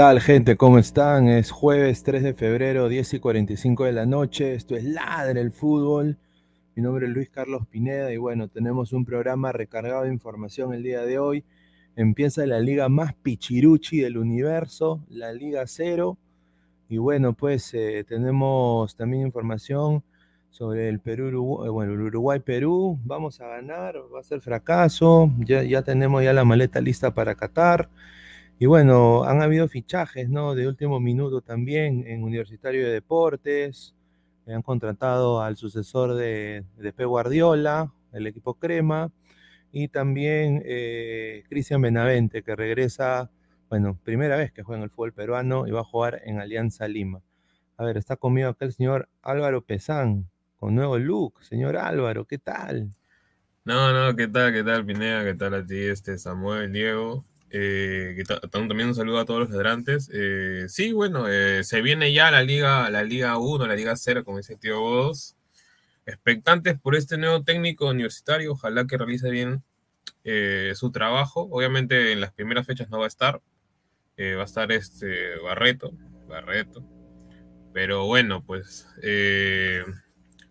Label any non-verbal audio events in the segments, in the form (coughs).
Tal, gente? ¿Cómo están? Es jueves 3 de febrero, 10 y 45 de la noche. Esto es Ladre el Fútbol. Mi nombre es Luis Carlos Pineda y bueno, tenemos un programa recargado de información el día de hoy. Empieza la liga más pichiruchi del universo, la Liga Cero. Y bueno, pues eh, tenemos también información sobre el Perú, Uruguay, bueno, el Uruguay-Perú. Vamos a ganar, va a ser fracaso. Ya, ya tenemos ya la maleta lista para Qatar. Y bueno, han habido fichajes, ¿no? De último minuto también en Universitario de Deportes. Han contratado al sucesor de, de P. Guardiola, el equipo Crema. Y también eh, Cristian Benavente, que regresa, bueno, primera vez que juega en el fútbol peruano y va a jugar en Alianza Lima. A ver, está conmigo acá el señor Álvaro Pesán, con nuevo look. Señor Álvaro, ¿qué tal? No, no, ¿qué tal? ¿Qué tal, Pineda? ¿Qué tal a ti, este Samuel, Diego? Eh, también un saludo a todos los ladrantes. Eh, sí, bueno, eh, se viene ya la Liga, la Liga 1, la Liga 0, como dice Tío Godos. Expectantes por este nuevo técnico universitario, ojalá que realice bien su trabajo. Obviamente en las primeras fechas no va a estar. eh, va a estar este Barreto, Barreto. Pero bueno, pues eh,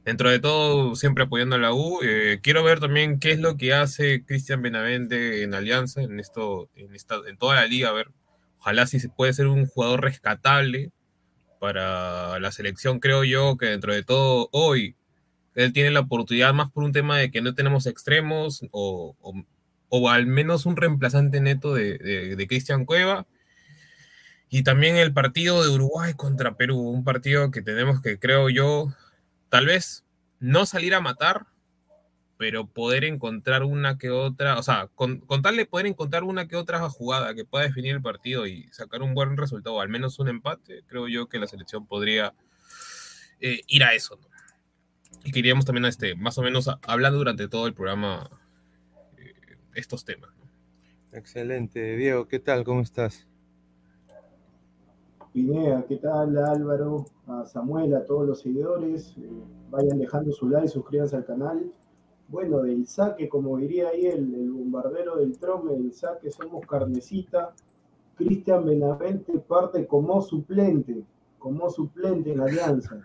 dentro de todo, siempre apoyando a la U. Eh, quiero ver también qué es lo que hace Cristian Benavente en Alianza, en esto, en esta, en toda la liga. A ver, ojalá si se puede ser un jugador rescatable para la selección. Creo yo que dentro de todo, hoy él tiene la oportunidad más por un tema de que no tenemos extremos o, o, al menos un reemplazante neto de, de Cristian Cueva y también el partido de Uruguay contra Perú, un partido que tenemos que, creo yo, tal vez no salir a matar, pero poder encontrar una que otra, o sea, con, tal de poder encontrar una que otra jugada que pueda definir el partido y sacar un buen resultado, al menos un empate, creo yo que la selección podría eh, ir a eso. Y queríamos también, este, más o menos, hablando durante todo el programa eh, estos temas. Excelente. Diego, ¿qué tal? ¿Cómo estás? Pinea, ¿qué tal Álvaro? A Samuel, a todos los seguidores. Eh, vayan dejando su like, suscríbanse al canal. Bueno, del saque, como diría ahí el, bombardero del trome, del saque somos carnecita. Cristian Benavente parte como suplente, como suplente en Alianza,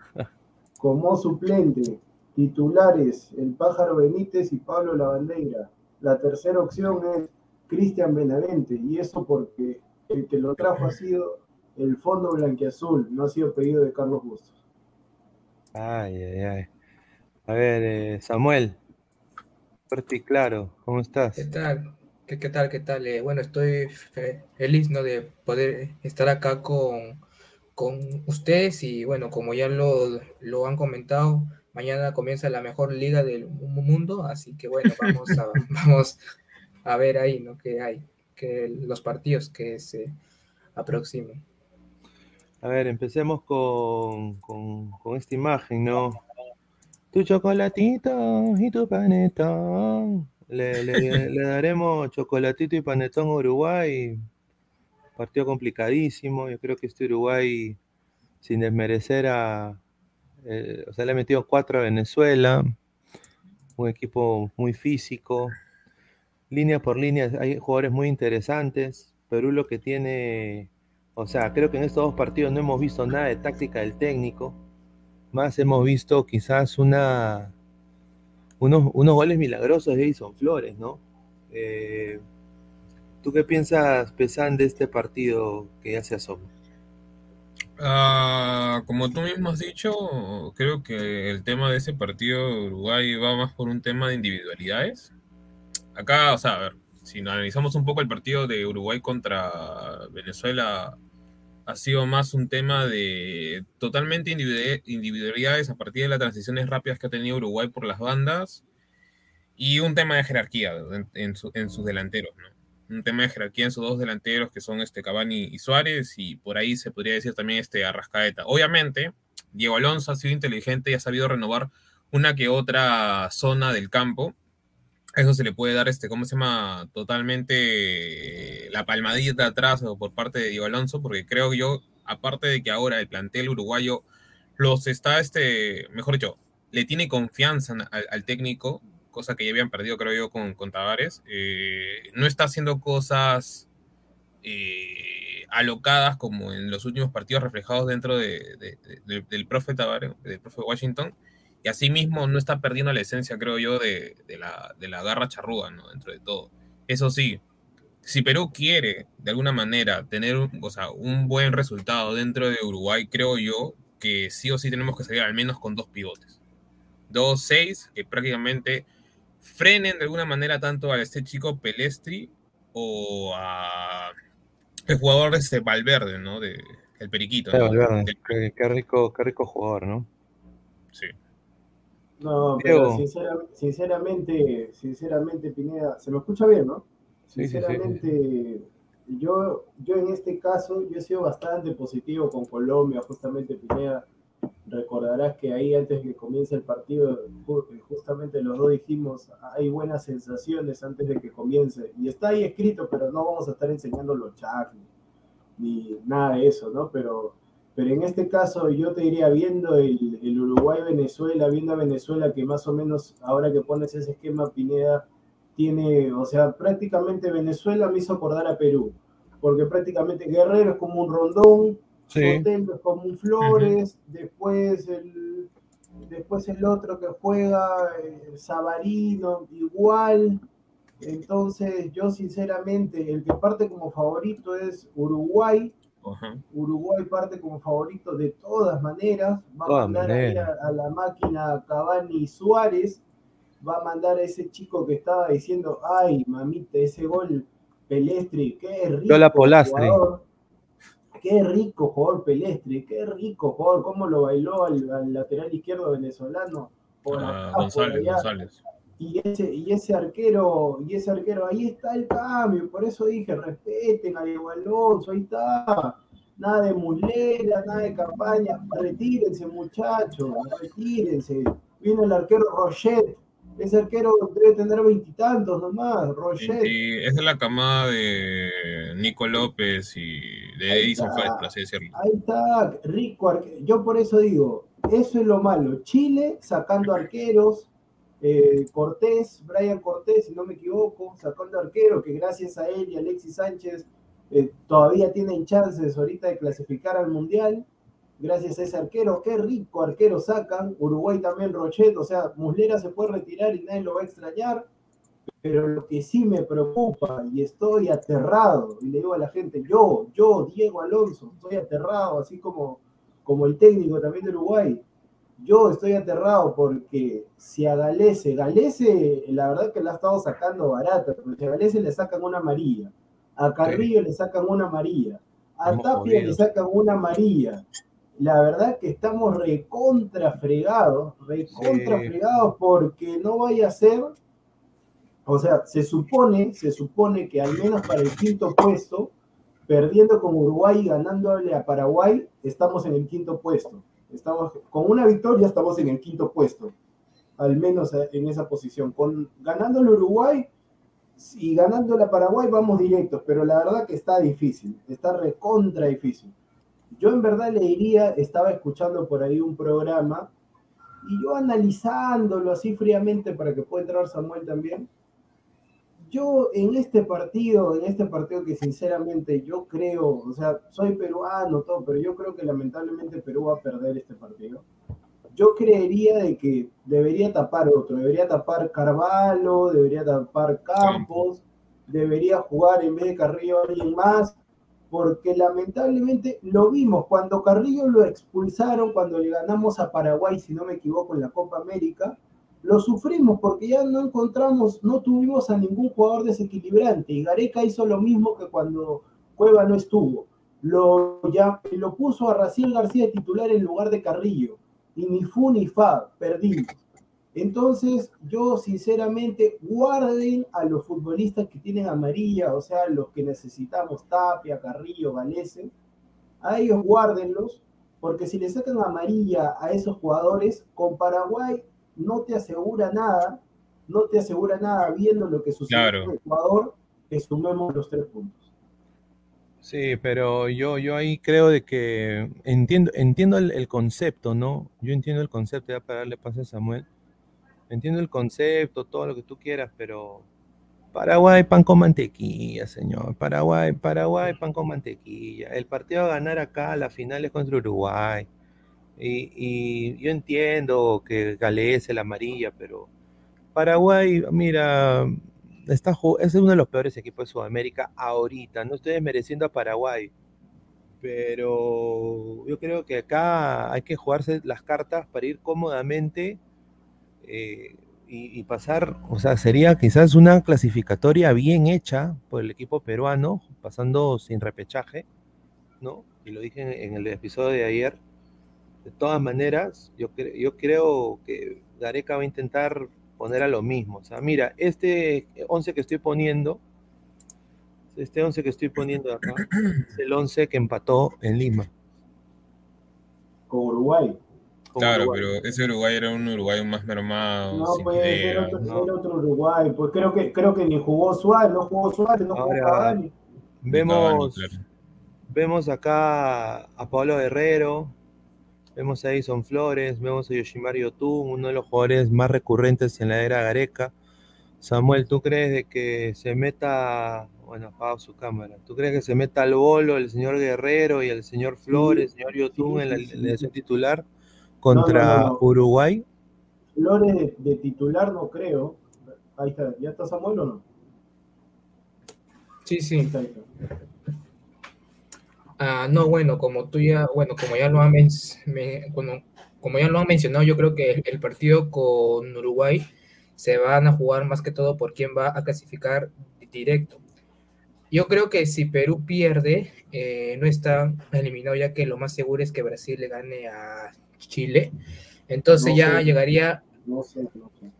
como suplente. Titulares, el Pájaro Benítez y Pablo Lavandeira. La tercera opción es Cristian Benavente, y eso porque el que lo trajo ha sido el fondo blanquiazul, no ha sido pedido de Carlos Bustos. Ay, ay, ay. A ver, eh, Samuel, fuerte y claro, ¿cómo estás? ¿Qué tal? ¿Qué, tal? ¿Qué tal? Eh, bueno, estoy feliz ¿no? de poder estar acá con, con ustedes y bueno, como ya lo, lo han comentado, mañana comienza la mejor liga del mundo, así que bueno, (laughs) vamos a, vamos a ver ahí, ¿no? Que hay, que los partidos que se aproximen. A ver, empecemos con, esta imagen, ¿no? Tu chocolatito y tu panetón. Le, daremos chocolatito y panetón a Uruguay. Partido complicadísimo. Yo creo que este Uruguay, sin desmerecer a. Eh, o sea, le ha metido cuatro a Venezuela. Un equipo muy físico. Línea por línea, hay jugadores muy interesantes. Perú lo que tiene o sea, creo que en estos dos partidos no hemos visto nada de táctica del técnico. Más hemos visto quizás unos, unos goles milagrosos de Edison Flores, ¿no? Eh, ¿Tú qué piensas, Pesan, de este partido que ya se asoma? Ah, como tú mismo has dicho, creo que el tema de ese partido de Uruguay va más por un tema de individualidades. Acá, o sea, a ver, si analizamos un poco el partido de Uruguay contra Venezuela, ha sido más un tema de totalmente individualidades a partir de las transiciones rápidas que ha tenido Uruguay por las bandas y un tema de jerarquía en, sus delanteros. Un tema de jerarquía en sus dos delanteros que son este Cavani y Suárez y por ahí se podría decir también este Arrascaeta. Obviamente, Diego Alonso ha sido inteligente y ha sabido renovar una que otra zona del campo eso se le puede dar, este, ¿cómo se llama? Totalmente la palmadita atrás por parte de Diego Alonso, porque creo yo, aparte de que ahora el plantel uruguayo los está, este, mejor dicho, le tiene confianza al, técnico, cosa que ya habían perdido, creo yo, con, con Tavares. Eh, no está haciendo cosas eh, alocadas como en los últimos partidos reflejados dentro del profe Tavares, del profe Washington y asimismo no está perdiendo la esencia, creo yo, de, la, garra charrúa, ¿no? Dentro de todo. Eso sí, si Perú quiere, de alguna manera, tener o sea, un buen resultado dentro de Uruguay, creo yo que sí o sí tenemos que salir al menos con dos pivotes. Dos, seis, que prácticamente frenen de alguna manera tanto a este chico Pelestri o a el jugador de este Valverde, ¿no? De, el Periquito. qué, rico, qué rico jugador, ¿no? Sí. No, pero sinceramente, sinceramente, Pineda, se me escucha bien, ¿no? Sinceramente, yo, yo en este caso, yo he sido bastante positivo con Colombia, justamente Pineda. Recordarás que ahí antes de que comience el partido, justamente los dos dijimos, hay buenas sensaciones antes de que comience. Y está ahí escrito, pero no vamos a estar enseñando los chats ni nada de eso, ¿no? Pero pero en este caso yo te diría, viendo el, el Uruguay-Venezuela, viendo a Venezuela que más o menos ahora que pones ese esquema Pineda, tiene, o sea, prácticamente Venezuela me hizo acordar a Perú. porque prácticamente Guerrero es como un Rondón, sí. es como un Flores, después el después el otro que juega, eh, Sabarino, igual. Entonces, yo sinceramente, el que parte como favorito es Uruguay. Uruguay parte como favorito de todas maneras. Va a mandar a, la máquina Cavani Suárez. Va a mandar a ese chico que estaba diciendo, ay, mamita, ese gol Pelestri, qué rico. Yo la Polastre. Qué rico jugador Pelestri, qué rico jugador, cómo lo bailó al, lateral izquierdo venezolano. Ah, González, González. Y ese, y ese arquero, y ese arquero, ahí está el cambio, por eso dije, respeten a Diego Alonso, ahí está. Nada de mulera, nada de campaña, retírense muchachos, retírense. Viene el arquero Roget, ese arquero debe tener veintitantos nomás, Roger. Sí, es de la camada de Nico López y de Edison Fred, por así decirlo. Ahí está, rico Yo por eso digo, eso es lo malo. Chile sacando arqueros, eh, Cortés, Brian Cortés, si no me equivoco, sacando arqueros, que gracias a él y Alexis Sánchez eh, todavía tienen chances ahorita de clasificar al Mundial gracias a ese arquero. Qué rico arquero sacan. Uruguay también Rochet, o sea, Muslera se puede retirar y nadie lo va a extrañar. Pero lo que sí me preocupa y estoy aterrado, y le digo a la gente, yo, yo, Diego Alonso, estoy aterrado, así como, como el técnico también de Uruguay. Yo estoy aterrado porque si a Galese, Galese, la verdad que la ha estado sacando barata, porque a Galese le sacan una amarilla, a Carrillo le sacan una amarilla, a Tapia le sacan una amarilla, la verdad que estamos recontra fregados, recontra fregados porque no vaya a ser, o sea, se supone, se supone que al menos para el quinto puesto, perdiendo con Uruguay y ganándole a Paraguay, estamos en el quinto puesto. Estamos, con una victoria estamos en el quinto puesto, al menos en esa posición. Con, ganándole a Uruguay y ganándole a Paraguay vamos directos, pero la verdad que está difícil, está recontra difícil. Yo en verdad le diría, estaba escuchando por ahí un programa y yo analizándolo así fríamente para que pueda entrar Samuel también. Yo en este partido, en este partido que sinceramente yo creo, o sea, soy peruano, todo, pero yo creo que lamentablemente Perú va a perder este partido. Yo creería de que debería tapar otro, debería tapar Carvalho, debería tapar Campos, debería jugar en vez de Carrillo alguien más, porque lamentablemente lo vimos cuando Carrillo lo expulsaron, cuando le ganamos a Paraguay, si no me equivoco, en la Copa América, lo sufrimos porque ya no encontramos, no tuvimos a ningún jugador desequilibrante. Y Gareca hizo lo mismo que cuando Cueva no estuvo. Lo, ya, lo puso a Raciel García titular en lugar de Carrillo. Y ni fu ni fa, perdimos. Entonces, yo sinceramente guarden a los futbolistas que tienen amarilla, o sea, los que necesitamos, Tapia, Carrillo, Galese, a ellos guárdenlos, porque si le sacan amarilla a esos jugadores, con Paraguay no te asegura nada, no te asegura nada viendo lo que sucede en el Ecuador, que sumemos los tres puntos. Sí, pero yo, yo ahí creo de que entiendo, entiendo el, concepto, ¿no? Yo entiendo el concepto, ya para darle paso a Samuel Entiendo el concepto, todo lo que tú quieras, pero Paraguay, pan con mantequilla, señor. Paraguay, Paraguay, pan con mantequilla. El partido a ganar acá, la final es contra Uruguay. Y, yo entiendo que Gales la amarilla, pero Paraguay, mira, está, es uno de los peores equipos de Sudamérica ahorita. No estoy desmereciendo a Paraguay, pero yo creo que acá hay que jugarse las cartas para ir cómodamente eh, y, pasar, o sea, sería quizás una clasificatoria bien hecha por el equipo peruano, pasando sin repechaje, ¿no? Y lo dije en, el episodio de ayer. De todas maneras, yo, yo creo que Gareca va a intentar poner a lo mismo. O sea, mira, este 11 que estoy poniendo, este 11 que estoy poniendo acá, (clears throat) es el 11 que empató en Lima. Con Uruguay. Claro, pero ese Uruguay era un Uruguay más mermado. No, pues era otro, Uruguay. Pues creo que, creo que ni jugó Suárez, no jugó Suárez, no jugó Cavani. Vemos, vemos acá a Pablo Guerrero, vemos a Edison Flores, vemos a Yoshimari Yotun, uno de los jugadores más recurrentes en la era Gareca. Samuel, ¿tú crees de que se meta bueno, apagado su cámara. ¿Tú crees que se meta al bolo el señor Guerrero y el señor Flores, el señor Yotun en la elección titular contra Uruguay? Flores de, titular no creo. Ahí está, ¿ya está Samuel o no? Sí, sí. Ah, no, bueno, como tú ya, bueno, como ya lo han, como ya lo han mencionado, yo creo que el partido con Uruguay se van a jugar más que todo por quién va a clasificar directo. Yo creo que si Perú pierde, eh, no está eliminado, ya que lo más seguro es que Brasil le gane a Chile. Entonces ya llegaría. No sé, no sé.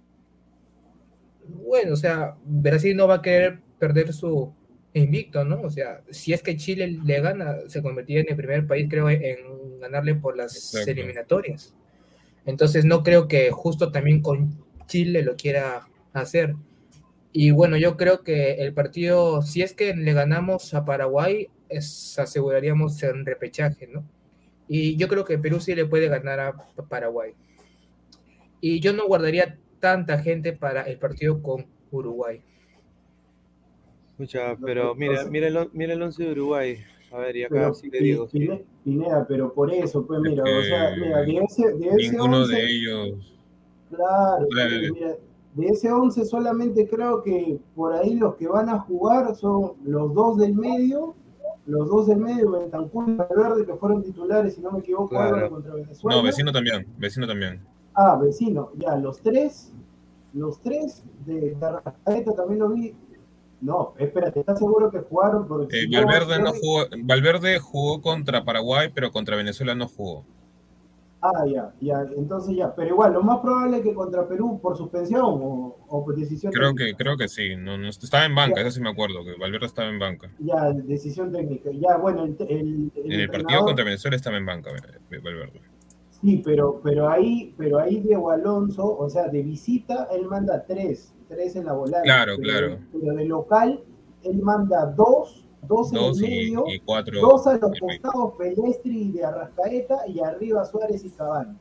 Bueno, o sea, Brasil no va a querer perder su invicto, ¿no? O sea, si es que Chile le gana, se convertiría en el primer país, creo, en ganarle por las eliminatorias. Entonces no creo que justo también con Chile lo quiera hacer. Y bueno, yo creo que el partido, si es que le ganamos a Paraguay, es, aseguraríamos el repechaje, ¿no? Y yo creo que Perú sí le puede ganar a Paraguay. Y yo no guardaría tanta gente para el partido con Uruguay. Escucha, pero mira, mira el, mira el 11 de Uruguay. A ver, y acá sí le digo. Pineda, pero por eso, pues mira, o sea, mira, de ese, de ese Ninguno de ellos Claro, de ese 11 solamente creo que por ahí los que van a jugar son los dos del medio, los dos del medio, Bentancur y Valverde, que fueron titulares, si no me equivoco, contra Venezuela. No, vecino también, vecino también. Ah, vecino, ya, los tres, los tres de Arrascaeta también lo vi. No, espérate, ¿estás seguro que jugaron? Porque eh, Valverde, no jugó, Valverde jugó contra Paraguay, pero contra Venezuela no jugó. Ah, ya, ya, entonces ya, pero igual, lo más probable es que contra Perú por suspensión o, por decisión creo Que, creo que sí, no, no estaba en banca, eso sí me acuerdo, que Valverde estaba en banca. Ya, decisión técnica, ya, bueno, el, el, En el partido contra Venezuela estaba en banca eh, Valverde. Sí, pero, pero ahí, pero ahí Diego Alonso, o sea, de visita él manda tres, tres en la volante. Claro, claro. Pero de local él manda dos dos, en el medio, dos a los costados Pelestri de Arrascaeta y arriba Suárez y Cabani.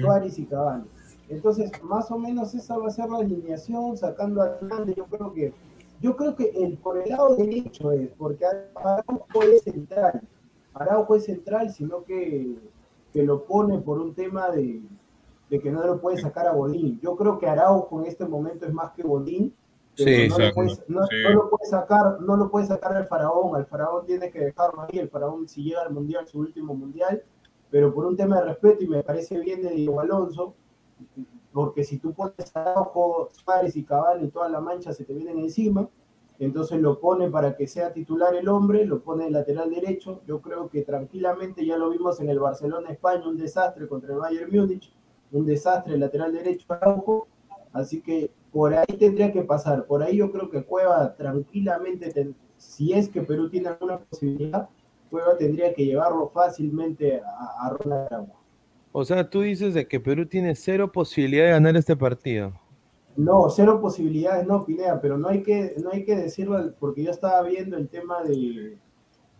Suárez y Cabani. Entonces, más o menos esa va a ser la alineación, sacando a Flandes, yo creo que, yo creo que el, por el lado derecho es, porque Araujo es central, Araujo es central, sino que, que lo pone por un tema de, de que no lo puede sacar a Bolín. Yo creo que Araujo en este momento es más que Bolín, Sí, no, lo puedes, no, lo puede sacar, no lo puede sacar al faraón, al faraón tiene que dejarlo ahí, el faraón si llega al mundial, su último mundial, pero por un tema de respeto y me parece bien de Diego Alonso, porque si tú pones a Ojo, Suárez y Cabal y toda la mancha se te vienen encima, entonces lo pone para que sea titular el hombre, lo pone en lateral derecho, yo creo que tranquilamente ya lo vimos en el Barcelona España, un desastre contra el Bayern Múnich, un desastre el lateral derecho Araujo, así que por ahí tendría que pasar. Por ahí yo creo que Cueva tranquilamente, si es que Perú tiene alguna posibilidad, Cueva tendría que llevarlo fácilmente a, a Ronald O sea, tú dices de que Perú tiene cero posibilidad de ganar este partido. No, cero posibilidades no, Pinea, pero no hay que, no hay que decirlo porque yo estaba viendo el tema de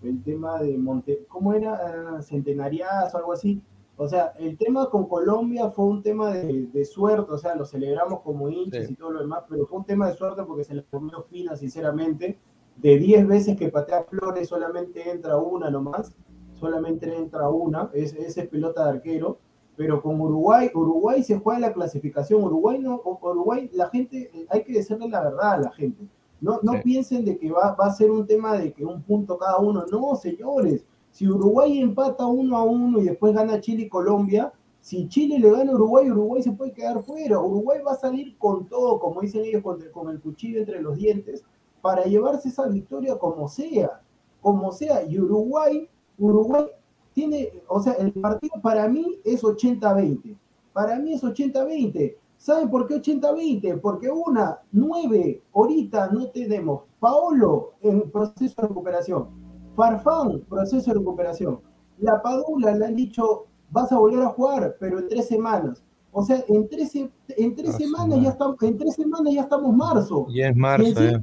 el tema de Monte, ¿cómo era? Centenarias o algo así. O sea, el tema con Colombia fue un tema de, suerte, o sea, lo celebramos como hinchas y todo lo demás, pero fue un tema de suerte porque se le comió fina, sinceramente. De 10 veces que patea Flores, solamente entra una nomás, solamente entra una, ese es pelota de arquero. Pero con Uruguay, Uruguay se juega la clasificación. Uruguay no, Uruguay, la gente, hay que decirle la verdad a la gente. No, no piensen de que va, va a ser un tema de que un punto cada uno. No, señores si Uruguay empata uno a uno y después gana Chile y Colombia, si Chile le gana a Uruguay, Uruguay se puede quedar fuera. Uruguay va a salir con todo, como dicen ellos, con el, cuchillo entre los dientes, para llevarse esa victoria como sea, como sea. Y Uruguay, Uruguay tiene, o sea, el partido para mí es 80-20. Para mí es 80-20. ¿Saben por qué 80-20? Porque una, nueve, ahorita no tenemos. Paolo en proceso de recuperación. Farfán, proceso de recuperación. La Padula le han dicho, vas a volver a jugar, pero en tres semanas. O sea, en tres, en tres semanas ya estamos, en tres semanas ya estamos marzo. Ya es marzo, eh.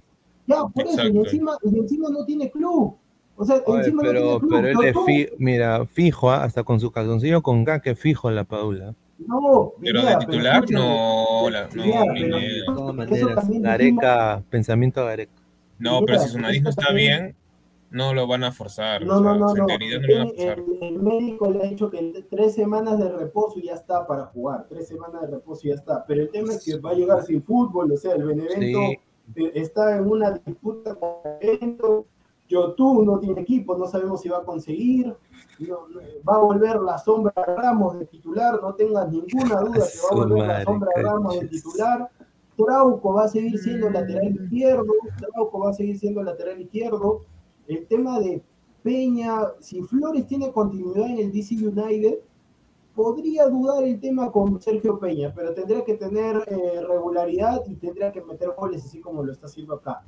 Ya, por eso, y encima, y encima no tiene club. O sea, encima pero, no tiene club. Pero él es mira, fijo, ¿ah? hasta con su calzoncillo con que fijo en la Padula. No, pero de titular no, la, no, de todas maneras, Gareca, pensamiento Gareca. No, pero si su nariz no está bien, no lo van a forzar. No, no, no, no. El, médico le ha dicho que tres semanas de reposo ya está para jugar. Tres semanas de reposo ya está. Pero el tema es que va a llegar sin fútbol. O sea, el Benevento eh, está en una disputa con el Benevento. Yotun no tiene equipo, no sabemos si va a conseguir. va a volver la sombra Ramos de titular. No tengas ninguna duda que va a volver la sombra Ramos de titular. Trauco va a seguir siendo lateral izquierdo. Trauco va a seguir siendo lateral izquierdo el tema de Peña, si Flores tiene continuidad en el DC United, podría dudar el tema con Sergio Peña, pero tendría que tener eh, regularidad y tendría que meter goles así como lo está haciendo acá.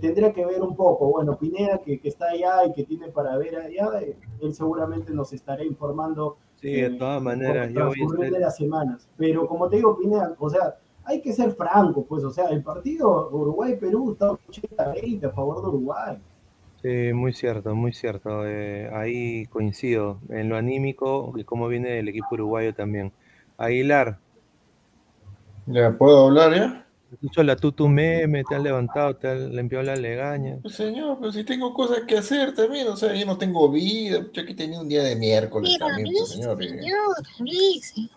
tendría que ver un poco, bueno, Pineda que, está allá y que tiene para ver allá, eh, él seguramente nos estará informando. Sí, de eh, todas maneras, yo voy de las semanas. Pero como te digo, Pineda, o sea, hay que ser franco, pues, o sea, el partido Uruguay-Perú está 80-20 a favor de Uruguay. Sí, muy cierto, muy cierto. Eh, ahí coincido en lo anímico y cómo viene el equipo uruguayo también. Aguilar. ¿Ya puedo hablar ya? Escucho la tutu meme, te has levantado, te has limpiado la legaña. Pues señor, pero si tengo cosas que hacer también, o sea, yo no tengo vida, yo aquí tenía un día de miércoles también, pues, señor. señor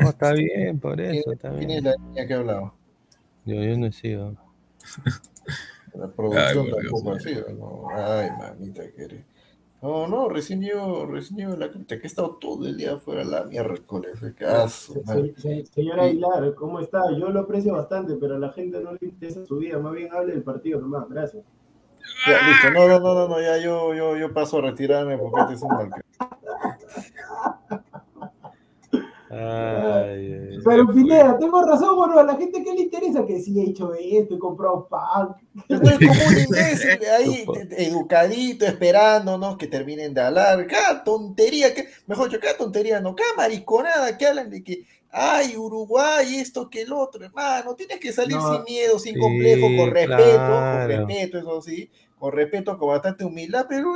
no, está bien, por eso. Está ¿Quién es la niña que ha hablado? Yo, yo no he sido. (laughs) La producción Ay, tampoco ha sido, ¿no? Ay, mamita querida. No, no, recién llevo, recién la cuenta que he estado todo el día afuera la miércoles, de caso. señora Aguilar, ¿cómo está? Yo lo aprecio bastante, pero a la gente no le interesa su vida, más bien hable del partido nomás, gracias. Ya, listo, no, no, no, no, ya yo, yo, yo paso a retirarme porque este es un mal pero Pineda, tengo razón, bueno, a la gente que le interesa que sí he hecho esto, he comprado pan. estoy como un (laughs) imbécil ahí, educadito, esperándonos que terminen de hablar. Cada tontería, que, mejor dicho, cada tontería, no, cada mariconada que hablan de que ay, Uruguay, esto que el otro, hermano, tienes que salir sin miedo, sin complejo, con respeto, con respeto, eso sí, con respeto, con bastante humildad, pero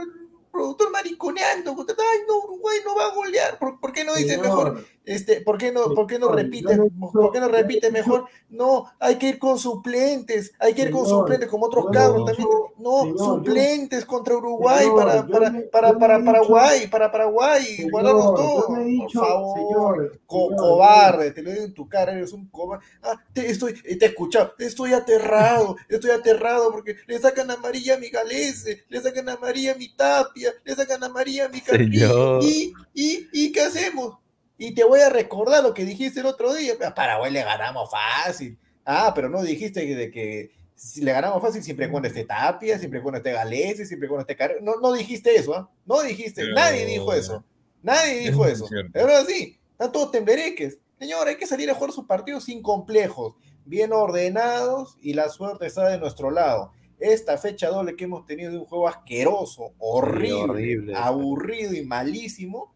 productor mariconeando, ay no, Uruguay no va a golear, ¿por, qué no dice mejor? Este, ¿por qué no, por qué no repite, por qué no repite mejor? No, hay que ir con suplentes, hay que ir con suplentes como otros cabros también. No, suplentes contra Uruguay para, para, para, para, Paraguay, para Paraguay, guardamos todo. Por favor, cobarde, te lo digo en tu cara, eres un cobarde. Ah, te estoy, te he escuchado, estoy aterrado, (laughs) estoy aterrado porque le sacan a María mi Galese, le sacan a María mi Tapia, le sacan a María mi Carrillo. ¿Y, y, ¿Y qué hacemos? Y te voy a recordar lo que dijiste el otro día. A Paraguay le ganamos fácil. Ah, pero no dijiste de que si le ganamos fácil siempre cuando esté Tapia, siempre cuando esté Galese, siempre cuando esté Car no, no dijiste eso, ¿ah? No dijiste, nadie dijo eso. Nadie dijo eso. Es verdad, sí, están todos temblereques. Señor, hay que salir a jugar sus partidos sin complejos, bien ordenados y la suerte está de nuestro lado. Esta fecha doble que hemos tenido de un juego asqueroso, horrible. aburrido y malísimo,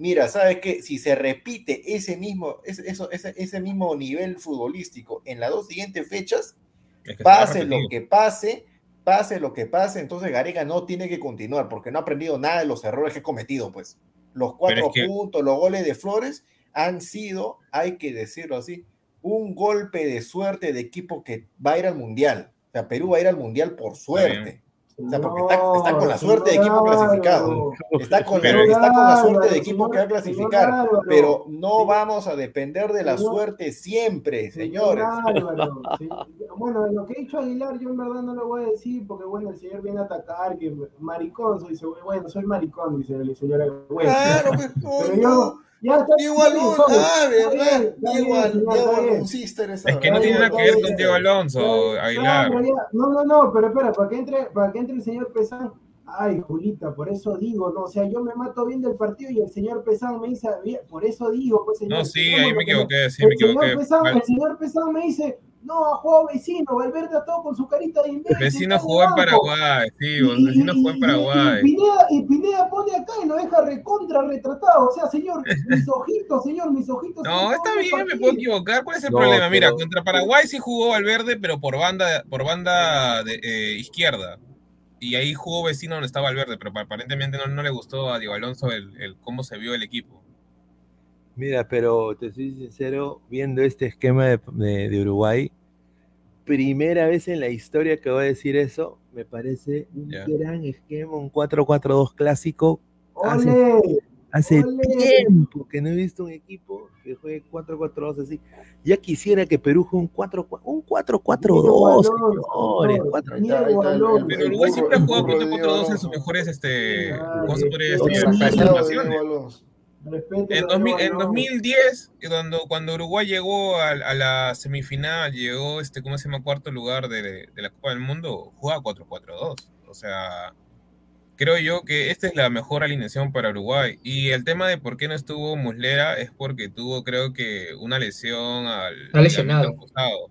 mira, ¿sabes qué? Si se repite ese mismo, ese, ese, mismo nivel futbolístico en las dos siguientes fechas, pase lo que pase, pase lo que pase, entonces Garega no tiene que continuar porque no ha aprendido nada de los errores que ha cometido, pues. Los cuatro puntos, los goles de Flores han sido, hay que decirlo así, un golpe de suerte de equipo que va a ir al Mundial. O sea, Perú va a ir al Mundial por suerte. O sea, porque está, con la suerte de equipo clasificado. Está con, está con la suerte de equipo que va a clasificar. Pero no vamos a depender de la suerte siempre, señores. (laughs) Bueno, lo que ha dicho Aguilar, yo en verdad no lo voy a decir, porque bueno, el señor viene a atacar, que maricón, soy, bueno, soy maricón, dice el señor. claro, (laughs) pues, pero yo, Diego Alonso, ah, ¿verdad? Diego, Alonso, Es que no tiene nada que ver con Diego Alonso, Aguilar. No, no, no, pero espera, para que entre, para que entre el señor Pesán. Ay, Julita, por eso digo, no, o sea, yo me mato bien del partido y el señor Pesán me dice, por eso digo, pues señor. No, sí, ahí me equivoqué, sí, me equivoqué. el señor Pesán me dice, no, jugó vecino, Valverde a todo con su carita de imbécil. Vecino jugó en Paraguay, sí, el vecino jugó en Paraguay. Y, Pineda, pone acá y lo deja recontra retratado. O sea, señor, mis ojitos, señor, mis ojitos. No, está bien, me puedo equivocar. ¿Cuál es el problema? Mira, contra Paraguay sí jugó Valverde, pero por banda, por banda de, eh, izquierda. Y ahí jugó vecino donde estaba Valverde, pero aparentemente no, no le gustó a Diego Alonso el, el cómo se vio el equipo. Mira, pero te soy sincero, viendo este esquema de, Uruguay, primera vez en la historia que voy a decir eso. Me parece un gran esquema, un 4-4-2 clásico. Hace, tiempo que no he visto un equipo que juegue 4-4-2 así. Ya quisiera que Perú juegue un 4-4-2, señores. Pero Uruguay siempre ha jugado 4-4-2 en sus mejores, este, ¿cómo se podría decir? En, 2010, cuando, cuando Uruguay llegó a, la semifinal, llegó, este, ¿cómo se llama? Cuarto lugar de, la Copa del Mundo, jugaba 4-4-2. O sea, creo yo que esta es la mejor alineación para Uruguay. Y el tema de por qué no estuvo Muslera es porque tuvo, creo que, una lesión al. lesionado.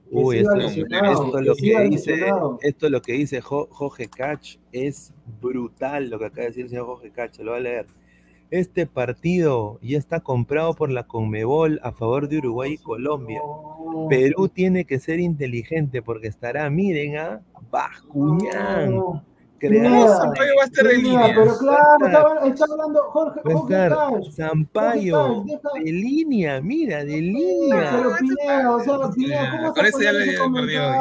Uy, esto, esto, lo que dice, esto lo que dice Jorge Cach es brutal lo que acaba de decir el señor Jorge Cach, se lo va a leer. Este partido ya está comprado por la Conmebol a favor de Uruguay y Colombia. Perú tiene que ser inteligente porque estará, miren, a Bascuñán, no, Sampaio va a estar en línea. Pero claro, está, hablando Jorge, Jorge Sampaio de línea, mira, de línea. Pero Pineda, o sea, Pineda, ¿cómo eso ya le perdido.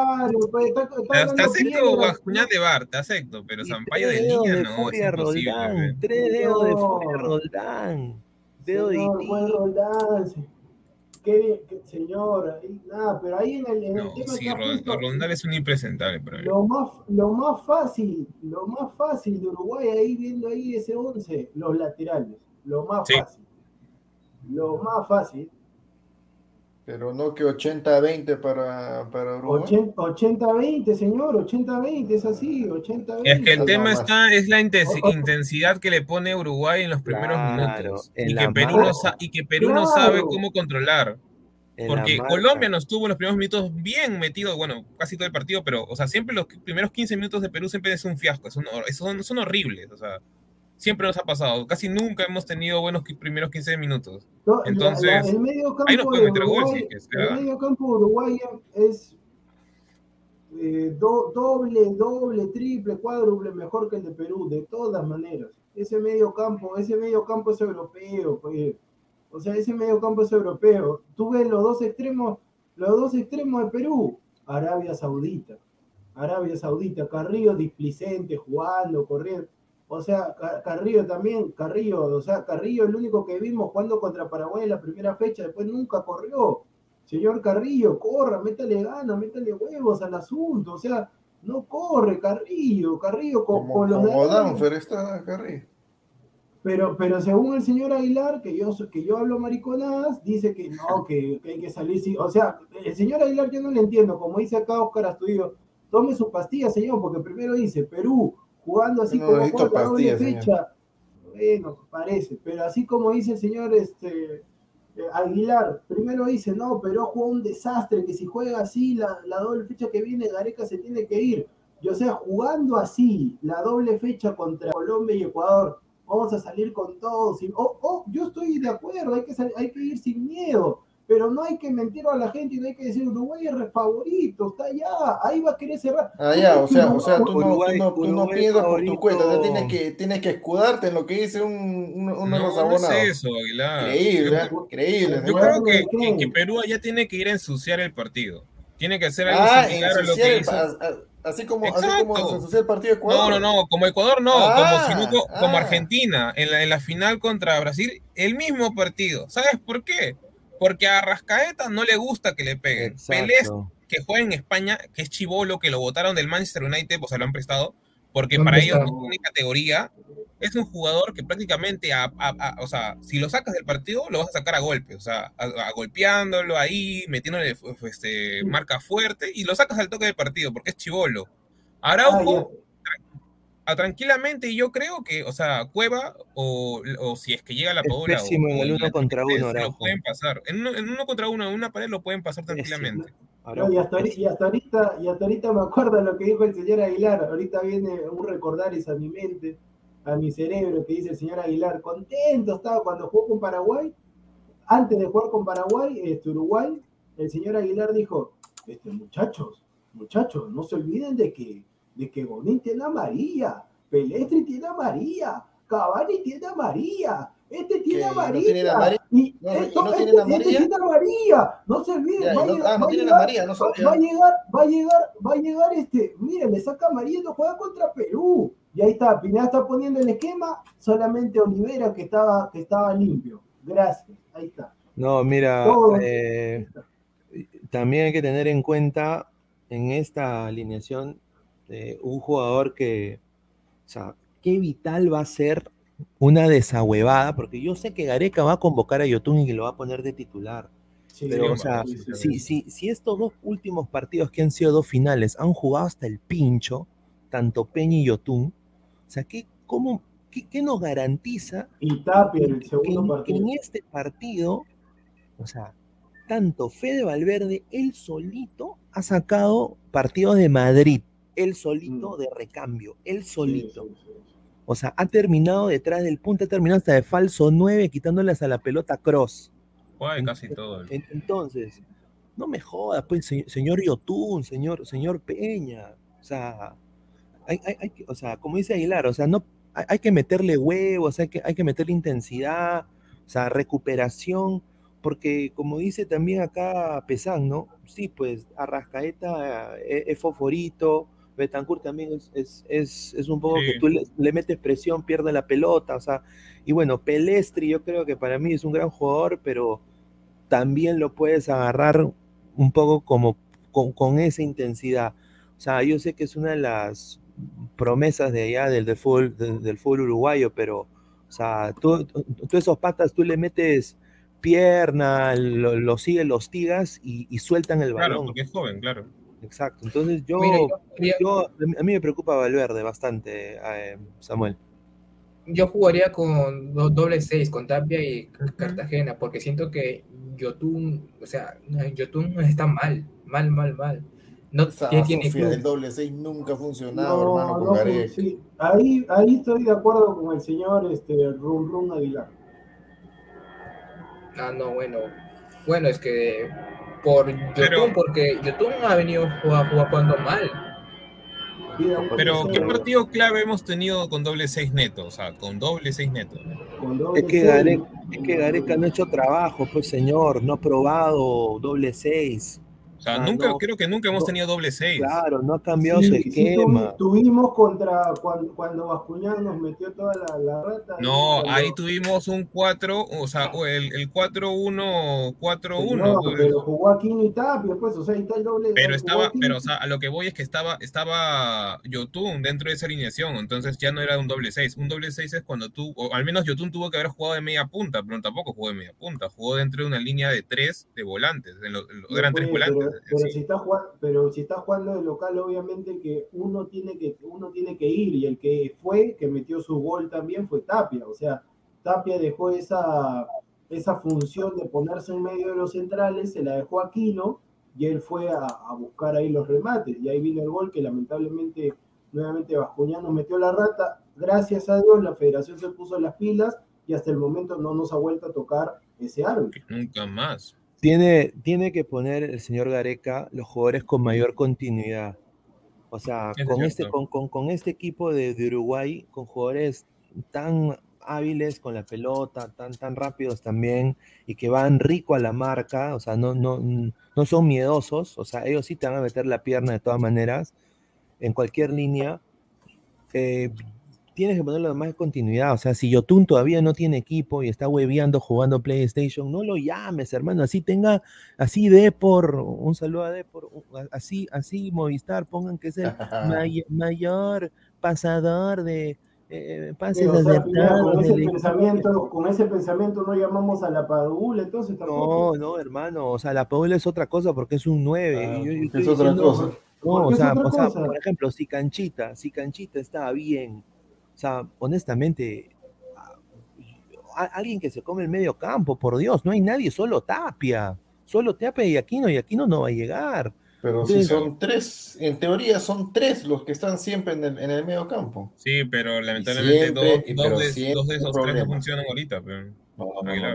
Pues, te acepto Bascuñán de Bar, te acepto, pero Sampaio de línea no. Furia Roldán, tres dedos de Furia Roldán. Dedo de Roldán qué, señor, nada, pero ahí en el, en no, tema sí, Rondal es un impresentable para lo más, lo más fácil, lo más fácil de Uruguay ahí viendo ahí ese 11, los laterales, lo más fácil. Lo más fácil. Pero no que 80-20 para, para Uruguay. 80-20, señor, 80-20, es así, 80-20. Es que el tema está, es la intensidad que le pone Uruguay en los primeros minutos. Y que, Perú no, y que, Perú no, sabe cómo controlar. Porque Colombia nos tuvo en los primeros minutos bien metido, bueno, casi todo el partido, pero, o sea, siempre los primeros 15 minutos de Perú siempre es un fiasco, son, son, son horribles, o sea siempre nos ha pasado. Casi nunca hemos tenido buenos primeros 15 minutos. Entonces, el medio campo ahí no puede meter gol. el medio campo de Uruguay es eh, doble, doble, triple, cuádruple mejor que el de Perú, de todas maneras. Ese medio campo, ese medio campo es europeo, pues. O sea, ese medio campo es europeo. Tú ves los dos extremos, los dos extremos de Perú, Arabia Saudita. Arabia Saudita, Carrillo displicente, jugando, corriendo o sea, Carrillo también, Carrillo, o sea, Carrillo el único que vimos jugando contra Paraguay en la primera fecha, después nunca corrió. Señor Carrillo, corra, métale ganas, métale huevos al asunto, o sea, no corre Carrillo, Carrillo con, como, los como Danfer está Carrillo. Pero, pero según el señor Aguilar, que yo, que yo hablo mariconadas, dice que no, que, hay que salir. O sea, el señor Aguilar yo no le entiendo, como dice acá Oscar Astudillo, tome su pastilla, señor, porque primero dice Perú, jugando así como juega doble fecha. Bueno, parece, pero así como dice el señor este, eh, Aguilar, primero dice, no, pero jugó un desastre, que si juega así la, la doble fecha que viene, Gareca se tiene que ir. Y o sea, jugando así la doble fecha contra Colombia y Ecuador, vamos a salir con todos. oh, oh, yo estoy de acuerdo, hay que, hay que ir sin miedo pero no hay que mentir a la gente y no hay que decir Uruguay es favorito, está allá, ahí va a querer cerrar. Ah, ya, o sea, o sea tú, no, tú no, piensas por tu cuenta, tienes que, tienes que escudarte en lo que dice un, los abonados. No es eso, Aguilar. Increíble, yo, increíble. Yo creo que, que, Perú allá tiene que ir a ensuciar el partido. Tiene que hacer algo ah, similar a lo que hizo. Así como, así como se ensució el partido de Ecuador. No, no, no, como Ecuador no, como, ah, como ah. Argentina en la, en la final contra Brasil, el mismo partido. ¿Sabes por qué? Porque a Rascaeta no le gusta que le peguen. Pelés, que juega en España, que es chivolo, que lo votaron del Manchester United, pues se lo han prestado, porque para ellos no tiene categoría. Es un jugador que prácticamente, o sea, si lo sacas del partido, lo vas a sacar a golpe, o sea, a, golpeándolo ahí, metiéndole este, marca fuerte, y lo sacas al toque del partido, porque es chivolo. Araujo, tranquilamente yo creo que, o sea, Cueva o, o si es que llega la Paola. o, en el uno contra uno, Lo pueden pasar. En uno, en uno, contra uno, en una pared lo pueden pasar tranquilamente. y, hasta, ahorita, y hasta ahorita me acuerdo lo que dijo el señor Aguilar. Ahorita viene un recordar a mi mente, a mi cerebro, que dice el señor Aguilar. Contento estaba cuando jugó con Paraguay. Antes de jugar con Paraguay, este Uruguay, el señor Aguilar dijo: este, muchachos, muchachos, no se olviden de que de que Bonín tiene a María, Pelestri tiene a María, Cavani tiene a María, Este tiene amarilla. No tiene amarilla. Y no, esto, no tiene este, amarilla. Tiene amarilla. No se olviden. Va, ah, no amarilla, no a llegar, va a llegar, va a llegar este. Miren, le saca amarilla, juega contra Perú. Y ahí está, Pineda está poniendo el esquema, solamente Olivera que estaba, que estaba limpio. Gracias, ahí está. No, mira, eh, también hay que tener en cuenta en esta alineación eh, un jugador que, o sea, qué vital va a ser una desahuevada, porque yo sé que Gareca va a convocar a Yotun y que lo va a poner de titular. pero, o sea, si, si, estos dos últimos partidos que han sido dos finales han jugado hasta el pincho, tanto Peña y Yotun, o sea, ¿qué, cómo, qué, nos garantiza y Tapia, el segundo que, en este partido, o sea, tanto Fede Valverde, él solito ha sacado partidos de Madrid, él solito mm. de recambio, él solito. O sea, ha terminado detrás del punto, ha terminado hasta de falso 9, quitándoles a la pelota cross. casi todo. Entonces, no me jodas, pues, señor Yotun, señor, señor Peña. O sea, hay, hay, o sea, como dice Aguilar, o sea, no, hay, que meterle huevos, hay que, hay que meterle intensidad, o sea, recuperación, porque como dice también acá Pesán, ¿no? Sí, pues Arrascaeta eh, es, favorito, Betancourt también es, es, es, un poco que tú le, metes presión, pierde la pelota, o sea, y bueno, Pelestri yo creo que para mí es un gran jugador, pero también lo puedes agarrar un poco como con, con esa intensidad. O sea, yo sé que es una de las promesas de allá del, del, fútbol, del, fútbol uruguayo, pero, o sea, tú, tú, esos patas, tú le metes pierna, lo, lo sigues, los tigas y, y, sueltan el balón. Claro, porque es joven, claro. Exacto, entonces yo, yo, a mí me preocupa Valverde bastante, eh, Samuel. Yo jugaría con doble seis, con Tapia y Cartagena, porque siento que Yotun, o sea, Yotun está mal, mal, mal, mal. No tiene El doble 6 nunca ha funcionado, hermano, con sí. ahí, ahí estoy de acuerdo con el señor este, Rum Rum Aguilar. Ah, no, bueno. Bueno, es que por Yotun, porque Yotun ha venido jugando mal. Pero, ¿qué partido clave hemos tenido con doble 6 neto? O sea, con doble 6 neto. Es que, Gareca, es que Gareca no ha hecho trabajo, pues señor, no ha probado doble 6. O sea, nunca, creo que nunca hemos tenido doble 6. Claro, no ha cambiado su esquema. tuvimos contra cuando, cuando Bascuñán nos metió toda la, la rata. No, ahí tuvimos un 4, o sea, el, el 4-1, 4-1. No, pero jugó Aquino y Tapia, pues, o sea, ahí está el doble. Pero estaba, pero, o sea, a lo que voy es que estaba, estaba Yotun dentro de esa alineación, entonces ya no era un doble 6. Un doble 6 es cuando tú, o al menos Yotun tuvo que haber jugado de media punta, pero tampoco jugó de media punta, jugó dentro de una línea de 3 de volantes, en lo, eran tres volantes pero, si está jugando, pero si está jugando de local, obviamente que uno tiene que uno tiene que ir y el que fue, que metió su gol también fue Tapia, o sea, Tapia dejó esa esa función de ponerse en medio de los centrales, se la dejó Aquino y él fue a, buscar ahí los remates y ahí vino el gol que lamentablemente nuevamente Bascuñán nos metió la rata. Gracias a Dios la federación se puso las pilas y hasta el momento no nos ha vuelto a tocar ese árbitro. Nunca más. Tiene, tiene que poner el señor Gareca los jugadores con mayor continuidad. O sea, con este, con, con, este equipo de, de, Uruguay, con jugadores tan hábiles con la pelota, tan, tan rápidos también, y que van rico a la marca, o sea, no, no, no son miedosos, o sea, ellos sí te van a meter la pierna de todas maneras, en cualquier línea. Eh, tienes que ponerlo más de continuidad. O sea, si Yotun todavía no tiene equipo y está hueveando jugando PlayStation, no lo llames, hermano. Así tenga, así de por, un saludo a por así, así Movistar, pongan que es el (laughs) mayor pasador de eh, pases con, ese pensamiento, con ese pensamiento no llamamos a la Padula, entonces No, no, hermano, o sea, la Padula es otra cosa porque es un 9. Ah, es otra cosa. No, o sea, o sea, por ejemplo, si Canchita, si Canchita está bien, o sea, honestamente, alguien que se come el medio campo, por Dios, no hay nadie, solo Tapia. Solo Tapia y Aquino, y Aquino no va a llegar. Pero si son tres, en teoría son tres los que están siempre en el, en el medio campo. Sí, pero lamentablemente dos, dos, de, dos, de, esos tres no funcionan ahorita. Pero... No, no, no, no,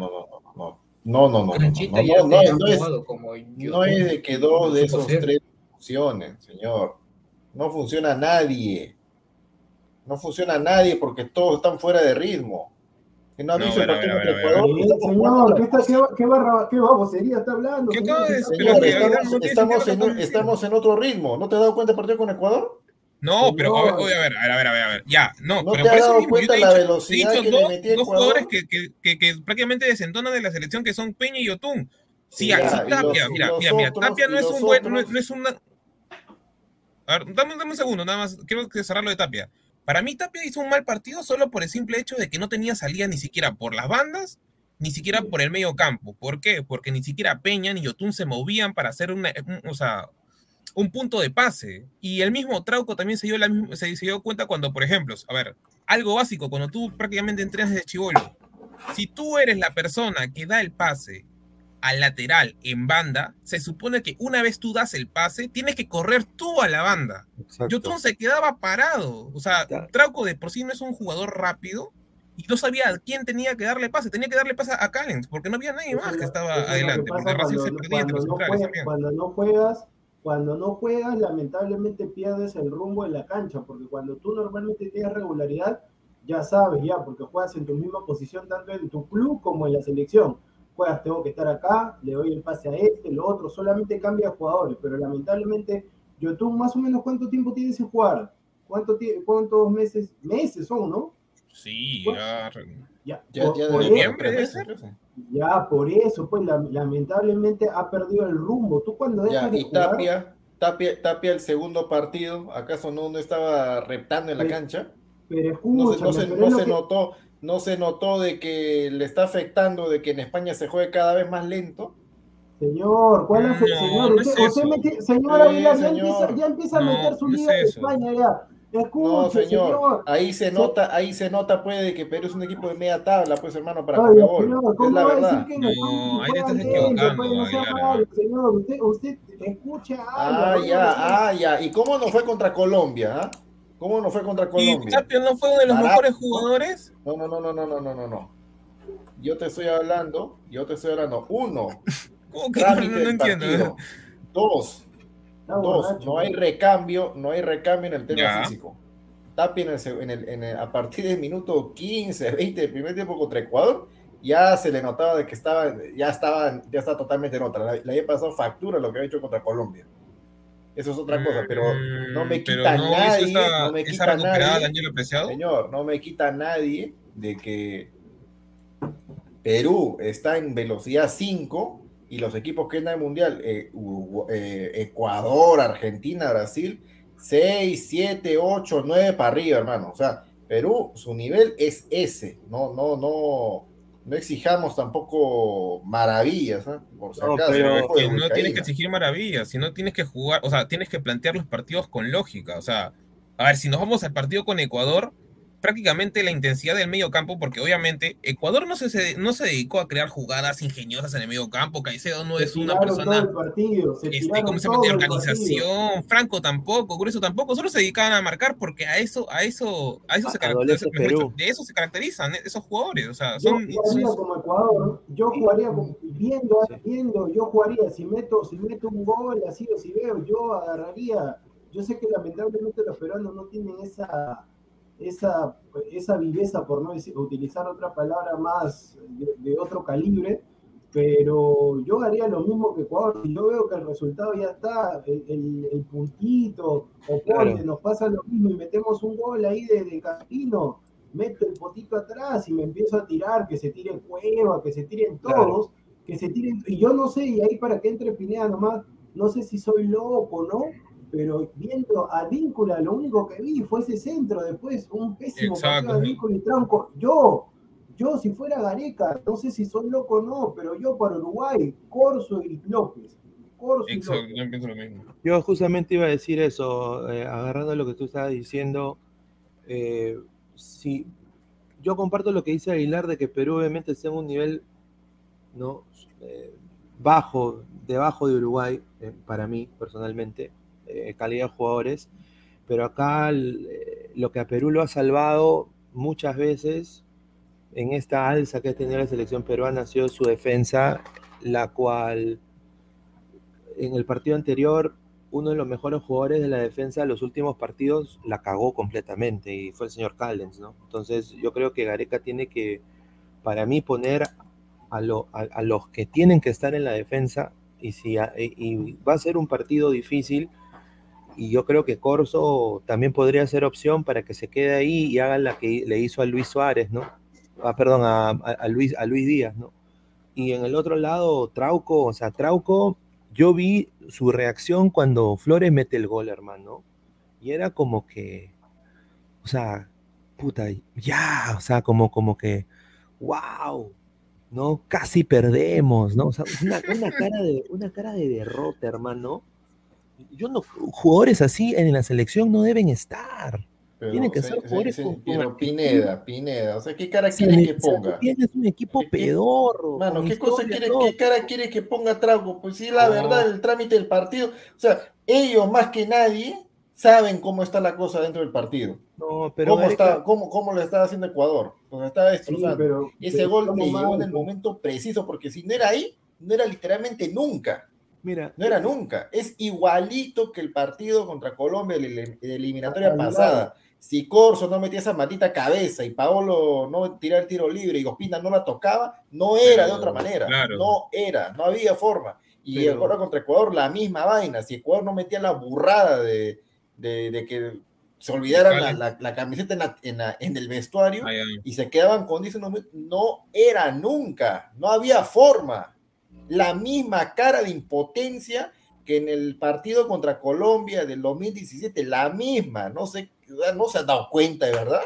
no, no, no, no, no, no, no, es, no es de que dos de esos tres funcionen, señor. No funciona nadie. No funciona nadie porque todos están fuera de ritmo. Que no ha visto No, el partido contra Ecuador. Señor, ¿qué, está, qué, qué, barra, qué babosería está hablando? ¿Qué señor? decir? Señor, Pero estamos, estamos, en, lo un- estamos en otro ritmo. ¿No te has dado cuenta del partido con Ecuador? No, pero a ver, Señor. a ver, a ver, a ver, a ver, a ver, ya, no, ¿No pero te has dado cuenta la dicho, velocidad he que dicho le dos, metía dos jugadores que, que, que, que prácticamente desentonan de la selección, que son Peña y Yotun. Sí, Ya, así Tapia, los- mira, mira, los mira, otros, Tapia no es un buen, no, no es una... A ver, dame, dame un segundo, nada más, quiero que cerrarlo de Tapia. Para mí Tapia hizo un mal partido solo por el simple hecho de que no tenía salida ni siquiera por las bandas, ni siquiera por el medio campo. ¿Por qué? Porque ni siquiera Peña ni Yotun se movían para hacer una, un- o sea, un punto de pase. Y el mismo Trauco también se dio, la, se, se dio cuenta cuando, por ejemplo, a ver, algo básico, cuando tú prácticamente entrenas desde chivolo, si tú eres la persona que da el pase al lateral en banda, se supone que una vez tú das el pase, tienes que correr tú a la banda. Exacto. Yotun se quedaba parado. O sea, Trauco de por sí no es un jugador rápido y no sabía a quién tenía que darle pase. Tenía que darle pase a Callens porque no había nadie Eso más que estaba que adelante. Porque se perdía no juegas-. Cuando no juegas, cuando no juegas, lamentablemente pierdes el rumbo en la cancha, porque cuando tú normalmente tienes regularidad, ya sabes, ya, porque juegas en tu misma posición, tanto en tu club como en la selección. Juegas, tengo que estar acá, le doy el pase a este, lo otro, solamente cambia jugadores, pero lamentablemente, yo tú más o menos cuánto tiempo tienes sin jugar, ¿Cuánto cuántos meses, meses son, ¿no? Sí, ya. Ya, Ya, por- ya por de eso- ya, por eso, pues la- lamentablemente ha perdido el rumbo. Tú cuando dejas Ya, de y jugar, Tapia, Tapia, Tapia el segundo partido, ¿acaso no, no estaba reptando en la cancha? pero No se, escúchame, no se, pero no se que- notó, no se notó de que le está afectando de que en España se juegue cada vez más lento. Señor, ¿cuál es el No, señor? no usted, es usted eso. mete- señor Sí, ya, señor. Empieza, ya empieza a No, meter su no es liga de eso. España ya. Escuche, No, señor, señor. ahí se nota, ahí se nota puede que Perú es un equipo de media tabla, pues hermano, para Conmebol. señor, Es ¿cómo la va verdad. decir que en No, ahí te lento? Pues no señor. Usted, usted escuche algo. Ah, ya, ah, ya. ¿Y cómo no fue contra Colombia? ah? ¿Cómo no fue contra Colombia? ¿Y Tapia no fue uno de los mejores jugadores? No, no, no, no, no, no, no, no. no. Yo te estoy hablando, yo te estoy hablando. Uno, (laughs) trámite no, no entiendo. Partido. Dos, dos, no hay recambio, no hay recambio en el tema físico. Tapia en el, en a partir del minuto 15, 20 del primer tiempo contra Ecuador, ya se le notaba de que estaba, ya estaba, ya está totalmente en otra. Le había pasado factura lo que había hecho contra Colombia. Eso es otra cosa, pero no me Mm, pero quita no nadie, esa, no me quita nadie. Señor, no me quita nadie de que Perú está en velocidad 5 y los equipos que están en el mundial, eh, eh, Ecuador, Argentina, Brasil, 6, 7, 8, 9 para arriba, hermano. O sea, Perú, su nivel es ese. No, no, no, no exijamos tampoco maravillas, ¿ah? Por si No, acaso, pero que no tienes que exigir maravillas, sino tienes que jugar, o sea, tienes que plantear los partidos con lógica. O sea, a ver, si nos vamos al partido con Ecuador, prácticamente la intensidad del medio campo, porque obviamente Ecuador no se, se- no se dedicó a crear jugadas ingeniosas en el medio campo, Caicedo no Se es una persona partido, se este, partido. organización, Franco tampoco, Grueso tampoco, solo se dedicaban a marcar porque a eso, a eso, a eso se caracterizan, de eso se caracterizan esos jugadores, o sea, Yo son, jugaría son- como Ecuador, yo jugaría como, viendo, Sí. viendo, yo jugaría, si meto, si meto un gol así o si veo, yo agarraría, yo sé que lamentablemente los peruanos no tienen esa, esa, esa viveza, por no decir- utilizar otra palabra más de, de otro calibre, pero yo haría lo mismo que Ecuador, si yo veo que el resultado ya está, el, el- el puntito, o Claro. nos pasa lo mismo y metemos un gol ahí de, de meto el potito atrás y me empiezo a tirar, que se tire Cueva, que se tiren Claro. todos, que se tiren, y yo no sé, y ahí para que entre Pineda nomás, no sé si soy loco no, pero viendo a Víncula, lo único que vi fue ese centro, después un pésimo partido de Víncula y Tronco. Yo, yo si fuera Gareca, no sé si soy loco o no, pero yo para Uruguay, Corso y López. Corso y exacto, López. yo pienso lo mismo. Yo justamente iba a decir eso, eh, agarrando lo que tú estabas diciendo. eh, sí, yo comparto lo que dice Aguilar de que Perú obviamente está en un nivel ¿no? Eh, bajo, debajo de Uruguay, eh, para mí personalmente, eh, calidad de jugadores, pero acá eh, lo que a Perú lo ha salvado muchas veces en esta alza que ha tenido la selección peruana ha sido su defensa, la cual en el partido anterior uno de los mejores jugadores de la defensa de los últimos partidos la cagó completamente y fue el señor Callens, ¿no? Entonces yo creo que Gareca tiene que para mí poner a, a, los que tienen que estar en la defensa y, si, y va a ser un partido difícil y yo creo que Corso también podría ser opción para que se quede ahí y haga la que le hizo a Luis Suárez, ¿no? Ah, perdón, a, Luis, a Luis Díaz, ¿no? Y en el otro lado, Trauco, o sea, Trauco, yo vi su reacción cuando Flores mete el gol, hermano. Y era como que, o sea, puta, ya, o sea, como, como que, wow, ¿no? Casi perdemos, ¿no? O sea, una, cara, de, una cara de derrota, hermano. Yo no, jugadores así en la selección no deben estar. Tienen que ser jugadores Pero Pineda, Pineda, o sea, ¿qué cara quiere que ponga? Tienes un equipo pedorro. Mano, ¿qué cosa quiere, qué cara quiere que ponga Trago? Pues sí, la verdad, el trámite del partido, o sea, ellos más que nadie saben cómo está la cosa dentro del partido. No, pero cómo, está, cómo, cómo lo está haciendo Ecuador. Pues está destrozando. ese gol le llegó en el momento preciso, porque si no era ahí, no era literalmente nunca. Mira, no era nunca. Es igualito que el partido contra Colombia de la eliminatoria pasada. Si Corso no metía esa matita cabeza y Paolo no tiraba el tiro libre y Ospina no la tocaba, no era de otra manera. No era, no había forma. Y ahora contra Ecuador la misma vaina. Si Ecuador no metía la burrada de, de, que se olvidaran la, camiseta en, el vestuario y se quedaban con dice no era nunca, no había forma. La misma cara de impotencia que en el partido contra Colombia del 2017, la misma, no sé, no se han dado cuenta de verdad.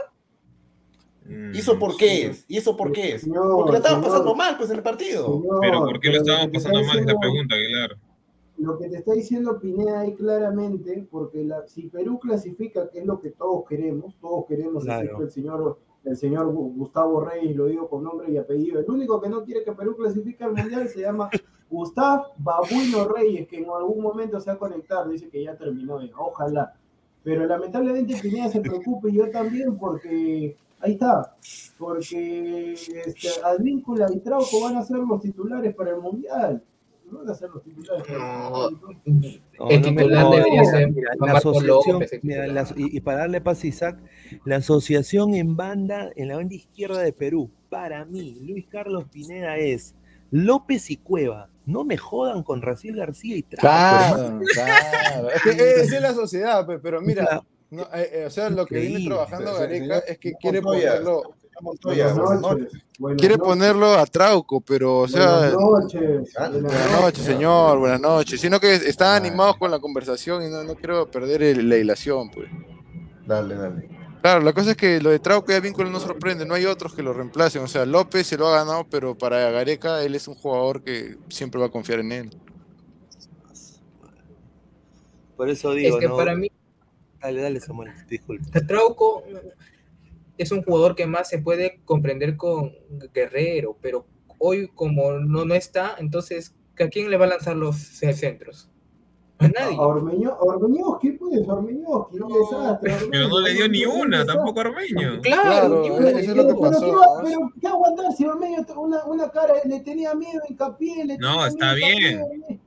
¿Y eso por qué es? ¿Y eso por qué es? Porque lo estaban pasando mal pues en el partido. pero ¿por qué lo estaban pasando mal? Es la pregunta, Aguilar lo que te está diciendo Pineda ahí claramente, porque la, si Perú clasifica, que es lo que todos queremos, todos queremos, el señor el señor Gustavo Reyes, lo digo con nombre y apellido, el único que no quiere que Perú clasifique al Mundial se llama Gustavo Babuino Reyes, que en algún momento se va a conectar, dice que ya terminó, ojalá. Pero lamentablemente Pineda se preocupa y yo también porque ahí está, porque este, Advíncula y Trauco van a ser los titulares para el Mundial el titular debería ser la asociación, y, para darle paz a Isaac, la asociación en banda, en la banda izquierda de Perú, para mí, Luis Carlos Pineda es López y Cueva. No me jodan con Raciel García y Trapo. Claro, (laughs) claro. Es es la sociedad, pero mira, eh, eh, o sea, lo que viene trabajando Gareca es que quiere ponerlo Quiere ponerlo a Trauco, pero, o sea. Buenas noches. señor, buenas noches. Sino que están animados con la conversación y no, no quiero perder la hilación, pues. Dale, dale. Claro, la cosa es que lo de Trauco y vínculo no sorprende, no hay otros que lo reemplacen. O sea, López se lo ha ganado, pero para Gareca él es un jugador que siempre va a confiar en él. Por eso digo. Es que para mí. Dale, dale, Samuel, disculpe. Trauco es un jugador que más se puede comprender con Guerrero, pero hoy como no, no está, entonces, ¿a quién le va a lanzar los centros? A nadie. A Ormeño, ¿qué puedes? Ormeño, qué desastre. Pero no le dio ni una, tampoco a Claro, claro eso es lo que pasó. Pero, pero, ¿qué aguantar si Ormeño una, una cara le tenía miedo, hincapié? Le no, está bien.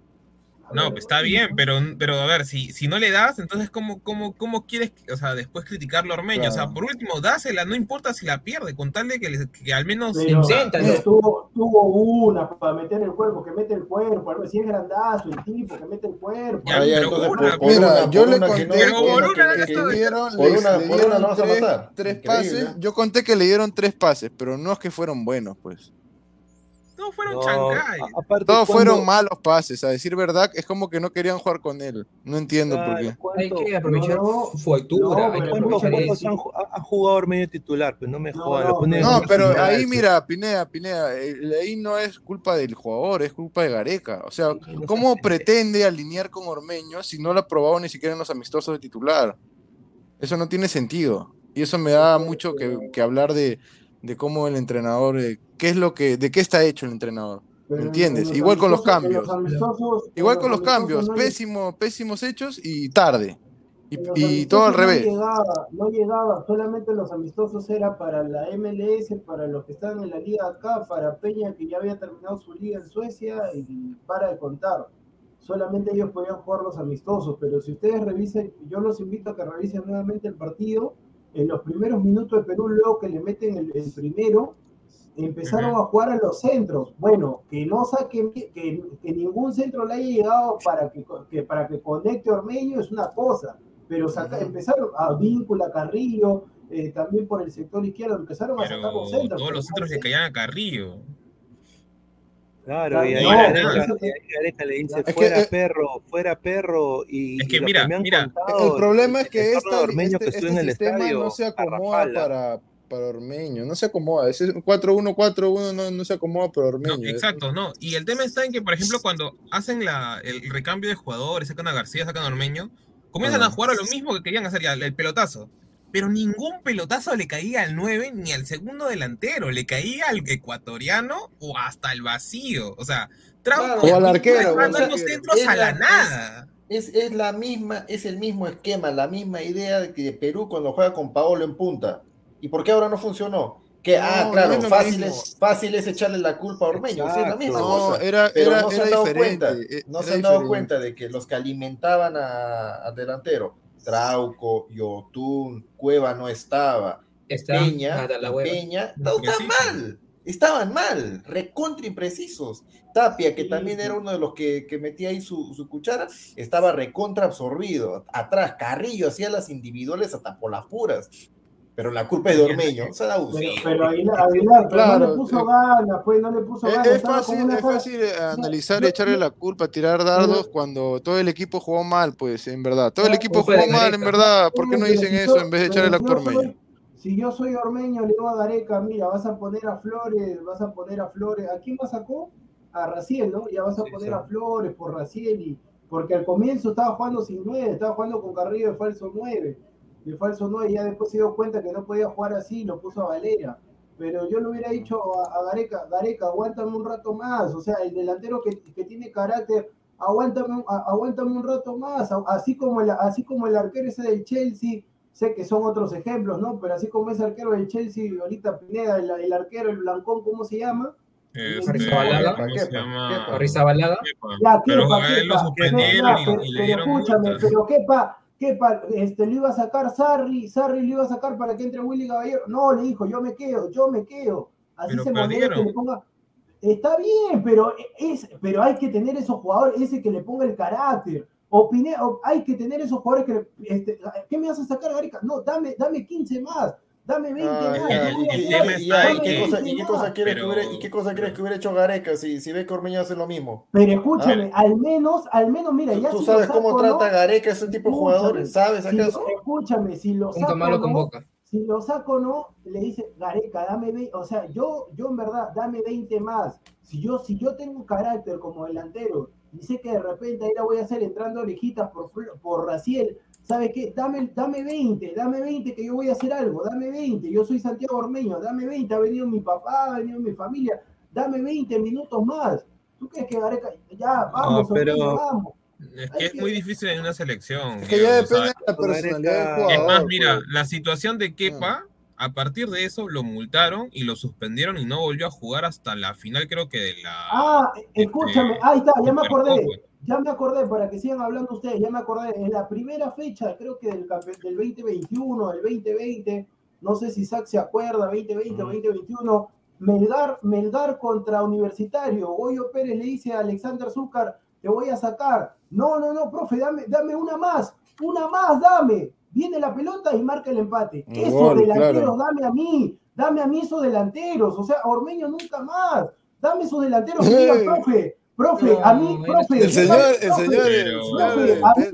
No, pues está bien, pero, pero a ver, si, si no le das, entonces ¿cómo, cómo, cómo quieres, o sea, después criticarlo a Ormeño? O sea, por último, dásela, no importa si la pierde, con tal de que, que al menos intenta. Tuvo, tuvo, una para meter el cuerpo, que mete el cuerpo, si es grandazo el tipo, que mete el cuerpo. Ya, pero una, mira, yo le conté que, le dieron, tres, tres pases, yo conté que le dieron tres pases, pero no es que fueron buenos, pues. Todos fueron no, Todos fueron malos pases, a decir verdad, es como que no querían jugar con él. No entiendo por qué. Hay que aprovechar su altura. ha jugado medio titular? Pues no me jodan. No, pero ahí mira, Pineda, Pineda, ahí no es culpa del jugador, es culpa de Gareca. O sea, ¿cómo pretende alinear con Ormeño si no lo ha probado ni siquiera en los amistosos de titular? Eso no tiene sentido. Y eso me da mucho que hablar de, de cómo el entrenador, eh, qué es lo que, de qué está hecho el entrenador. ¿Me entiendes? Igual con los cambios. Igual con los cambios, pésimo, pésimos hechos y tarde. Y, todo al revés. No llegaba, solamente los amistosos era para la MLS, para los que están en la liga acá, para Peña que ya había terminado su liga en Suecia y para de contar. Solamente ellos podían jugar los amistosos, pero si ustedes revisen, yo los invito a que revisen nuevamente el partido en los primeros minutos de Perú, luego que le meten el, primero, empezaron a jugar a los centros. Bueno, que no saquen, que, ningún centro le haya llegado para que, para que conecte Ormeño es una cosa, pero empezaron a Víncula, Carrillo, eh, también por el sector izquierdo, empezaron a sacar los centros. Todos los centros le caían a Carrillo. Claro, y ahí Gareca le dice fuera perro, fuera perro. Y, es que mira, mira. el problema es que esta, este, este sistema no se acomoda para, para Ormeño, no se acomoda. Ese 4-1-4-1 no, no, se acomoda para Ormeño. No, exacto, no. Y el tema está en que, por ejemplo, cuando hacen la, el recambio de jugadores, sacan a García, sacan a Ormeño, comienzan a jugar a lo mismo que querían hacer ya, el pelotazo pero ningún pelotazo le caía al 9 ni al segundo delantero, le caía al ecuatoriano o hasta el vacío. O sea, Trauco o al arquero, los centros a la, nada. Es, es, la misma, es el mismo esquema, la misma idea de que Perú cuando juega con Paolo en punta. ¿Y por qué ahora no funcionó? Que, ah, claro, fácil, es, fácil es echarle la culpa a Ormeño, es la misma cosa. Era, pero no se han dado cuenta, no se han dado cuenta de que los que alimentaban al delantero Trauco, Yotun, Cueva no estaba. Peña, Peña, estaban mal, estaban mal, recontra imprecisos. Tapia, que también era uno de los que, metía ahí su, cuchara, estaba recontra absorbido. Atrás, Carrillo hacía las individuales hasta por las puras pero la culpa es de Ormeño. O sea, pero, Aguilar, claro, no le puso eh, ganas, pues no le puso ganas. Es fácil, es fácil eh, analizar y echarle la culpa, tirar dardos cuando todo el equipo jugó mal, pues, en verdad. Todo el equipo jugó mal, en verdad. ¿Por qué no dicen eso en vez de echarle la culpa a Ormeño? Si yo soy Ormeño, le digo a Gareca, mira, vas a poner a Flores, vas a poner a Flores. ¿A quién más sacó? A Raciel, ¿no? Ya vas a poner a Flores por Raciel y porque al comienzo estaba jugando sin nueve, estaba jugando con Carrillo de falso nueve de falso no, y ya después se dio cuenta que no podía jugar así, lo puso a Valera. Pero yo le hubiera dicho a, Gareca, Gareca, aguántame un rato más, o sea, el delantero que, tiene carácter, aguántame, aguántame un rato más, así como, el, así como el arquero ese del Chelsea, sé que son otros ejemplos, ¿no? Pero así como ese arquero del Chelsea, ahorita Pineda, el, arquero, el blancón, ¿cómo se llama? Este, Rizabalaga. Rizabalaga. Pero a él lo suspendieron y, le dieron escúchame, pero qué ¿Qué este, lo iba a sacar Sarri, Sarri lo iba a sacar para que entre Willy Caballero. No, le dijo, yo me quedo, yo me quedo. Así se molesta que le ponga. Está bien, pero, es, pero hay que tener esos jugadores, ese que le ponga el carácter. Opiné, hay que tener esos jugadores que. Este, ¿Qué me vas a sacar, Garica? No, dame, dame 15 más. Dame 20 ah, ¿Y qué cosa crees que hubiera hecho Gareca si, si ve que Ormeño hace lo mismo? Pero escúchame, ah. al menos, al menos, mira, ya ¿Tú, sabes cómo trata Gareca ese tipo de jugadores? ¿Sabes acaso? escúchame, si lo saco. no, Si lo saco no, le dice Gareca, dame 20, o sea, yo, yo en verdad, dame 20 más. Si yo, si yo tengo carácter como delantero y sé que de repente ahí la voy a hacer entrando orejitas por, por Raciel, ¿Sabe qué? Dame, dame 20, dame 20 que yo voy a hacer algo, dame 20, yo soy Santiago Ormeño, dame 20, ha venido mi papá, ha venido mi familia, dame 20 minutos más. ¿Tú crees que Gareca, ya, vamos, pero... vamos? Es que es muy difícil en una selección. Es que ya depende de la personalidad del Es más, mira, pues. la situación de Kepa, a partir de eso lo multaron y lo suspendieron y no volvió a jugar hasta la final, creo que de la. Ah, escúchame, este, ahí está, ya me acordé. Ya me acordé, para que sigan hablando ustedes, ya me acordé, en la primera fecha, creo que del, del 2021, del 2020, no sé si Sac se acuerda, 2020 o 2021, Melgar, Melgar contra Universitario, Goyo Pérez le dice a Alexander Zúcar, te voy a sacar. No, no, no, profe, dame, dame una más, una más, dame. Viene la pelota y marca el empate. esos delanteros, dame a mí, dame a mí esos delanteros, o sea, Ormeño nunca más. Dame esos delanteros que (laughs) digan, profe, Profe, a mí, profe. El señor, el señor,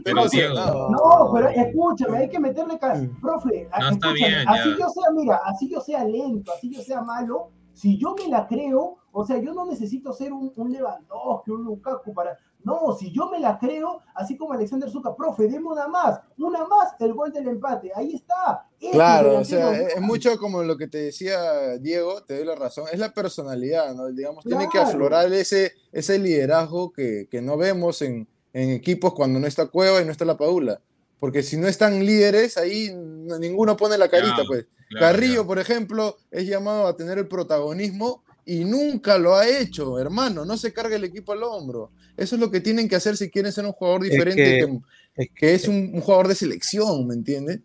profe, No, pero escúchame, hay que meterle. Profe, escúchame, así yo sea, mira, así yo sea lento, así yo sea malo, si yo me la creo, o sea, yo no necesito ser un, un Lewandowski, un Lukaku para. No, si yo me la creo, así como Alexander Zucca, profe, demos una más, una más, el gol del empate, ahí está. claro, o sea, es mucho como lo que te decía Diego, te doy la razón, es la personalidad, ¿no? Digamos, tiene que aflorar ese, ese liderazgo que, que no vemos en, en, equipos cuando no está Cueva y no está la Paula. Porque si no están líderes, ahí ninguno pone la carita, pues. Carrillo, por ejemplo, es llamado a tener el protagonismo y nunca lo ha hecho, hermano. No se carga el equipo al hombro. Eso es lo que tienen que hacer si quieren ser un jugador diferente, que, es, un, jugador de selección, ¿me entiendes?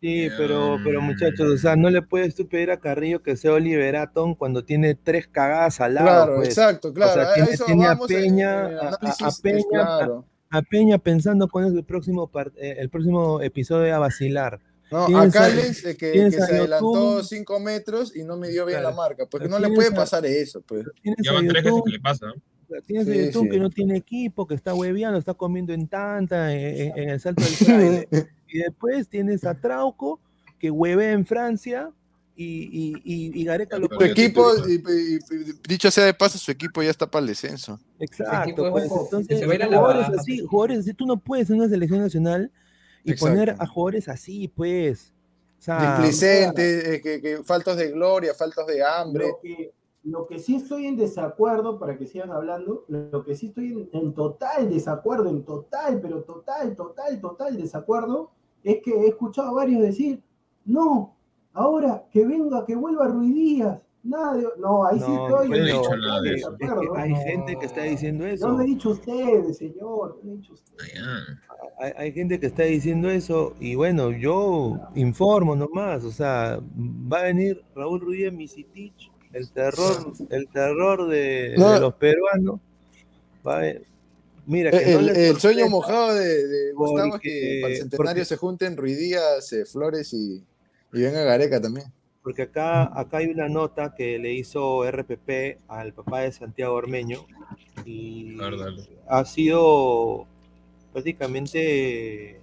Sí, pero, pero muchachos, o sea, no le puedes tú pedir a Carrillo que sea Oliver Atom cuando tiene tres cagadas al lado. Claro, pues. exacto, claro. O sea, a tiene, eso tiene a en- Peña, en el a- Peña, es claro. a, a Peña pensando cuál es el próximo, eh, el próximo episodio a vacilar. No, Tienes a a- Cales eh, que, que se adelantó Yotun. 5 metros y no midió bien Claro. la marca, porque no le tienes puede a- pasar eso, pues. Ya van tres veces que le pasa. ¿no? tienes a Sí, Yotun sí. que no tiene equipo, que está hueviando, está comiendo en tanta, en, en- en el salto del (laughs) fraile. y después tienes a Trauco, que huevea en Francia, y, y, y, y Gareca lo Su equipo, y- y- y- dicho sea de paso, su equipo ya está para el descenso. Exacto, pues, entonces jugadores así, jugadores así, tú no puedes en una selección nacional y Exacto. poner a jugadores así, pues. O sea, Displicentes, eh, que, que faltos de gloria, faltos de hambre. Lo que, lo que sí estoy en desacuerdo, para que sigan hablando, lo que sí estoy en, en total desacuerdo, en total, pero total, total, total desacuerdo, es que he escuchado a varios decir, no, ahora que venga, que vuelva Ruiz Díaz. Nada de- no, ahí sí No, estoy no he dicho nada de eso. es que desacuerdo. hay gente que está diciendo No eso. lo he dicho ustedes, señor, no lo he dicho ustedes. Ah, Hay, hay gente que está diciendo eso y bueno, yo informo nomás, o sea, va a venir Raúl Ruiz Misitich, el terror, el terror de, No. de los peruanos. Va a ver- Mira, que no El, les el sueño mojado de, de Gustavo es que para el centenario porque- se junten Ruidías, eh, Flores y, y venga Gareca también. Porque acá, acá hay una nota que le hizo RPP al papá de Santiago Ormeño y ver, ha sido prácticamente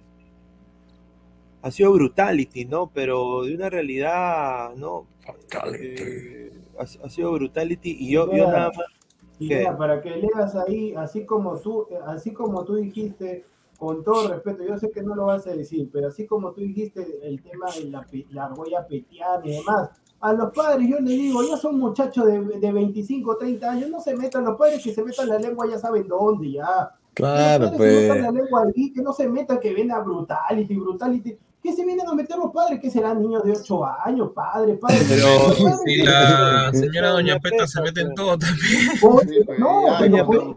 ha sido brutality, ¿no? Pero de una realidad, ¿no? Eh, ha, ha sido brutality y yo, nada más Y mira, para que leas ahí, así como tú, eh, así como tú dijiste, con todo respeto, yo sé que no lo vas a decir, pero así como tú dijiste el tema de la, la argolla petiana y demás, a los padres yo les digo, ya son muchachos de, de 25, 30 años, no se metan, los padres que se metan la lengua ya saben dónde, ya. Claro, los padres se metan pues. la lengua ahí, que no se metan, que ven a brutality, brutality. ¿Qué se vienen a meter los padres? ¿Qué serán niños de 8 años, padres, padres? Pero- Si que- la señora Doña Doña Peta se mete en pues. todo también. Oye, pues, no, ya, pero- Doña pero- Peta-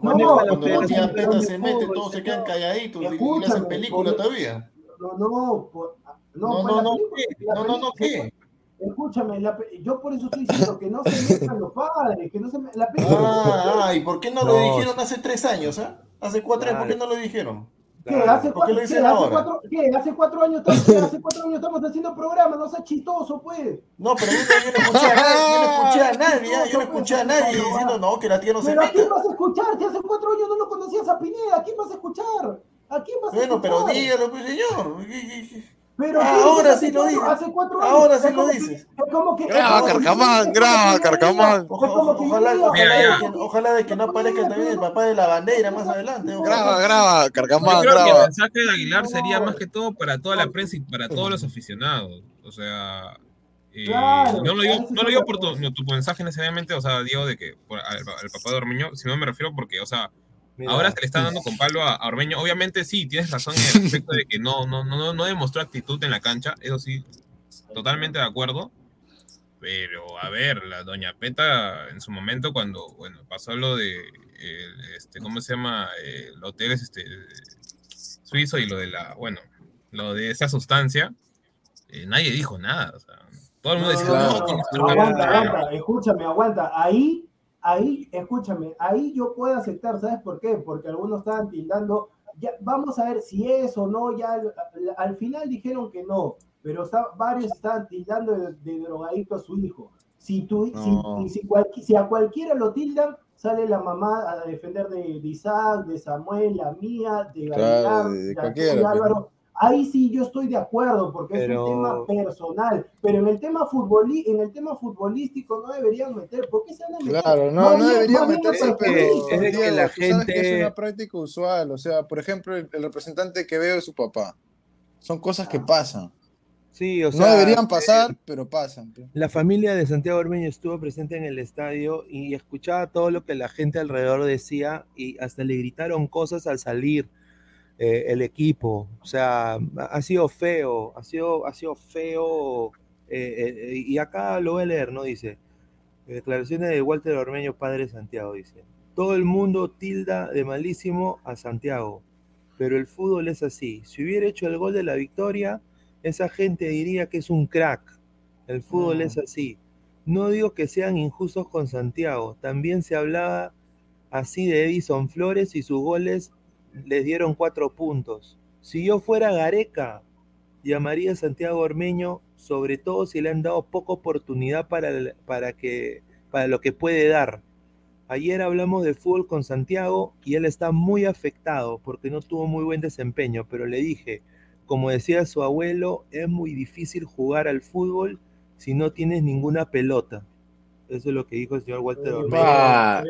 no, no, se mete, todos se quedan calladitos y- y le hacen película por- todavía. No, no, por- No, pues no, no, No, no, no, película- ¿qué? Escúchame, la yo por eso estoy diciendo que no se metan los padres, que no se la película. Ah, ah, ¿y por qué no lo No, dijeron hace tres años, ah? Hace cuatro años, ¿por qué no lo dijeron? ¿Qué? Claro. ¿Hace, ¿Por qué cuatro, dicen ¿Hace cuatro. ¿Hace cuatro años (laughs) hace cuatro años estamos haciendo programa? No seas chistoso, pues. No, pero yo, yo no escuché a (laughs) nadie, yo no escuché a nadie, ah, yo no escuché a nadie diciendo no, que la tía no se Pero ¿a quién vas a escuchar? Si hace cuatro años no lo conocías a Pineda, ¿a quién vas a escuchar? ¿A quién vas a Bueno, pero escuchar? dígalo, pues, señor. Pero Ah, ¿qué dices ahora sí lo dices. Hace cuatro años. Ahora sí lo dices. Graba, Carcamán, graba, Carcamán. Ojalá, de que, no aparezca también el papá de la bandera más adelante. Graba, graba, Yo Carcamán, creo que el graba. mensaje de Aguilar sería más que todo para toda la prensa y para todos los aficionados. O sea, eh, Claro, no lo digo, no lo digo por tu, cosa. no, tu mensaje necesariamente, o sea, digo de que por, al, al papá de Ormeño, sino me refiero porque, o sea, Mira, ahora se le está dando con palo a, a Ormeño. Obviamente sí, tienes razón en el aspecto de que no, no, no, no demostró actitud en la cancha, eso sí, totalmente de acuerdo. Pero, a ver, la Doña Peta en su momento, cuando, bueno, pasó lo de, el, este, ¿cómo se llama? Eh, el hotel es este, suizo y lo de la, bueno, lo de esa sustancia, eh, nadie dijo nada. O sea, todo el mundo No, decía, no, aguanta, cambiando". aguanta, escúchame, aguanta. Ahí, ahí, escúchame, ahí yo puedo aceptar, ¿sabes por qué? Porque algunos estaban tildando, ya, vamos a ver si es o no, ya al, al- al final dijeron que no, pero está- varios estaban tildando de, de drogadicto a su hijo. Si, tú, No. si, a cualquiera lo tildan, sale la mamá a defender de, de Isaac, de Samuel, la mía, de Claro, Gavilán, de- cualquiera, pues. Álvaro. Ahí sí yo estoy de acuerdo, porque Pero- es un tema personal, pero en el tema futbolí en el tema futbolístico no deberían meter, ¿por qué se van a meter? Claro, no, no bien- debería más bien meterse, pero es de que la que gente- es una práctica usual. O sea, por ejemplo, el, el representante que veo es su papá. Son cosas que pasan. Sí, o No sea, deberían pasar, pero pasan. La familia de Santiago Ormeño estuvo presente en el estadio y escuchaba todo lo que la gente alrededor decía y hasta le gritaron cosas al salir eh, el equipo. O sea, ha sido feo, ha sido, ha sido feo. eh, eh, y acá lo voy a leer, ¿no? Dice, declaraciones de Walter Ormeño, padre de Santiago, dice. Todo el mundo tilda de malísimo a Santiago, pero el fútbol es así. Si hubiera hecho el gol de la victoria, esa gente diría que es un crack. El fútbol es así. No digo que sean injustos con Santiago, también se hablaba así de Edison Flores y sus goles les dieron cuatro puntos. Si yo fuera Gareca, llamaría a Santiago Ormeño, sobre todo si le han dado poca oportunidad para, para, que, para lo que puede dar. Ayer hablamos de fútbol con Santiago y él está muy afectado porque no tuvo muy buen desempeño, pero le dije, como decía su abuelo, es muy difícil jugar al fútbol si no tienes ninguna pelota. Eso es lo que dijo el señor Walter Ormeño.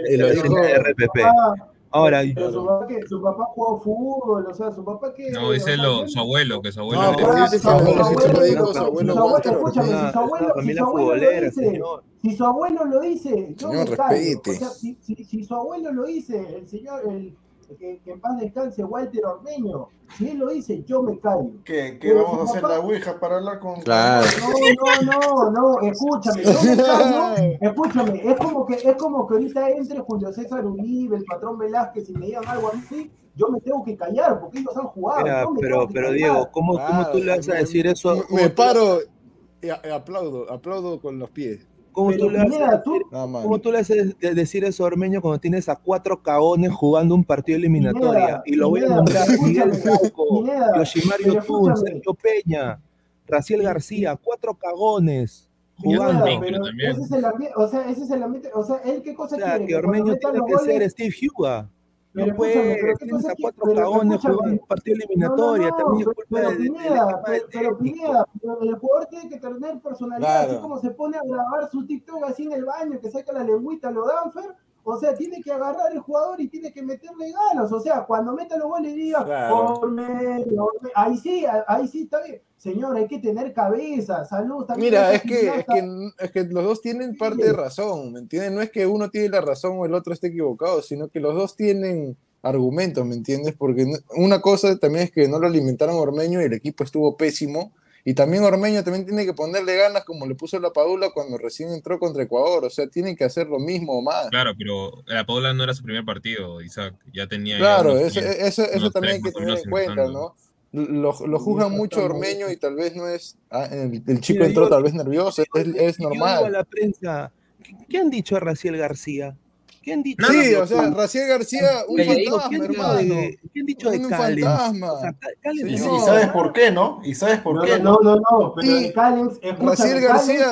y lo dijo RPP. Ahora, pero su papá, que, su papá jugó fútbol, o sea, su papá que. No, dice lo, su abuelo, que su abuelo. No, su abuelo, si dijo su abuelo. Escúchame, si su abuelo, si su abuelo lo dice, si su abuelo lo dice, yo señor, me callo. O sea, si, si, si su abuelo lo dice, el señor, el, que, que, en paz descanse Walter Ormeño. Si él lo dice, yo me callo. ¿Qué, qué vamos a hacer la Ouija para hablar con.? Claro. No, no, no, no, escúchame, yo me callo, escúchame, es como que, es como que ahorita entre Julio César Uribe, el patrón Velázquez, y me digan algo así, yo me tengo que callar, porque ellos han jugado. Mira, pero, pero Diego, ¿cómo, ¿cómo tú le vas a decir eso? Me paro y aplaudo, aplaudo con los pies. ¿Cómo tú, le haces, tú, ¿Cómo tú, le haces, decir eso a Ormeño cuando tienes a cuatro cagones jugando un partido eliminatoria? y lo voy a nombrar Miguel Foucault, Yoshimario Tun, Sergio Peña, Raciel García, cuatro cagones jugando. pero ese es el ambiente, o sea, ese es el ambiente, o sea, él qué cosa o sea, quiere. Que Ormeño tiene que goles, ser Steve Huga. Pero no puede, tienes a cuatro cagones jugando un partido eliminatoria, no, no, también es culpa pero, de, Pineda, de, de, pero, pero Pineda, el jugador tiene que tener personalidad, claro. así como se pone a grabar su TikTok así en el baño, que saca la lengüita a lo Danfer, o sea, tiene que agarrar el jugador y tiene que meterle ganas, o sea, cuando meta los goles diga, claro. Orme, Orme, ahí sí, ahí sí está bien. Señor, hay que tener cabeza, salud. También Mira, es que, es, que, es que los dos tienen parte de razón, ¿me entiendes? No es que uno tiene la razón o el otro esté equivocado, sino que los dos tienen argumentos, ¿me entiendes? Porque una cosa también es que no lo alimentaron Ormeño y el equipo estuvo pésimo. Y también Ormeño también tiene que ponerle ganas como le puso la Padula cuando recién entró contra Ecuador. O sea, tiene que hacer lo mismo o más. Claro, pero la Padula no era su primer partido, Isaac. Ya tenía. Claro, unos, eso, eso, eso también hay que tener en cuenta, ¿no? Lo, lo juzgan mucho Ormeño y tal vez no es. Ah, el, el, chico entró tal vez nervioso, es, es normal. a la prensa, ¿qué han dicho a Raciel García? ¿Qué han dicho? Sí, no, o sea, Raciel García, un fantasma, ¿quién hermano. De, ¿Qué han dicho de un Callens? fantasma. O sea, Callens Sí, no. y sabes por qué, ¿no? Y sabes por No, qué, no, no, no, pero Sí. Callens, Raciel García,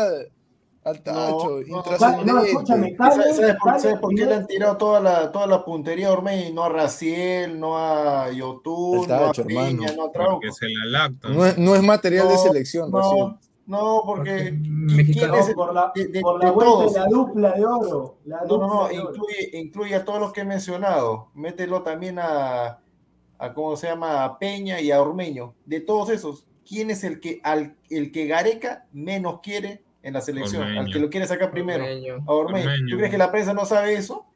al tacho, No, no, no, intrascendente. escúchame, ¿Y ¿Sabes, sabes por, sabes por qué le han tirado toda la, toda la puntería a Ormeño y no a Raciel, no a Yotun, no a Tacho, Peña, hermano. no a Trauco? Porque se la lactan. No es, no es material de No, selección, Raciel. No, porque Mexicano. ¿quién es el- por la, de- de- por de la vuelta todos? de la dupla de oro. La No, no, dupla no, incluye, incluye a todos los que he mencionado. Mételo también a, a ¿cómo se llama? A Peña y a Ormeño. De todos esos, ¿quién es el que al el que Gareca menos quiere en la selección? Ormeño. Al que lo quiere sacar primero. Ormeño. A Ormeño. Ormeño. ¿Tú crees que la prensa no sabe eso?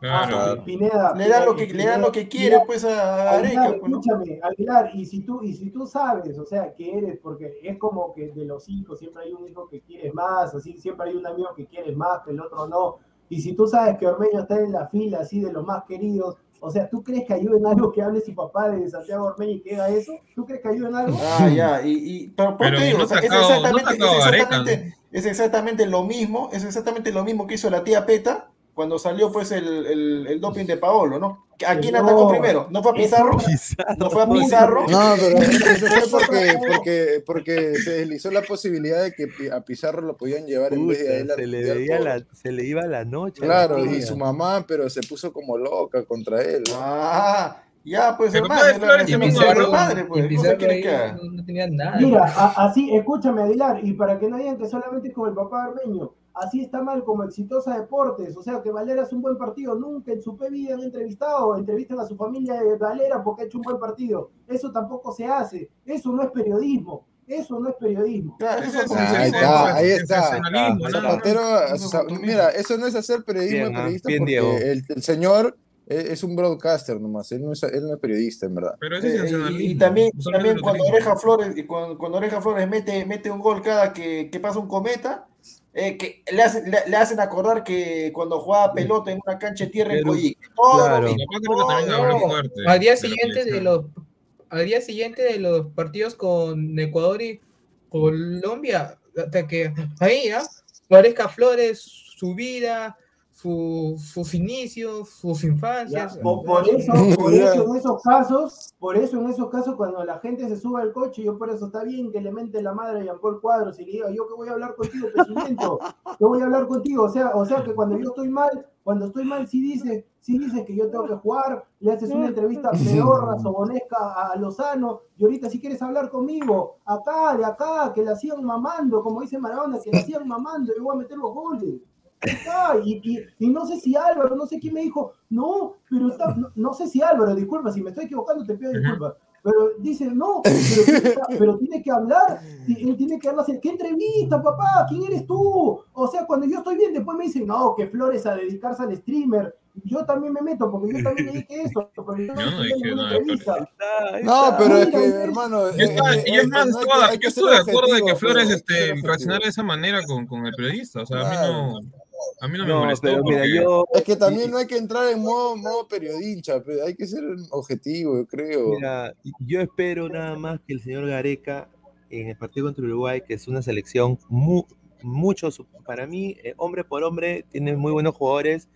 Claro. Ah, Pineda, Le dan lo que, Pineda, le dan lo que quiere Pineda, pues a Aguilar, Gareca. pues, ¿no? escúchame, Aguilar, y si tú, y si tú sabes, o sea, que eres, porque es como que de los hijos siempre hay un hijo que quieres más, así siempre hay un amigo que quieres más, que el otro no. Y si tú sabes que Ormeño está en la fila así de los más queridos, o sea, ¿tú crees que ayuda en algo que hable su papá de Santiago Ormeño y que haga eso? ¿Tú crees que ayuda en algo? Ah, ya, y, y pero, ¿por Pero qué digo? no O sea, es, sacado- no exactamente, sacado es, exactamente, es exactamente lo mismo, es exactamente lo mismo que hizo la tía Peta cuando salió pues el, el, el doping de Paolo, ¿no? ¿A quién No, atacó primero? ¿No fue a Pizarro? ¿No fue a Pizarro? No, pero eso fue (laughs) porque, porque, porque se deslizó la posibilidad de que a Pizarro lo podían llevar en vez de a él se, le la, se le iba la noche. la Claro, y su mamá, pero se puso como loca contra él. ¿no? Ah, ya, pues Pero hermano, su madre, y pues, no se que no, tenía nada. Mira, a- así, escúchame, Aguilar, y para que no digan que solamente es con el papá Armeño, así está mal como Exitosa Deportes, o sea, que Valera es un buen partido, nunca en su vida han entrevistado, entrevistan a su familia de Valera porque ha hecho un buen partido, eso tampoco se hace, eso no es periodismo, eso no es periodismo. Claro, Eso eso es es Ah, ahí está, ahí. Zapatero, mira, eso no es hacer periodismo Bien, de ah, periodista bien, porque el, el señor es, es un broadcaster nomás, él no es, él no es periodista, en verdad. Pero ese es Eh, y, también, cuando. Oreja Flores, y cuando, cuando Oreja Flores mete, mete un gol cada que, que pasa un cometa, eh, que le, hacen- le, le hacen acordar que cuando jugaba pelota en una cancha de tierra en. Todo claro. Al día siguiente de los al día siguiente de los partidos con Ecuador y Colombia, hasta que ahí, ¿ah? Parezca Flores, su vida, sus inicios, sus infancias. por, eso, por (laughs) eso en esos casos, por eso en esos casos cuando la gente se sube al coche, yo por eso está bien que le mente la madre a Jean Paul Cuadros y le diga, yo que voy a hablar contigo, presidente, yo voy a hablar contigo, o sea, o sea que cuando yo estoy mal, cuando estoy mal, sí dice, sí dice que yo tengo que jugar, le haces una entrevista (laughs) pedorra, sobonesca a Lozano, y ahorita si quieres hablar conmigo, acá, de acá, que la sigan mamando, como dice Maradona, que la sigan mamando, yo voy a meter los goles. Y, y, no sé si Álvaro, no sé quién me dijo, no, pero está, no, sé si Álvaro, disculpa, si me estoy equivocando te pido disculpas. Pero dice, no, pero, tiene que hablar, (laughs) él tiene que hablar, ¿qué entrevista, papá? ¿Quién eres tú? O sea, cuando yo estoy bien, después me dicen, no, que Flores a dedicarse al streamer. Yo también me meto, porque yo también le dije eso. (laughs) no, no, pero es que, hermano. y es más, yo estoy de acuerdo de que Flores este, reaccionara de esa manera con, con el periodista. O sea, a mí no. A mí no me molestó. Es que también no hay que entrar en modo, modo periodista, hay que ser objetivo, yo creo. Mira, yo espero nada más que el señor Gareca en el partido contra Uruguay, que es una selección muy, mucho, para mí, eh, hombre por hombre, tiene muy buenos jugadores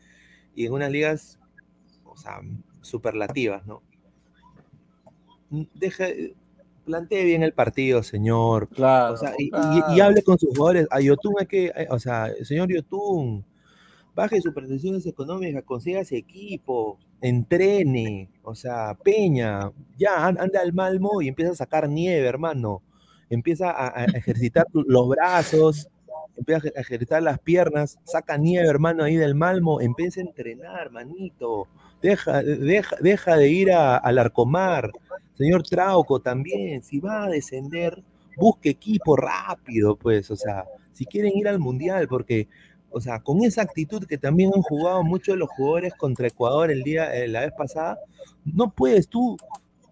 y en unas ligas, o sea, superlativas, ¿no? Deja, plantee bien el partido, señor. Claro. y, hable con sus jugadores. A Yotun hay que, o sea, señor Yotun, baje sus pretensiones económicas, consiga ese equipo, entrene, o sea, Peña, ya anda al Malmo y empieza a sacar nieve, hermano. Empieza a, ejercitar los brazos, empieza a ejercitar las piernas, saca nieve, hermano, ahí del Malmo, empieza a entrenar, manito. Deja, deja, deja de ir al Arcomar. Señor Trauco también, si va a descender, busque equipo rápido, pues, o sea, si quieren ir al Mundial, porque o sea, con esa actitud que también han jugado muchos de los jugadores contra Ecuador el día, eh, la vez pasada, no puedes tú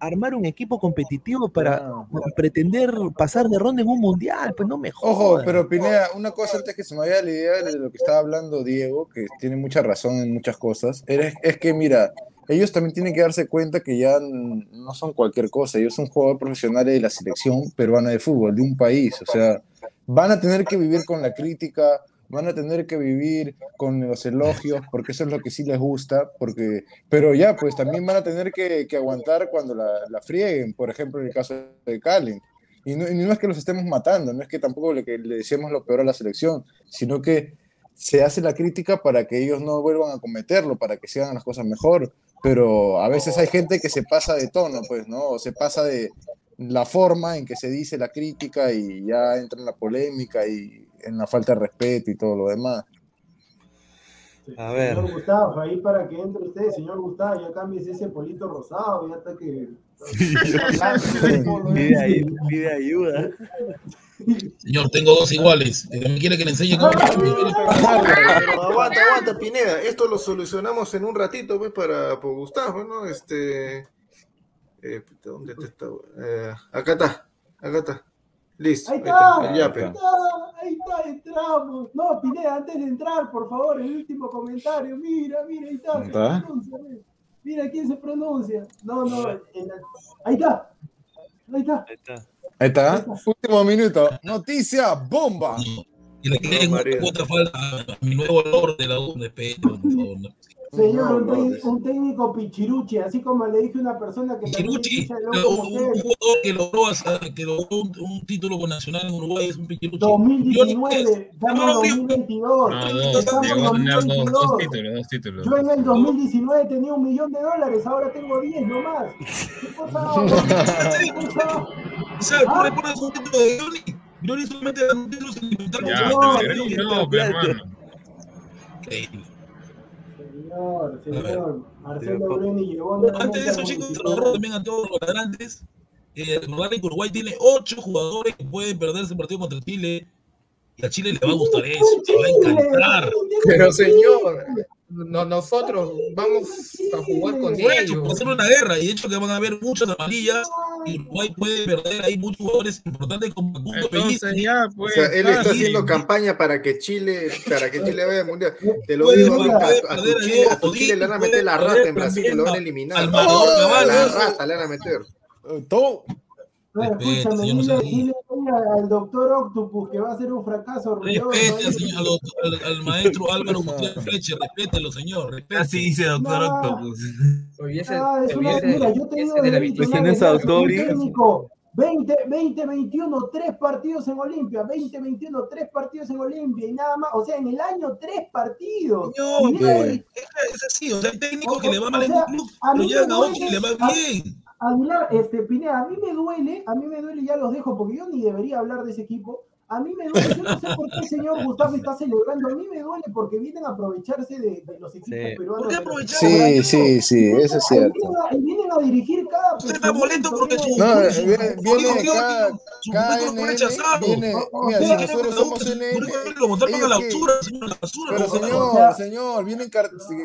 armar un equipo competitivo para pretender pasar de ronda en un mundial, pues no me Ojo, pero Pineda, una cosa antes que se me vaya la idea de lo que estaba hablando Diego, que tiene mucha razón en muchas cosas, es, es que mira, ellos también tienen que darse cuenta que ya no son cualquier cosa, ellos son jugadores profesionales de la selección peruana de fútbol, de un país, o sea, van a tener que vivir con la crítica, van a tener que vivir con los elogios, porque eso es lo que sí les gusta, porque, pero ya, pues también van a tener que, aguantar cuando la, la, frieguen, por ejemplo, en el caso de Calen. Y no, es que los estemos matando, no es que tampoco le, que le lo peor a la selección, sino que se hace la crítica para que ellos no vuelvan a cometerlo, para que se hagan las cosas mejor, pero a veces hay gente que se pasa de tono, pues, ¿no? O se pasa de la forma en que se dice la crítica y ya entra en la polémica y en la falta de respeto y todo lo demás. A ver. Señor Gustavo, ahí para que entre usted, señor Gustavo, ya cambies ese polito rosado, ya está que. pide, ayuda. Señor, tengo dos iguales. ¿Me quiere que le enseñe cómo? aguanta, aguanta, Pineda. Esto lo solucionamos en un ratito, pues, para por Gustavo, ¿no? Este. Eh, ¿Dónde está? Eh, acá está, acá está. Listo. Ahí está, ahí está, ahí está, entramos. No, Pineda, antes de entrar, por favor, el último comentario. Mira, mira, ahí está. ¿Está? mira quién se pronuncia. No, no, ahí está. Ahí está. Ahí está. Ahí está. Último minuto. Noticia bomba. Y le queden otra falta a mi nuevo olor de la U de Pedro. Señor, un, técnico pichiruchi, así como le dije a una persona que... Pichiruchi, un, jugador que logró, que logró un, título con Nacional en Uruguay es un pichiruchi. 2019, estamos en 2022. estamos en 2022. Dos, títulos, dos títulos. Yo en el 2019 tenía un millón de dólares, ahora tengo 10 nomás. (laughs) ¿Qué pasa? ¿Sabes? ¿Ah? ¿Por qué un título de Johnny? Johnny solamente da un título sin inventar. No, no, hermano. Increíble señor, señor. Marcelo Bruni llegó. Antes de eso, chicos, también a todos los grandes. Eh, recordarle que Uruguay tiene ocho jugadores que pueden perderse el partido contra Chile. Y a Chile le va a gustar eso, le va a encantar. Pero señor, no, nosotros vamos a jugar con ellos. Por hacer una guerra, y de hecho que van a haber muchas amarillas, y Uruguay puede perder ahí muchos jugadores importantes como Facundo ya, pues, O sea, él está haciendo campaña para que Chile, para que Chile vaya al mundial. Te lo digo, a, a, tu Chile, a tu Chile le van a meter la rata en Brasil y lo van a eliminar. Al la rata le van a meter. Todo. Escúchame, dile, dile, al doctor Octopus que va a ser un fracaso. Respete señor, al, al, maestro (laughs) Álvaro Gutiérrez Fleche, respételo, señor. Respete. Así dice doctor Octopus. Ah, es una, mira, yo te digo, de técnico 20, 20, 21, tres partidos en Olimpia, 20, 21, tres partidos en Olimpia y nada más, o sea, en el año tres partidos. No, es, así, o sea, el técnico que le va mal en un club, lo llevan a otro y le va bien. Aguilar, este, Pineda, a mí me duele, a mí me duele, ya los dejo, porque yo ni debería hablar de ese equipo, a mí me duele, yo no sé por qué el señor Gustavo está celebrando, a mí me duele porque vienen a aprovecharse de, de los equipos peruanos. ¿Por qué aprovechar? Sí, sí, sí, eso es cierto. Vienen, vienen a, dirigir cada... Usted está molesto porque su... No, viene, viene cada, cada viene, mira, si nosotros somos NN... Lo a la basura, señor, la basura. Pero señor, señor, vienen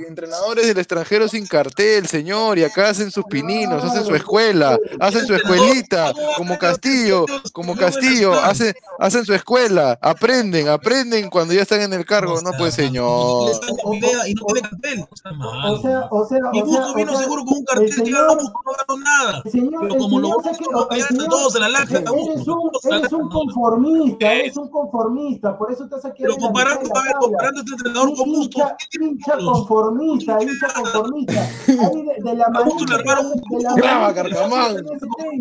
entrenadores del extranjero sin cartel, señor, y acá hacen sus pininos, hacen su escuela, hacen su escuelita, como Castillo, como Castillo, hacen, hacen su escuela, aprenden, aprenden cuando ya están en el cargo, no, pues señor. Y no tiene cartel, O sea, o sea, y Busco vino seguro con un cartel que no ganó nada. Pero como lo todos en la laja. Eres un, eres un conformista, eres un conformista, por eso te has aquí. Pero comparando, a ver, comparando este entrenador con Bustos. Hincha conformista, hincha conformista. De la manera. graba, Carcamán.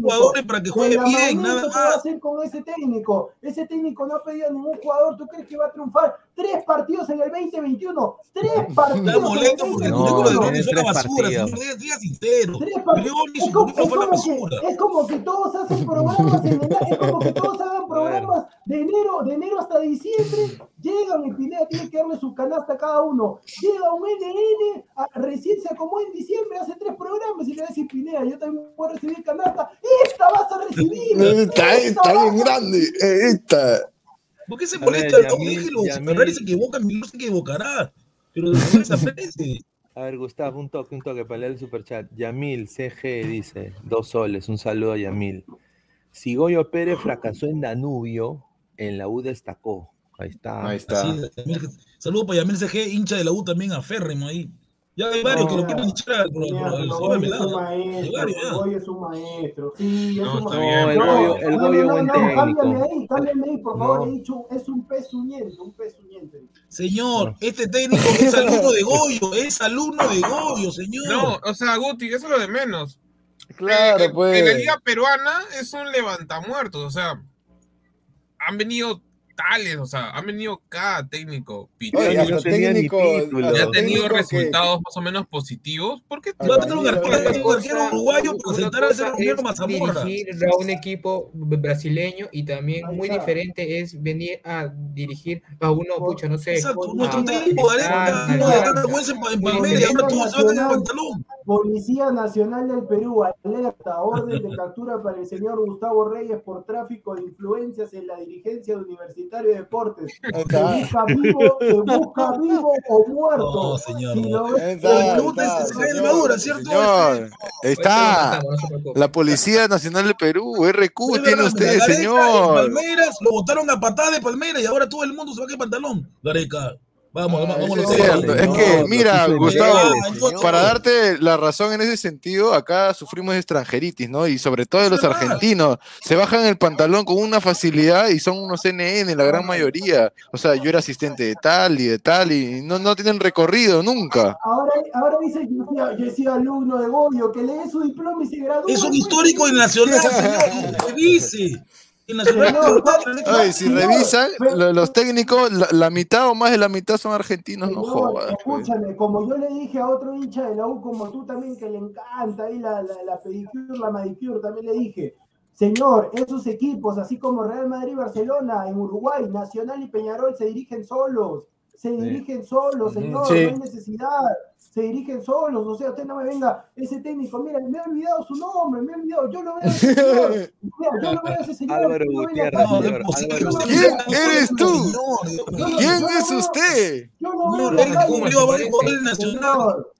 Jugadores para que juegue bien, nada más. ¿Qué va a hacer con ese técnico? Ese técnico no ha pedido ningún jugador, ¿tú crees que va a triunfar? Tres partidos en el 2021. Tres partidos. Está molesto porque el técnico de León es una basura, señor. Diga sincero. Es como, que, es como que todos hacen (laughs) programas en el, es como que todos hagan programas de enero, de enero hasta diciembre. Llegan y Pineda tiene que darle su canasta a cada uno. Llega un NN, recién se acomodó en diciembre, hace tres programas y le dice Pineda, yo también voy a recibir canasta. Esta vas a recibir. (laughs) Está bien grande. Esta. ¿Por qué se molesta? no, déjelo. Si Ferrari se equivoca, no se equivocará. Pero después aparece. (laughs) A ver, Gustavo, un toque, un toque para leer el superchat. Yamil CG dice, dos soles, un saludo a Yamil. Si Goyo Pérez fracasó en Danubio, en la U destacó. Ahí está. Ahí está. saludo para Yamil CG, hincha de la U también, aférrimo ahí. Ya hay varios que lo quieren echar el Hoy es un maestro, hoy es un maestro. Sí, es un maestro. el Goyo, el Goyo buen técnico. Cámbiame ahí, cámbiame ahí, por favor. He dicho, es un pezuñente, un pezuñente. Señor, este técnico es (laughs) alumno de Goyo, es alumno de Goyo, señor. No, o sea, Guti, eso es lo de menos. Claro, pues. En la liga peruana es un levantamuertos, o sea, han venido tales, o sea, han venido cada técnico. Oye, técnico, ha tenido resultados más o menos positivos. ¿Por qué? Va a tener un arquero uruguayo para sentar a ese Romero Mazamorra. Dirigir a un equipo brasileño y también muy diferente es venir a dirigir a uno, pucha, no sé. Exacto, nuestro técnico, en Palmeiras, ahora tú vas a el pantalón. Policía Nacional del Perú alerta orden de captura para el señor Gustavo Reyes por tráfico de influencias en la dirigencia de Universitario de Deportes. Se busca vivo, se busca vivo o muerto. No, señor. Si lo está, está, señor, señor, está la Policía Nacional del Perú, RQ, tiene usted, señor. Palmeiras, lo botaron a patada de Palmeiras y ahora todo el mundo se va a quedar pantalón. Gareca. Vamos, vamos, vamos. Es, cierto. es que, mira, Gustavo, para darte la razón en ese sentido, acá sufrimos extranjeritis, ¿no? Y sobre todo de los argentinos, se bajan el pantalón con una facilidad y son unos NN, la gran mayoría. O sea, yo era asistente de tal y de tal y no, no tienen recorrido nunca. Ahora, ahora dice que yo, he sido alumno de Goyo, que lee su diploma y se gradúa. Es un histórico y nacional, señor, Ay, si revisan, los técnicos, la, mitad o más de la mitad son argentinos, no, jodas. Pues. Escúchame, como yo le dije a otro hincha de la U, como tú también, que le encanta ahí la, la, la pedicure, la manicure, también le dije, señor, esos equipos, así como Real Madrid y Barcelona, en Uruguay, Nacional y Peñarol, se dirigen solos, se dirigen solos, señor, no hay necesidad se dirigen solos, o sea, usted no me venga, ese técnico, mira, me he olvidado su nombre, me he olvidado, yo lo veo a ese señor, mira, yo lo (laughs) veo a ese señor. Álvaro Gutiérrez, ¿Quién eres tú? ¿Quién es usted? Yo lo veo en la calle, señor,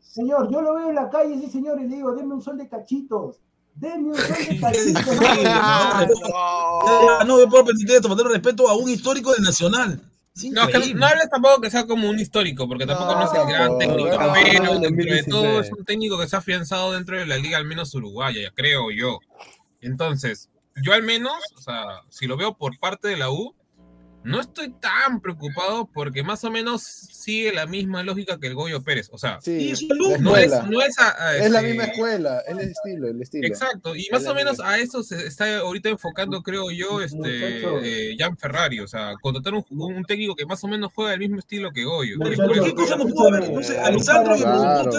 señor, yo lo veo en la calle, ese señor, y le digo, denme un sol de cachitos. Denme un sol de (laughs) cachitos. (laughs) no me puedo permitir esto, faltar respeto a un histórico del Nacional. No, que no hables tampoco que sea como un histórico, porque tampoco no, es el gran técnico, pero dentro de todo es un técnico que se ha afianzado dentro de la liga, al menos uruguaya, creo yo. Entonces, yo al menos, o sea, si lo veo por parte de la U, no estoy tan preocupado porque más o menos sigue la misma lógica que el Goyo Pérez. O sea, no, es, no es, es la este misma escuela, es el estilo, el estilo. Exacto, y más o menos a eso se está ahorita enfocando, creo yo, este eh, Jan Ferrari. O sea, contratar un, un, técnico que más o menos juega el mismo estilo que Goyo. ¿Qué cosa no pudo ver? Entonces, Alessandro y por.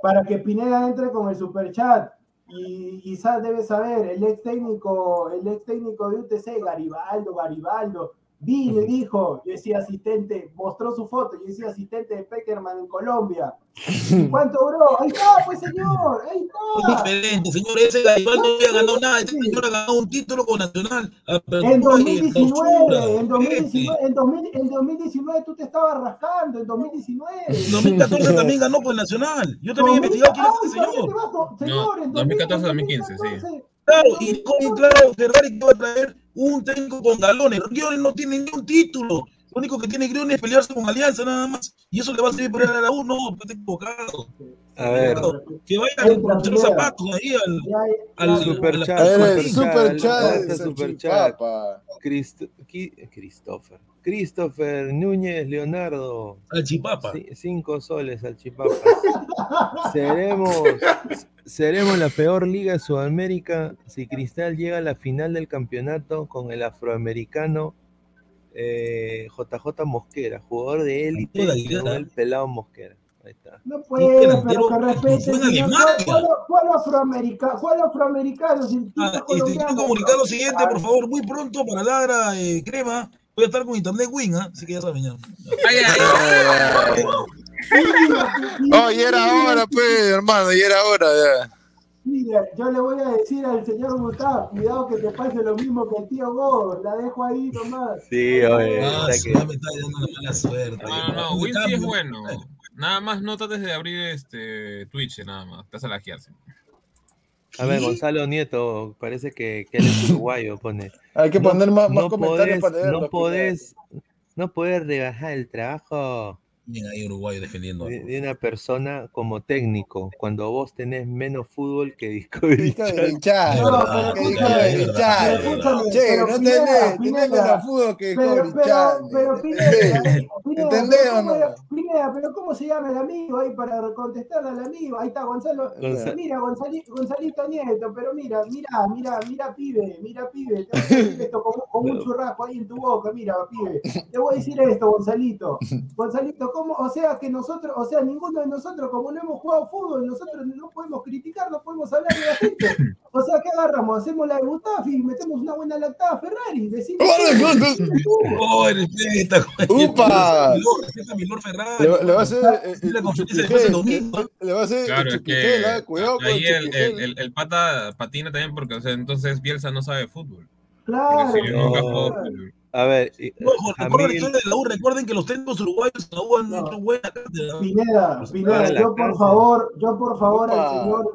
Para que Pineda entre con el superchat y quizás debe saber, el ex técnico, el ex técnico de UTC, Garibaldo, Garibaldo, Vine, dijo, yo decía asistente, mostró su foto, yo decía asistente de Peckerman en Colombia. (laughs) ¿Cuánto duró? Ahí está, pues señor, ahí está. diferente, señor, ese Garibaldo no había ganado nada, ese señor ha ganado un título con Nacional. En 2019, en 2019, en, 2000, en 2019 tú te estabas rascando, en 2019. En 2014 también ganó con Nacional. Yo también he investigado quién es ese señor. Señor, en 2014-2015, sí. Claro, y con claro, Ferrari que va a traer un técnico con galones. Griones no tiene ni un título. Lo único que tiene Griones es pelearse con Alianza nada más. Y eso le va a servir para la U. No, está equivocado. A ver. Que vayan con los zapatos ahí al, al super chat. Super chat. Super chat. Christopher. Christopher Núñez Leonardo. Al Chipapa. cinco soles al Chipapa. (laughs) seremos, seremos la peor liga de Sudamérica si Cristal llega a la final del campeonato con el afroamericano JJ eh, Mosquera, jugador de élite, el pelado Mosquera. Ahí está. No puede, pero que respete. ¿Cuál afroamericano? ¿Cuál afroamericano? Ah, este, quiero comunicar lo siguiente, por favor, muy pronto para Ladra eh, Crema. Voy a estar con Internet Win, ¿ah? así que ya saben ya. Ay, ay, oh, y era hora, pues, hermano, y era hora ya. Mira, yo le voy a decir al señor Gustavo, cuidado que te pase lo mismo que el tío Go, la dejo ahí nomás. Sí, oye. Ah, sí, me está dando una mala suerte. No, no, Win sí es bueno. Nada más no trates de abrir este Twitch, nada más. Vas a lajearse. A ver, Gonzalo Nieto, parece que, que él es (laughs) uruguayo, pone. Hay que poner más, más comentarios para leerlo. No podés, no podés rebajar el trabajo ahí Uruguay defendiendo. De, una persona como técnico, cuando vos tenés menos fútbol que Discovery Channel. No, que Discovery Channel. Che, no tenés, tenés menos fútbol que Discovery Channel. (laughs) Pero, ¿Entendés o no? Pineda, pero ¿cómo se llama el amigo ahí para contestarle al amigo? Ahí está Gonzalo. Mira, Gonzalito, Gonzalito Nieto, pero mira, mira, mira, mira, pibe, mira, pibe. Te voy a decir (laughs) esto con, con un churrasco ahí en tu boca, mira, pibe. Te voy a decir esto, Gonzalito. Gonzalito, (laughs) o sea que nosotros, o sea, ninguno de nosotros, como no hemos jugado fútbol, nosotros no podemos criticar, no podemos hablar de la gente. O sea, ¿qué agarramos? Hacemos la de y metemos una buena lactada a Ferrari. Decimos. ¡Oh, respeta! (laughs) ¡Upa! mi Lord Ferrari. Le, va a hacer. Le va a hacer. Claro, es que. Cuidado ahí el, el, el, pata patina también porque, o sea, entonces Bielsa no sabe fútbol. Claro. A ver, recuerden que los técnicos uruguayos no han hecho buena Pineda, Pineda, yo por favor, yo por favor al señor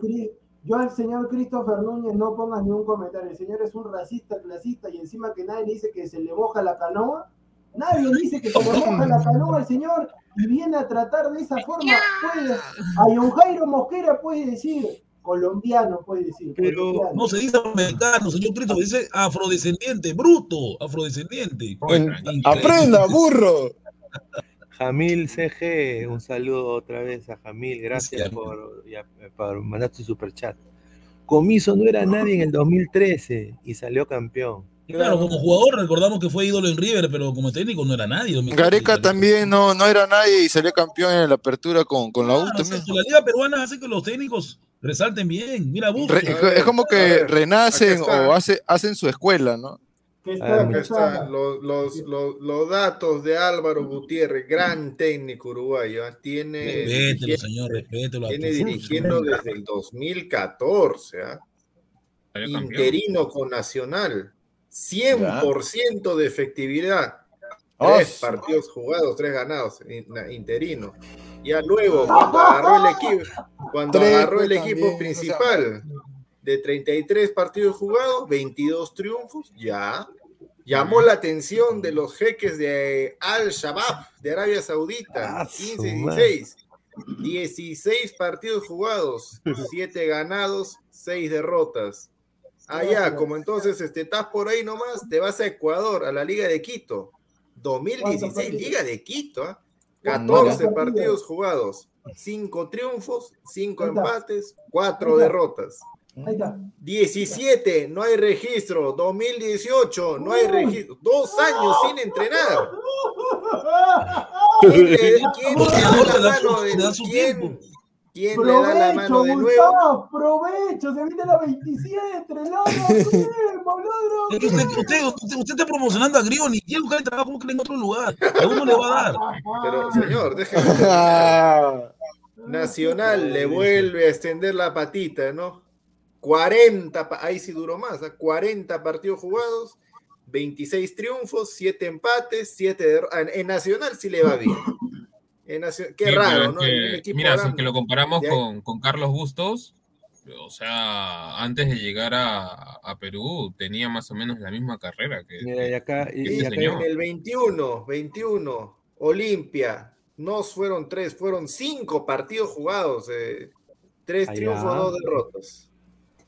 yo al señor Christopher Núñez no ponga ni un comentario. El señor es un racista, clasista y encima que nadie le dice que se le moja la canoa. Nadie dice que se le moja la canoa al señor y viene a tratar de esa forma. Puede, a Don Jairo Mosquera puede decir, colombiano, puede decir. Pero no se dice americano, señor Cristo, dice afrodescendiente, bruto, afrodescendiente. aprenda, burro. (laughs) Jamil CG, un saludo otra vez a Jamil, gracias por, por mandar tu superchat. Comiso no era nadie en el 2013 y salió campeón. Claro, como jugador recordamos que fue ídolo en River, pero como técnico no era nadie. Gareca también no, no era nadie y salió campeón en la apertura con, con la U la liga peruana hace que los técnicos resalten bien. Mira, es como que renacen o hace, hacen su escuela, ¿no? Aquí están los, los, los, los, datos de Álvaro Gutiérrez, gran técnico uruguayo. ¿ah? Tiene, respételo, señor, respételo. Tiene dirigiendo desde el 2014. ¿eh? Interino con Nacional. 100% de efectividad. Tres partidos jugados, tres ganados, interino. Ya luego, cuando agarró el equipo, cuando agarró el equipo principal de 33 partidos jugados, 22 triunfos, ya llamó la atención de los jeques de Al-Shabaab de Arabia Saudita, 15-16. Ah, 16 partidos jugados, (laughs) 7 ganados, 6 derrotas. Allá, como entonces este, estás por ahí nomás, te vas a Ecuador, a la Liga de Quito. 2016, Liga de Quito, 14 ¿ah? partidos jugados, 5 triunfos, 5 empates, 4 derrotas. 17, no hay registro. 2018, no hay registro. Dos años sin entrenar. (laughs) ¿Quién le, quién le da la mano de quién, le da la mano de nuevo? Provecho, se viene la 27, (laughs) usted, usted, usted, usted está promocionando a Grioni. Quiere buscar el trabajo en otro lugar. A uno le va a dar. Pero, señor, déjeme. (laughs) Nacional le vuelve a extender la patita, ¿no? 40, ahí sí duró más, 40 ¿ah? partidos jugados, 26 triunfos, 7 empates, 7 derrotas. En Nacional sí le va bien. (laughs) Qué raro, ¿no? mira, si que lo comparamos con, con, Carlos Bustos, o sea, antes de llegar a, a, Perú tenía más o menos la misma carrera que. Mira, y acá, y, este en el 21, 21, Olimpia, no fueron tres, fueron cinco partidos jugados, eh, tres triunfos, dos derrotas.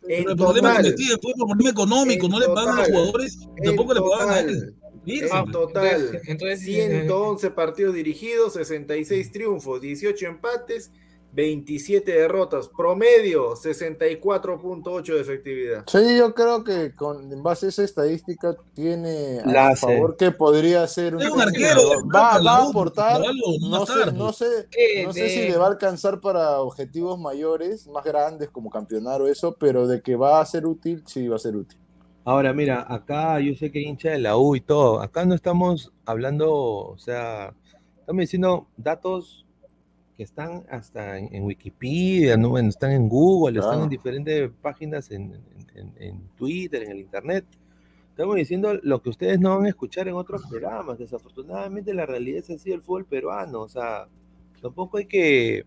El problema es que fue por problema económico, no le pagan a los jugadores, tampoco le pagan a él. En total, entonces, 111 partidos dirigidos, 66 triunfos, 18 empates, 27 derrotas, promedio 64.8 de efectividad. Sí, yo creo que con, en base a esa estadística tiene a favor que podría ser un, arquero. Va, va, a aportar, no sé, no sé, no sé si le va a alcanzar para objetivos mayores, más grandes como campeonar o eso, pero de que va a ser útil, sí va a ser útil. Ahora, mira, acá yo sé que hincha de la U y todo, acá no estamos hablando, o sea, estamos diciendo datos que están hasta en, Wikipedia, ¿no? están en Google, están en diferentes páginas en, Twitter, en el Internet. Estamos diciendo lo que ustedes no van a escuchar en otros programas. Desafortunadamente la realidad es así del fútbol peruano. O sea, tampoco hay que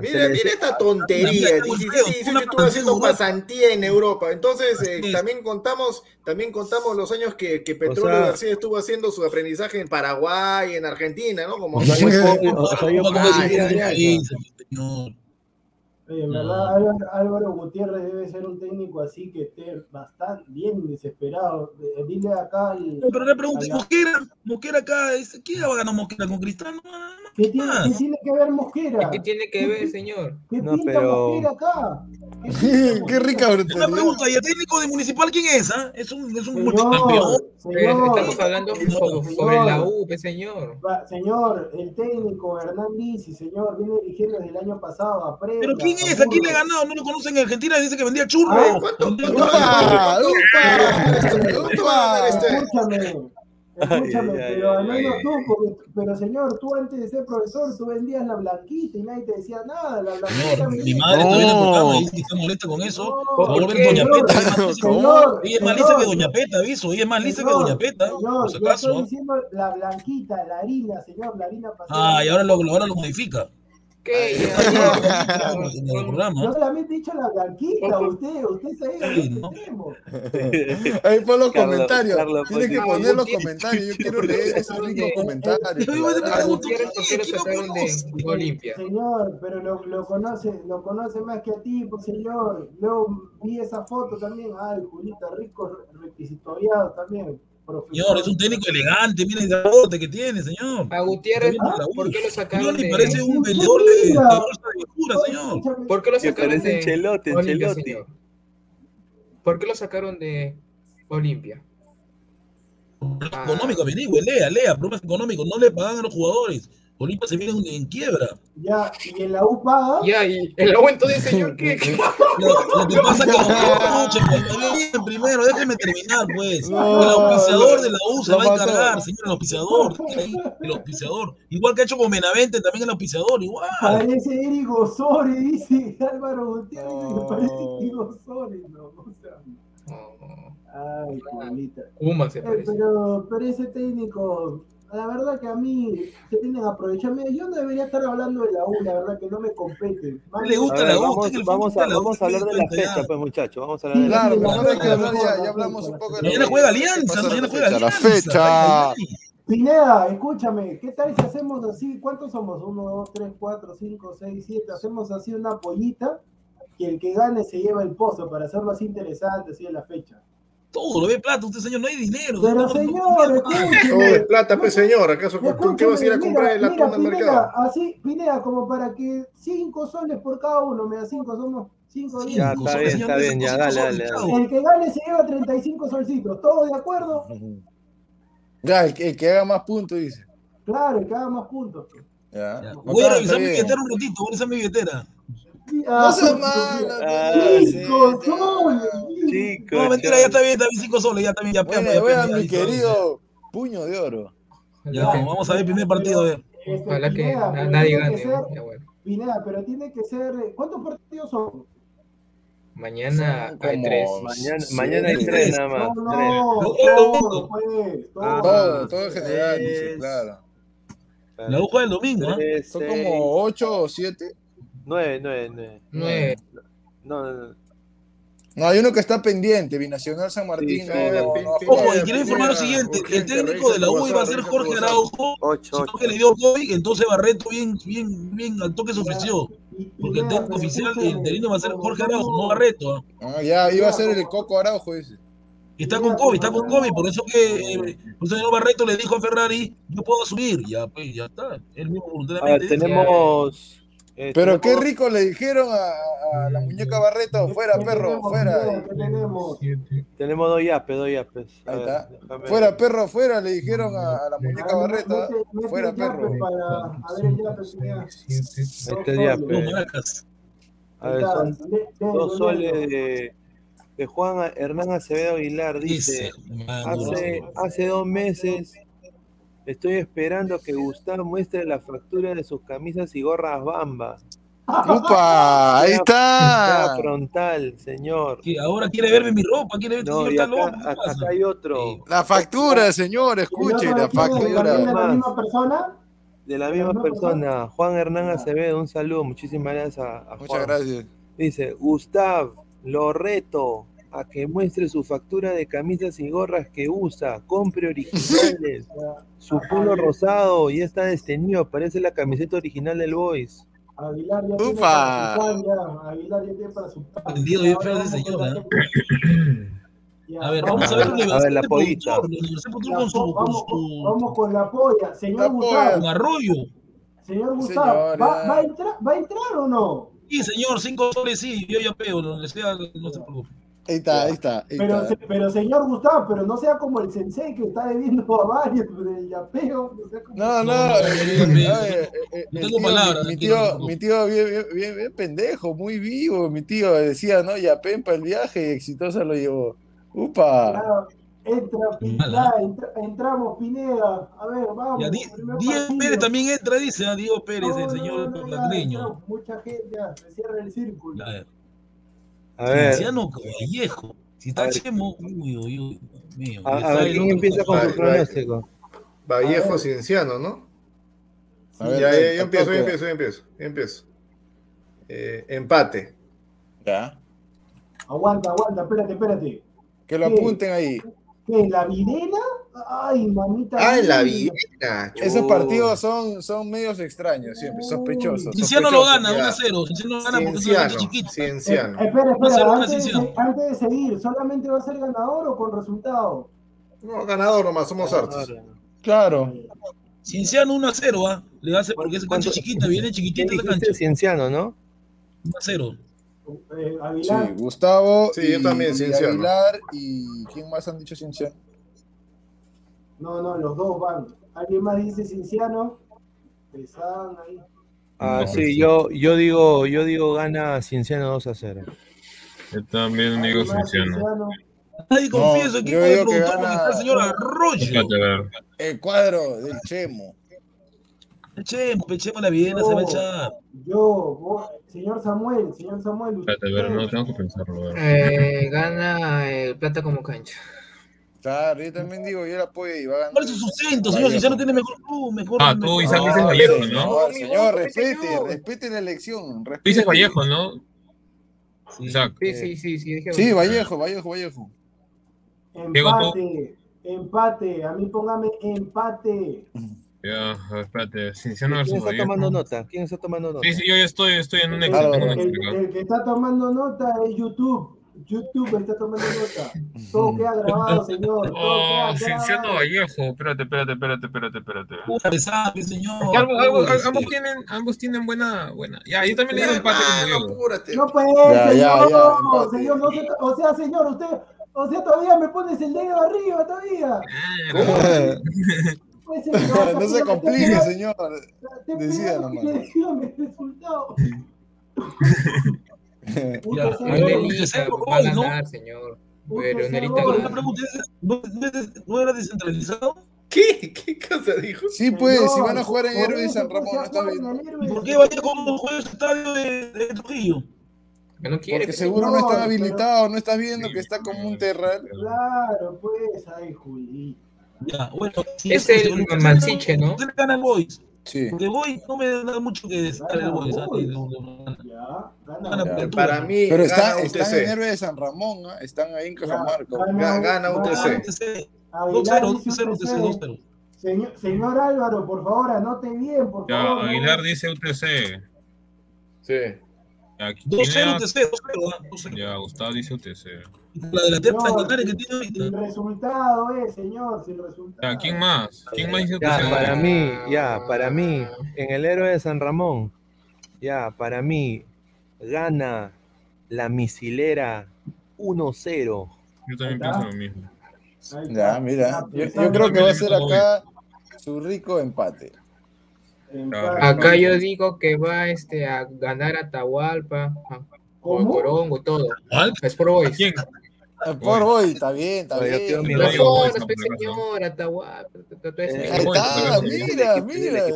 mira, mira esta tontería. Dice, yo estuve haciendo pasantía en Europa. Entonces, eh, también contamos, también contamos los años que, que Petróleo García estuvo haciendo su aprendizaje en Paraguay, en Argentina, ¿no? Como en verdad, Álvaro, Gutiérrez debe ser un técnico así que esté bastante bien desesperado. Dile acá al. pero le pregunto, Mosquera, Mosquera acá, ¿quién va a ganar Mosquera con Cristiano? ¿Qué tiene, ¿Qué tiene, que ver Mosquera? ¿Qué tiene que ver, señor? ¿Qué no, pinta pero... Mosquera acá? ¿Qué, (laughs) qué rica Una pregunta, ¿y el técnico de Municipal quién es? Ah? Es un, es un multicampeón. Estamos hablando sobre, la U, señor. señor, el técnico Hernán Lisi, señor, viene dirigiendo desde el año pasado. Aprenda, ¿Pero quién es? ¿A quién le ha ganado? No lo conocen en Argentina, dice que vendía churros. Escúchame. Escúchame, pero al menos tú, pero señor, tú antes de ser profesor, tú vendías la blanquita y nadie te decía nada. La blanquita mi madre está molesta con eso. No, Doña Peta. Ella es más lista que Doña Peta, aviso. Ella es más lista que Doña Peta. Señor, yo estoy diciendo la blanquita, la harina, señor, la harina pasada. Ah, y ahora lo, ahora lo modifica. ¿Qué? Yo solamente he dicho la blanquita, usted, usted se (laughs) ahí, ¿no? Ahí pon los comentarios. Tiene que poner los comentarios. Yo quiero leer esos ricos comentarios. Señor, pero lo, lo, conoce, lo conoce más que a ti, pues señor. Luego vi esa foto también. Ay, Julita, rico, requisitoriado también. Señor, es un técnico elegante, mira el deporte que tiene, señor. A Gutiérrez, ¿por qué lo sacaron? de... parece un vendedor de, de bolsa de locura, señor. ¿Por qué lo sacaron de Chelote, Olimpia, Chelote. ¿Por qué lo sacaron de Olimpia? Económico, averigüe, lea, lea, problemas económicos, no le pagan a los jugadores. Olimpia se viene en quiebra. Ya, y en la U paga. Ya, y en la U entonces, señor, ¿qué? (laughs) Lo, que pasa es que los primero, déjeme terminar, pues. el auspiciador de la U se va a encargar, señor, el auspiciador. El auspiciador. Igual que ha hecho con Benavente, también el auspiciador, igual. Parece Eric Osori, dice Álvaro Gutiérrez, oh. parece Eric Osori, no, o sea. Ay. Uma se parece. pero, pero ese técnico la verdad que a mí se tienen a aprovecharme. Yo no debería estar hablando de la U, la verdad que no me compete. le gusta la U? Vamos, vamos, a, vamos a hablar de la fecha, pues muchachos. Vamos a hablar de la Claro, que hablar ya, hablamos un poco de Mañana juega Alianza, mañana juega La Alianza. fecha. Pineda, escúchame, ¿qué tal si hacemos así? ¿Cuántos somos? Uno, dos, tres, cuatro, cinco, seis, siete. Hacemos así una pollita y el que gane se lleva el pozo para hacerlo así interesante, así en la fecha. Todo lo ve plata, usted señor, no hay dinero. Pero No, no, señor, no, Todo es plata, pues señor. ¿Acaso con, qué vas a ir a comprar el al mira, mercado? Así, Pineda, como para que cinco soles por cada uno, me da cinco, somos cinco Ya, diez. está bien, está bien, cinco ya, dale, soles, dale. El que gane se lleva 35 solcitos, ¿todos de acuerdo? Ya, el que, el que haga más puntos, dice. Claro, el que haga más puntos. Ya. Ya. Bacán, Voy a revisar mi billetera un ratito, voy a revisar mi billetera. No ah, seas malo. Ah, cinco no, mentira, ya está bien, está bien, cinco soles, ya está bien, ya. Bueno, mi querido puño de oro. Vamos a ver el primer partido. A ver. Ojalá que este, nadie gane. Ser, pero tiene que ser. Eh, ¿Cuántos partidos son? Mañana hay tres. Mañana, hay tres nada más. No, no, tres. Todo, todo. Todo, en general, dice, claro. La juega el domingo, ¿eh? Son como ocho o siete. 9, 9, 9. 9. No, no, no. No, hay uno que está pendiente, Binacional San Martín. Ojo, y quiero informar lo siguiente, el técnico de la U iba a ser Jorge Araujo, sino que le dio hoy, entonces Barreto bien, bien, bien al toque se ofreció. Porque el técnico oficial del interino va a ser Jorge Araujo, no Barreto. Ah, ah ya, iba a ser el Coco Araujo ese. Está con COVID, está con COVID, por eso que eh, señor Barreto le dijo a Ferrari, yo puedo subir, ya, pues, ya está, él mismo. A ver, tenemos eh, Pero qué rico le dijeron a, a la muñeca Barreto, fuera ¿Qué perro, tenemos, fuera. Tenemos? Tenemos dos yapes, dos yapes. Ahí ver, está. Fuera perro, fuera, le dijeron a, a la muñeca Ah, mete fuera perro. Para, a ver el yape, Pineda. Este. A ver, son dos soles de, de Juan Hernán Acevedo Aguilar. Dice: Dice, hace, hace dos meses estoy esperando que Gustavo muestre la factura de sus camisas y gorras Bamba. ¡Upa! Ahí está. frontal, señor. que ahora quiere verme mi ropa, quiere ver No, señor acá, loco, ¿qué acá- acá hay otro. Sí. La factura, señor, ¿Y el escuche, la? ¿También de factura. la misma persona? De la misma ¿No, persona, Juan Hernán Acevedo, un saludo, muchísimas gracias a, a Juan. Muchas gracias. Dice, Gustav, lo reto a que muestre su factura de camisas y gorras que usa, compre originales. (laughs) su polo rosado ya está destenido, parece la camiseta original del Boys. Aguilar ya tiene Upa. para su. Aguilar ya tiene para su bien feo ese A ver, vamos a ver A ver, la de pollita. Vamos, con- la polla. Señor La Gustavo, con arroyo. señor Gustavo, ¿va, a entrar, ¿va a entrar o no? Sí, señor, cinco soles, sí, yo ya pego, no, no se preocupe. Ahí está, ahí está. Ahí Pero, está. pero señor Gustavo, pero no sea como el sensei que está debiendo a varios del yapeo. No, sea como- No, no, No, no, eh, eh, eh, no el tengo palabras, mi, mi tío, mi tío bien, bien, bien, bien pendejo, muy vivo, mi tío decía, no, ya para el viaje y exitosa lo llevó. Upa. Claro, entra, Pi- Mala. ya, entra- entramos, Pineda. A ver, vamos. Ya, Diego. Pérez también entra, dice, ah, Diego Pérez, No, el señor no, Mucha gente, ya, se cierra el círculo. Ya, A ver, Anciano Vallejo. Si está. Chemo, uy, uy, uy, mío. a, ya a ver, ¿quién empieza con su pronóstico? Vallejo. Cienciano, ¿no? A ver, ya, ya, yo empiezo, yo toca. empiezo, yo empiezo, yo empiezo. Eh, empate. Ya. Aguanta, aguanta, espérate, espérate. Que lo apunten ahí. ¿Qué? ¿La Videna? Ay, mamita. Ah, en la mía. Videna. Esos partidos son, son medios extraños siempre, sospechosos. Cienciano lo gana, ya. 1 a 0. Cienciano gana porque es una Cienciano. Eh, espera, espera, lo antes de, antes de seguir, ¿solamente va a ser ganador o con resultado? No, ganador nomás, somos hartos. Claro. Cienciano 1 a 0, ¿ah? Le hace porque es cancha ¿Cuánto? chiquita, viene ¿Quién chiquitita la cancha. Cienciano, ¿no? 1 a 0. Eh, Sí, Aguilar, Gustavo Sí, yo y, también, y Cienciano. Aguilar y ¿quién más han dicho Cienciano? no, no, los dos van. ¿Alguien más dice Cinciano? Pesaban ahí. Ah, No, sí, sí. yo, yo digo, yo digo gana Cienciano 2 a 0. Yo también digo ¿Alguien más, Cienciano. Cinciano? Nadie confía en su yo equipo de digo que productor gana- el señor Arroyo. El cuadro del Chemo. Echemos, echemos la vivienda, se va a echar. Yo, vos, señor Samuel, señor Samuel. Espérate, no tengo que pensarlo. Eh, gana el plata como cancha. Claro, yo también digo, yo la apoyo y va a ganar. ¿Cuál es su sustento, señor? Si ya no tiene mejor club, mejor. Ah, tú Isaac dices No, Vallejo, ¿no? Señor, respete, respete la elección. Tú respete. dices Vallejo, ¿no? Sí. Isaac. Sí, sí, sí, sí. dije- Sí, Vallejo, Vallejo, Vallejo. Empate, empate, a mí póngame empate. (laughs) Ya, espérate. Cinciano ¿Quién está Vallejo. tomando nota? ¿Quién está tomando nota? Sí, sí, yo ya estoy, estoy en un El, Excel. tengo un el- el que está tomando nota es YouTube. YouTube está tomando nota. Todo queda grabado, señor. (laughs) Todo Oh, grabado. Vallejo. Espérate, espérate, espérate, espérate, espérate. Pesada, señor. Ambos, ambos- ambos tienen, ambos tienen buena, buena. Ya, yo también le digo empate como Diego. apúrate. No puede, Ya, señor. ya, ya, señor no se- o sea, señor, usted, o sea, todavía me pones el dedo arriba todavía. (laughs) Pues, (laughs) No se complique, señor. Pido nomás. el resultado. ¿no? ganar, señor. Puta, Pero señor. Anelita (laughs) (laughs) Pero va una a pregunta, ¿no, no era descentralizado? ¿Qué? ¿Qué cosa dijo? Sí, pues, si van a jugar en Héroe de San pues, Ramón, no está bien. el Héroe ¿Y de por qué Ramón. no juega su estadio de, de Trujillo? Que no quiere. Porque seguro no están pero- habilitados, no estás viendo que está como un terral. Claro, pues, ay, Juli. Ya, bueno. Si Es eso, el Mansiche, ¿no? Usted le gana el Boys. Sí. Porque Boys no me da mucho que destacar el Boys. Para mí, Pero está, están en. Héroe de San Ramón, ¿ah? están ahí en Cajamarca. Ga- gana UTC. UTC. Aguilar 2-0, dice 2-0, UTC. 2-0. Señor, señor Álvaro, por favor, anote bien, por Ya, favor. ¿no? Aguilar dice UTC. Sí. Ya, aquí 2-0 tiene- UTC, 2-0. ah, 2-0. Ya, Gustavo dice UTC. La Señor, que tiene ahorita. resultado, eh, señor, sin resultado. Ya, ¿quién más? ¿Quién más dice Ya, para mí, ya, para mí, en el héroe de San Ramón, ya, para mí, gana la misilera 1-0. Yo también está. pienso lo mismo. Ya, mira. Ya, Yo, yo creo que va a ser acá su rico empate. empate. Acá yo digo que va este, a ganar Atahualpa, a- o ¿Cómo? Corongo, todo. ¿Cuál? Es por Boys. ¿Quién? Por hoy, está bien, está yo bien. mi Yo. Eh, Ahí está, mira, mi mira.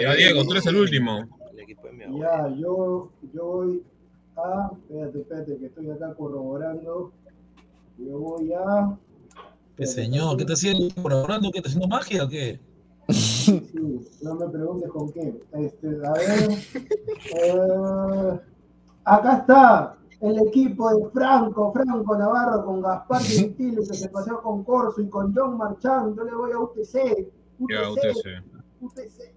Ya, Diego, tú eres el último. El equipo de mi abuelo. Ya, yo, yo voy a. Espérate, espérate, que estoy acá corroborando. Yo voy a. Pues, señor, ¿qué está haciendo? ¿Colaborando? ¿Qué está haciendo magia o qué? Sí, no me preguntes con qué. Este, a ver. (laughs) eh, acá está el equipo de Franco, Franco Navarro con Gaspar Gentile (laughs) que se paseó con Corso y con John Marchand. Yo le voy a UTC. Ya, UTC. UTC.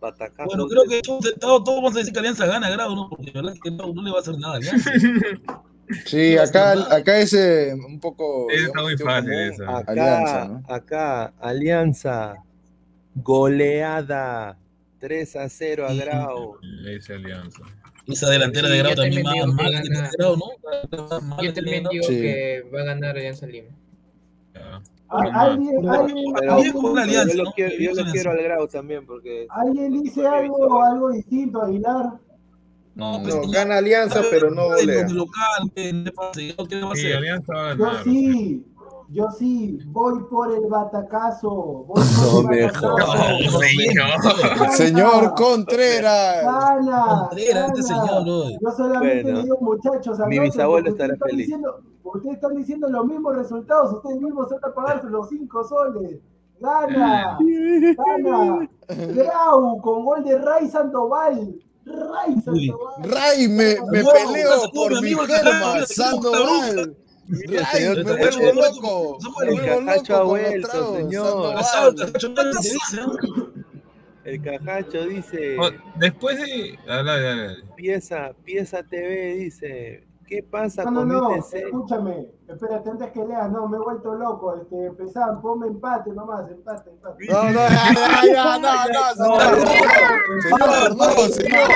Batacazo. Bueno, creo que todos, todos vamos a decir que Alianza gana grado, ¿no? Porque la verdad es que no, no le va a hacer nada a Alianza. (laughs) Sí, acá, acá es eh, un poco. Está muy fácil, común. esa. Acá, Alianza, ¿no? acá, Alianza, goleada, 3 a 0 a Grau. Le dice Alianza. Esa delantera Sí, de grado yo también más que ¿no? Yo también digo Sí. que va a ganar Alianza Lima. Ah, Alguien, alguien, Pero, Bien con pero Alianza, yo lo ¿no? quiero, yo lo al Grau también porque alguien dice algo, algo distinto, Aguilar. No, pues No, gana Alianza, pero no de golea. de local, ¿qué le pasa? ¿Qué va a Sí, hacer? Alianza va a Yo sí, yo sí, voy por el batacazo. Voy (laughs) No por me el batacazo. No, señor. Señor Contreras. Gana, Contreras, este señor, ¿no? Yo solamente Bueno, digo, muchachos, mi bisabuelo estará ustedes están feliz. Diciendo, ustedes están diciendo los mismos resultados, ustedes mismos a pagarse los cinco soles. Gana, gana. Grau con gol de Ray Sandoval. Ray Sandoval. Ray, me, me No, peleo por mi germa, Sandoval. Señor me vuelvo loco. Me vuelvo tragos, señor. El cajacho dice, Después de. Dale, dale, dale. pieza, pieza TV dice, ¿qué pasa No, con no, UTC? escúchame, espérate, antes que leas, no, me he vuelto loco, este, empezaban, ponme empate nomás, empate, empate. No, no, ya, no, no, señor. (laughs) Señor, no, señor.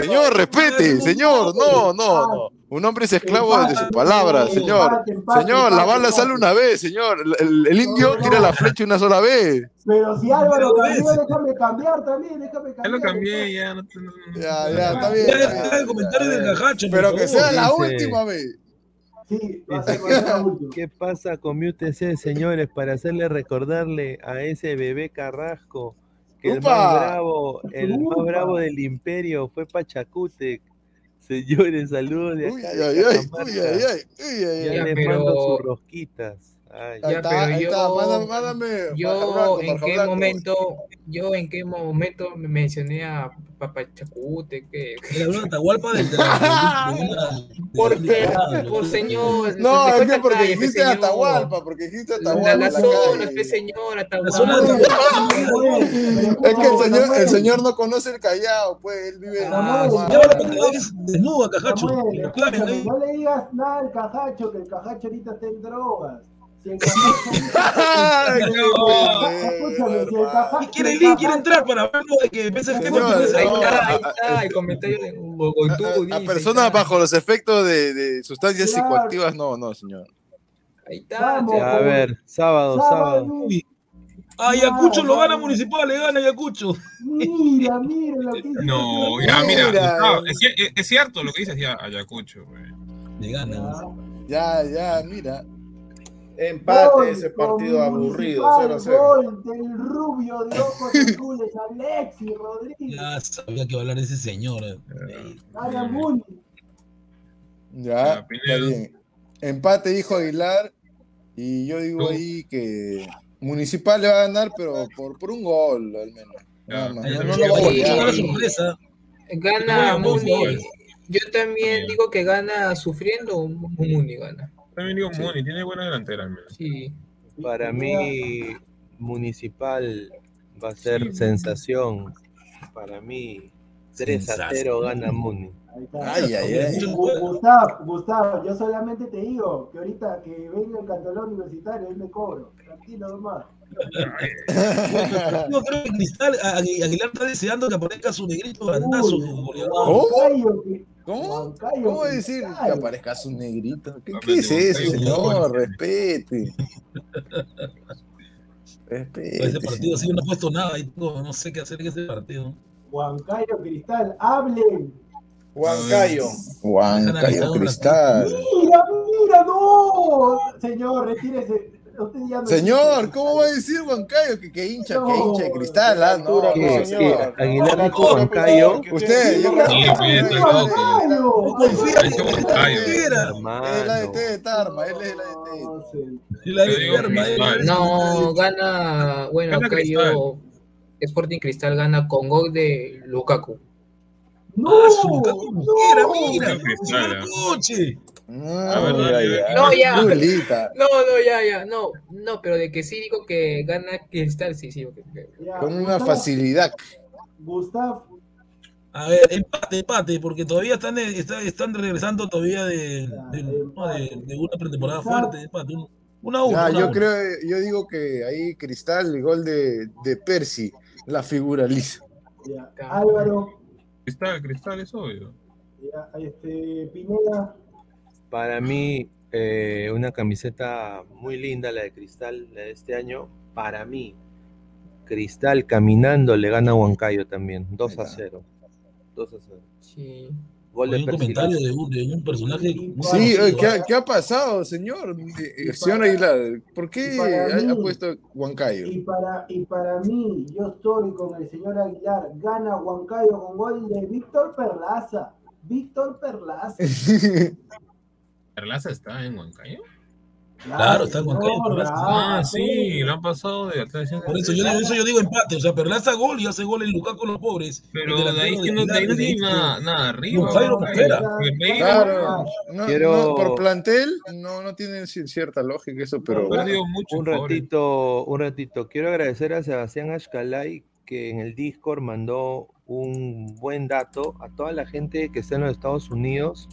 Señor, respete, señor, no, no, no. Un hombre es esclavo de sus palabras, señor. Empate, empate, Señor, la bala empate. sale una vez, señor. El, el- el indio tira la flecha una sola vez. Pero si Álvaro cambió, ves. déjame cambiar también, déjame cambiar. Ya lo cambié, ya. No, te- no- no- Ya, ya, está bien. Ya, ya, ya, ya, el comentario del Pero que sea la última vez. Sí, va a ser, va a ser la última. ¿Qué pasa con mi UTC, señores? Para hacerle recordarle a ese bebé Carrasco que el más bravo, el más bravo del imperio fue Pachacútec. Señores, saludos de Cajamarca. uy, ay, ay, uy, ay, Ya ay. Ya, les pero- mando sus rosquitas. Ya, pero yo, mándame, yo en qué momento, yo en qué momento me mencioné a Papachacute, que Atahualpa del porque (laughs) por señor, no, es que porque dijiste Atahualpa, porque dijiste Atahualpa. La, zona, este señor, Atahualpa. Es que el señor, el señor no conoce el Callao, pues él vive en ah, desnudo, Cajacho. No le digas nada al Cajacho, que el Cajacho ahorita está en drogas. (laughs) quiere entrar para verlo de que pese el tema. Ahí está, ahí está, el comentario de. A personas bajo los efectos de, sustancias psicoactivas, no, no, señor. Ahí está. a ver, sábado, sábado. Ayacucho lo gana Municipal, le gana Ayacucho. Mira, mira lo que dice. No, ya, mira, es, cierto lo que dice Ayacucho, Le gana. Ya, ya, mira. Empate ese partido aburrido, 0-0. Gol del rubio de ojos azules, Alexis Rodríguez. Ya sabía que iba a hablar de ese señor. Eh. Ya, está bien. Empate dijo Aguilar. Y yo digo ahí que Municipal le va a ganar, pero por, por un gol al menos. Nada más. No, no lo va a golear. Gana Muni. Yo también digo que gana sufriendo, Muni gana. También digo Muni, tiene buena delantera al menos. Sí. Para mí, Municipal va a ser sensación. Para mí, 3 a 0 gana Muni. Ay, ay, ay. Gustavo, Gustavo, yo solamente te digo que ahorita que venga el cantalón universitario, él me cobro. Tranquilo, (laughs) nomás. Yo creo que Cristal Aguilar está deseando que aparezca su negrito bandazo. ¿Cómo? ¿Cómo? ¿Cómo decir que aparezca su negrito? ¿Qué, qué es eso, señor? Respete. (laughs) Respete. Ese partido sí no ha puesto nada y todo, no sé qué hacer en ese partido. Huancayo Cristal, hablen. Huancayo. Huancayo Cristal. Mira, mira, no. Señor, retírese. (laughs) Señor, ¿cómo va a decir Huancayo que, que hincha, que hincha de cristal? Ah, no, no, señor. Aguilar dijo Huancayo. Usted, yo creo que es la de T de Tarma, él es la de T. No, gana, bueno, Cayo, Sporting Cristal gana con gol de Lukaku. No, ah, Lukaku mira, mira, coche. No, no, ya. (laughs) No, no, ya, ya. No, no, pero de que sí digo que gana Cristal, sí, sí. Con una facilidad. Gustavo. A ver, empate, empate, porque todavía están, están, regresando todavía de, de, de, una pretemporada fuerte. Empate, una una, yo creo, yo digo que ahí Cristal, el gol de, de Percy, la figura lisa. Álvaro. Cristal, Cristal es obvio. Ya, este, Pineda. Para mí, eh, una camiseta muy linda, la de Cristal, la de este año. Para mí, Cristal caminando le gana a Huancayo también, 2 a 0. 2 a 0. Sí. Gol de un comentario de un, de un personaje. Sí, ¿qué ha, ¿qué ha, pasado, señor? Eh, señor Aguilar, ¿por qué ha, puesto Huancayo? Y para, y para mí, yo estoy con el señor Aguilar, gana Huancayo con gol de Víctor Perlaza. Víctor Perlaza. (laughs) ¿Perlaza está en Huancayo? Claro, está en Huancayo. Perlaza. Ah, sí, lo han pasado de Por eso yo, eso yo digo empate. O sea, Perlaza gol y hace gol en Lucas con los pobres. Pero de ahí que no, de ahí no tiene nada, nada arriba. Claro, no, Quiero... por plantel no, no tiene cierta lógica eso, pero. un ratito, un ratito. Quiero agradecer a Sebastián Ashkalay que en el Discord mandó un buen dato a toda la gente que está en los Estados Unidos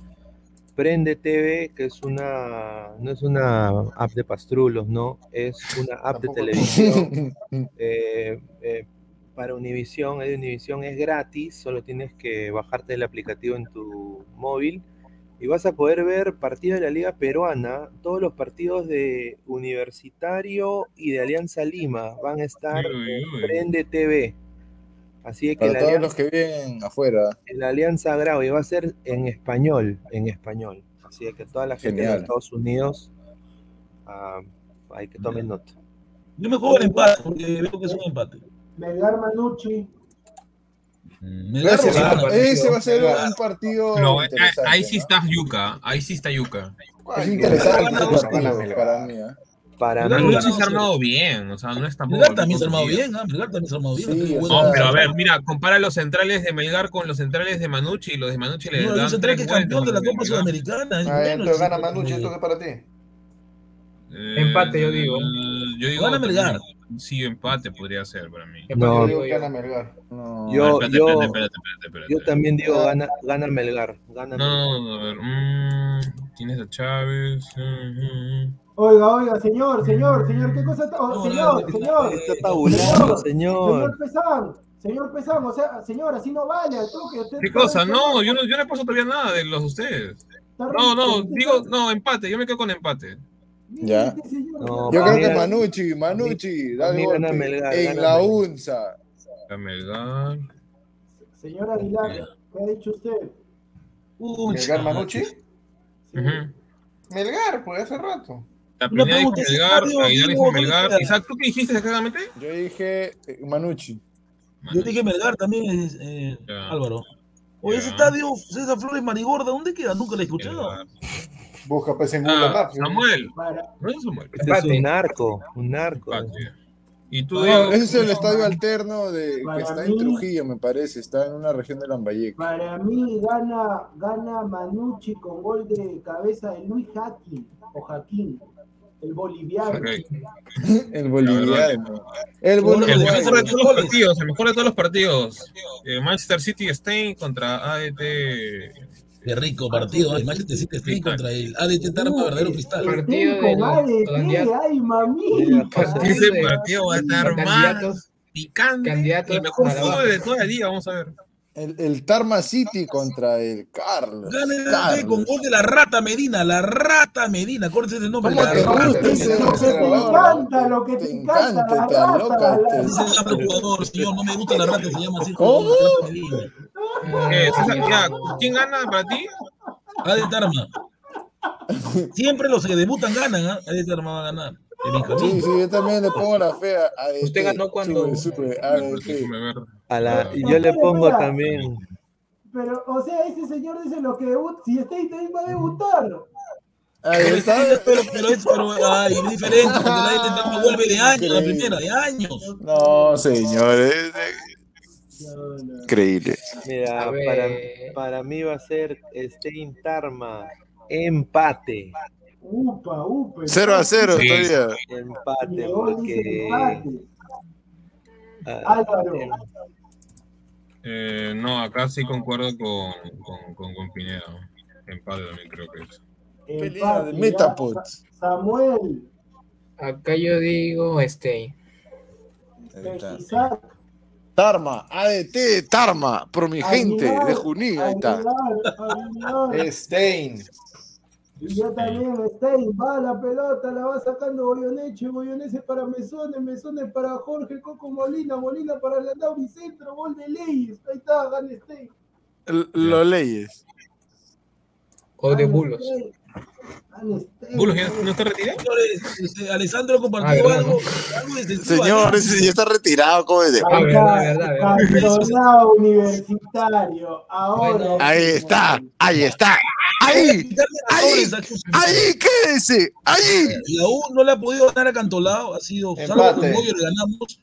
Prende TV, que es una, no es una app de pastrulos, ¿no? Es una app de televisión. (laughs) Eh, eh, para Univision, Univision es gratis, solo tienes que bajarte el aplicativo en tu móvil y vas a poder ver partidos de la Liga Peruana, todos los partidos de Universitario y de Alianza Lima van a estar en Prende TV. Así es que Para todos los que viven afuera. La Alianza Grau y va a ser en español, en español. Así es que toda la gente de Estados Unidos uh, hay que tomar nota. Yo me juego el empate porque veo que es un empate. Melgar Manucci. Mm, ese va a ser un partido. No, ahí sí está Yuca. Ahí sí está Yuca. Es interesante para mí. ¿eh? Para Melgar mí, no se ha armado bien, o sea, no es tampoco. Melgar también se ha armado bien, ¿ah? Melgar también se ha armado bien. Sí. No, pero a ver, mira, compara los centrales de Melgar con los centrales de Manucci y los de Manucci le No, dan un central que es tres campeón de la Copa Melgar. Sudamericana. es Ah, entonces gana. Manucci, ¿esto qué para ti? Eh, Empate, yo digo. Yo digo Gana Melgar. Sí, empate podría ser para mí. Empate, No. Yo digo gana Melgar. No. Yo- A ver, espérate, yo- espérate, espérate, espérate, espérate. yo también digo gana, gana Melgar. Gana No, no, no, a ver. mm, tienes a Chávez. mm, mm. Oiga, oiga, señor, señor, señor, ¿qué cosa está? oh, No, señor, no, señor. Está tabulando, señor. Señor Pesán, señor Pesán, o sea, señor, así no vale, al toque. Usted ¿Qué cosa? No, yo no, yo no he puesto todavía nada de los de ustedes. No, no, digo, está- no, empate, yo me quedo con empate. Ya. este No, Yo creo que Manucci, Manucci, da para el mí gana golpe. Melgar, En gana la Melgar. UNSA. A Melgar. Señor Aguilar, ¿qué ha dicho usted? Uy, ¿Melgar Manucci? Sí. Melgar, pues hace rato. La Una primera dijo pregunta, Melgar, Estadio, Aguilar dijo Diego, Melgar. ¿dónde Isaac, ¿tú qué dijiste exactamente? Yo dije eh, Manucci. Yo dije Melgar también, es, eh, Ya. Álvaro. Oye, ese estadio César Flores Marigorda, ¿dónde queda? Nunca lo he escuchado. Busca pues en Google Ah. Samuel. Para, No es Samuel. Este es un narco, un narco. Empate. Y tú, No, Diego. ese es el estadio alterno de, que está mí- en Trujillo, me parece. Está en una región de Lambayeque. para mí gana, gana Manucci con gol de cabeza de Luis Jaquín, o Jaquín, el boliviano. (laughs) El boliviano. El Bueno, El mejor de boliviano. todos los partidos, el mejor de todos los partidos. Eh, Manchester City Stein contra ADT. Qué rico partido. El Manchester City está ahí contra el ADT Tarma, verdadero cristal. Partido con ADT, ay mamita. Ese partido va a estar más picante. candidatos el mejor fútbol de toda la liga, vamos a ver. El, el Tarma City contra el Carlos. Gana el con gol de la Rata Medina, la Rata Medina. Acuérdense del nombre. ¿Cómo La te Rata gusta Medina. ese Lo que te encanta, lo que te, Te encanta, encanta, la está rata, loca, la- te- Ese es el jugador, señor. No me gusta la Rata, se llama así. ¿Cómo? Rata Medina. Eh, César, ya, ¿Quién gana para ti? ADT Tarma. Siempre los que debutan ganan, ¿ah? ADT Tarma va a ganar. Sí, sí, yo también le pongo la fe a a Usted este. ganó cuando- Sube, sube, a la, y yo le pongo también. Pero, o sea, ese señor dice lo que debut, si está ahí también va a debutar. Ahí está. Pero, pero es, pero, ay, es diferente, porque la Tarma vuelve de años, la primera, de años. No, señores. No, no. Increíble. Mira, para, para mí va a ser Stein Tarma. Empate. Upa, upa. 0 a 0 Sí. todavía. Empate, porque. empate. Álvaro. Eh, no, acá sí concuerdo con, con, con, con Pineda. Empate también creo que es. Pelea de Metapod. Samuel. Acá yo digo, este, Ahí está. Isaac. Tarma, ADT, Tarma, por mi gente de Junín, ahí está. Stein. Y yo también, Stein, va la pelota, la va sacando Goyoneche, Goyonese para Mesones, Mesones para Jorge Coco Molina, Molina para Landauri Centro, gol de Leyes, ahí está, gana Stein. Lo leyes. o de bulos. ¿Bulos ya no está retirado? Señores, este, Alessandro Ah, compartió verdad, algo, algo de Señor, ese ya está retirado, ¿cómo es? Ah, Ahí verdad, está, verdad, verdad. Cantolao Universitario, ahora. Bueno. Ahí está, ahí está. Ahí, ahí, ahí, quédese, ahí. La U no le ha podido ganar a Cantolao, ha sido salvo con Moyo le ganamos.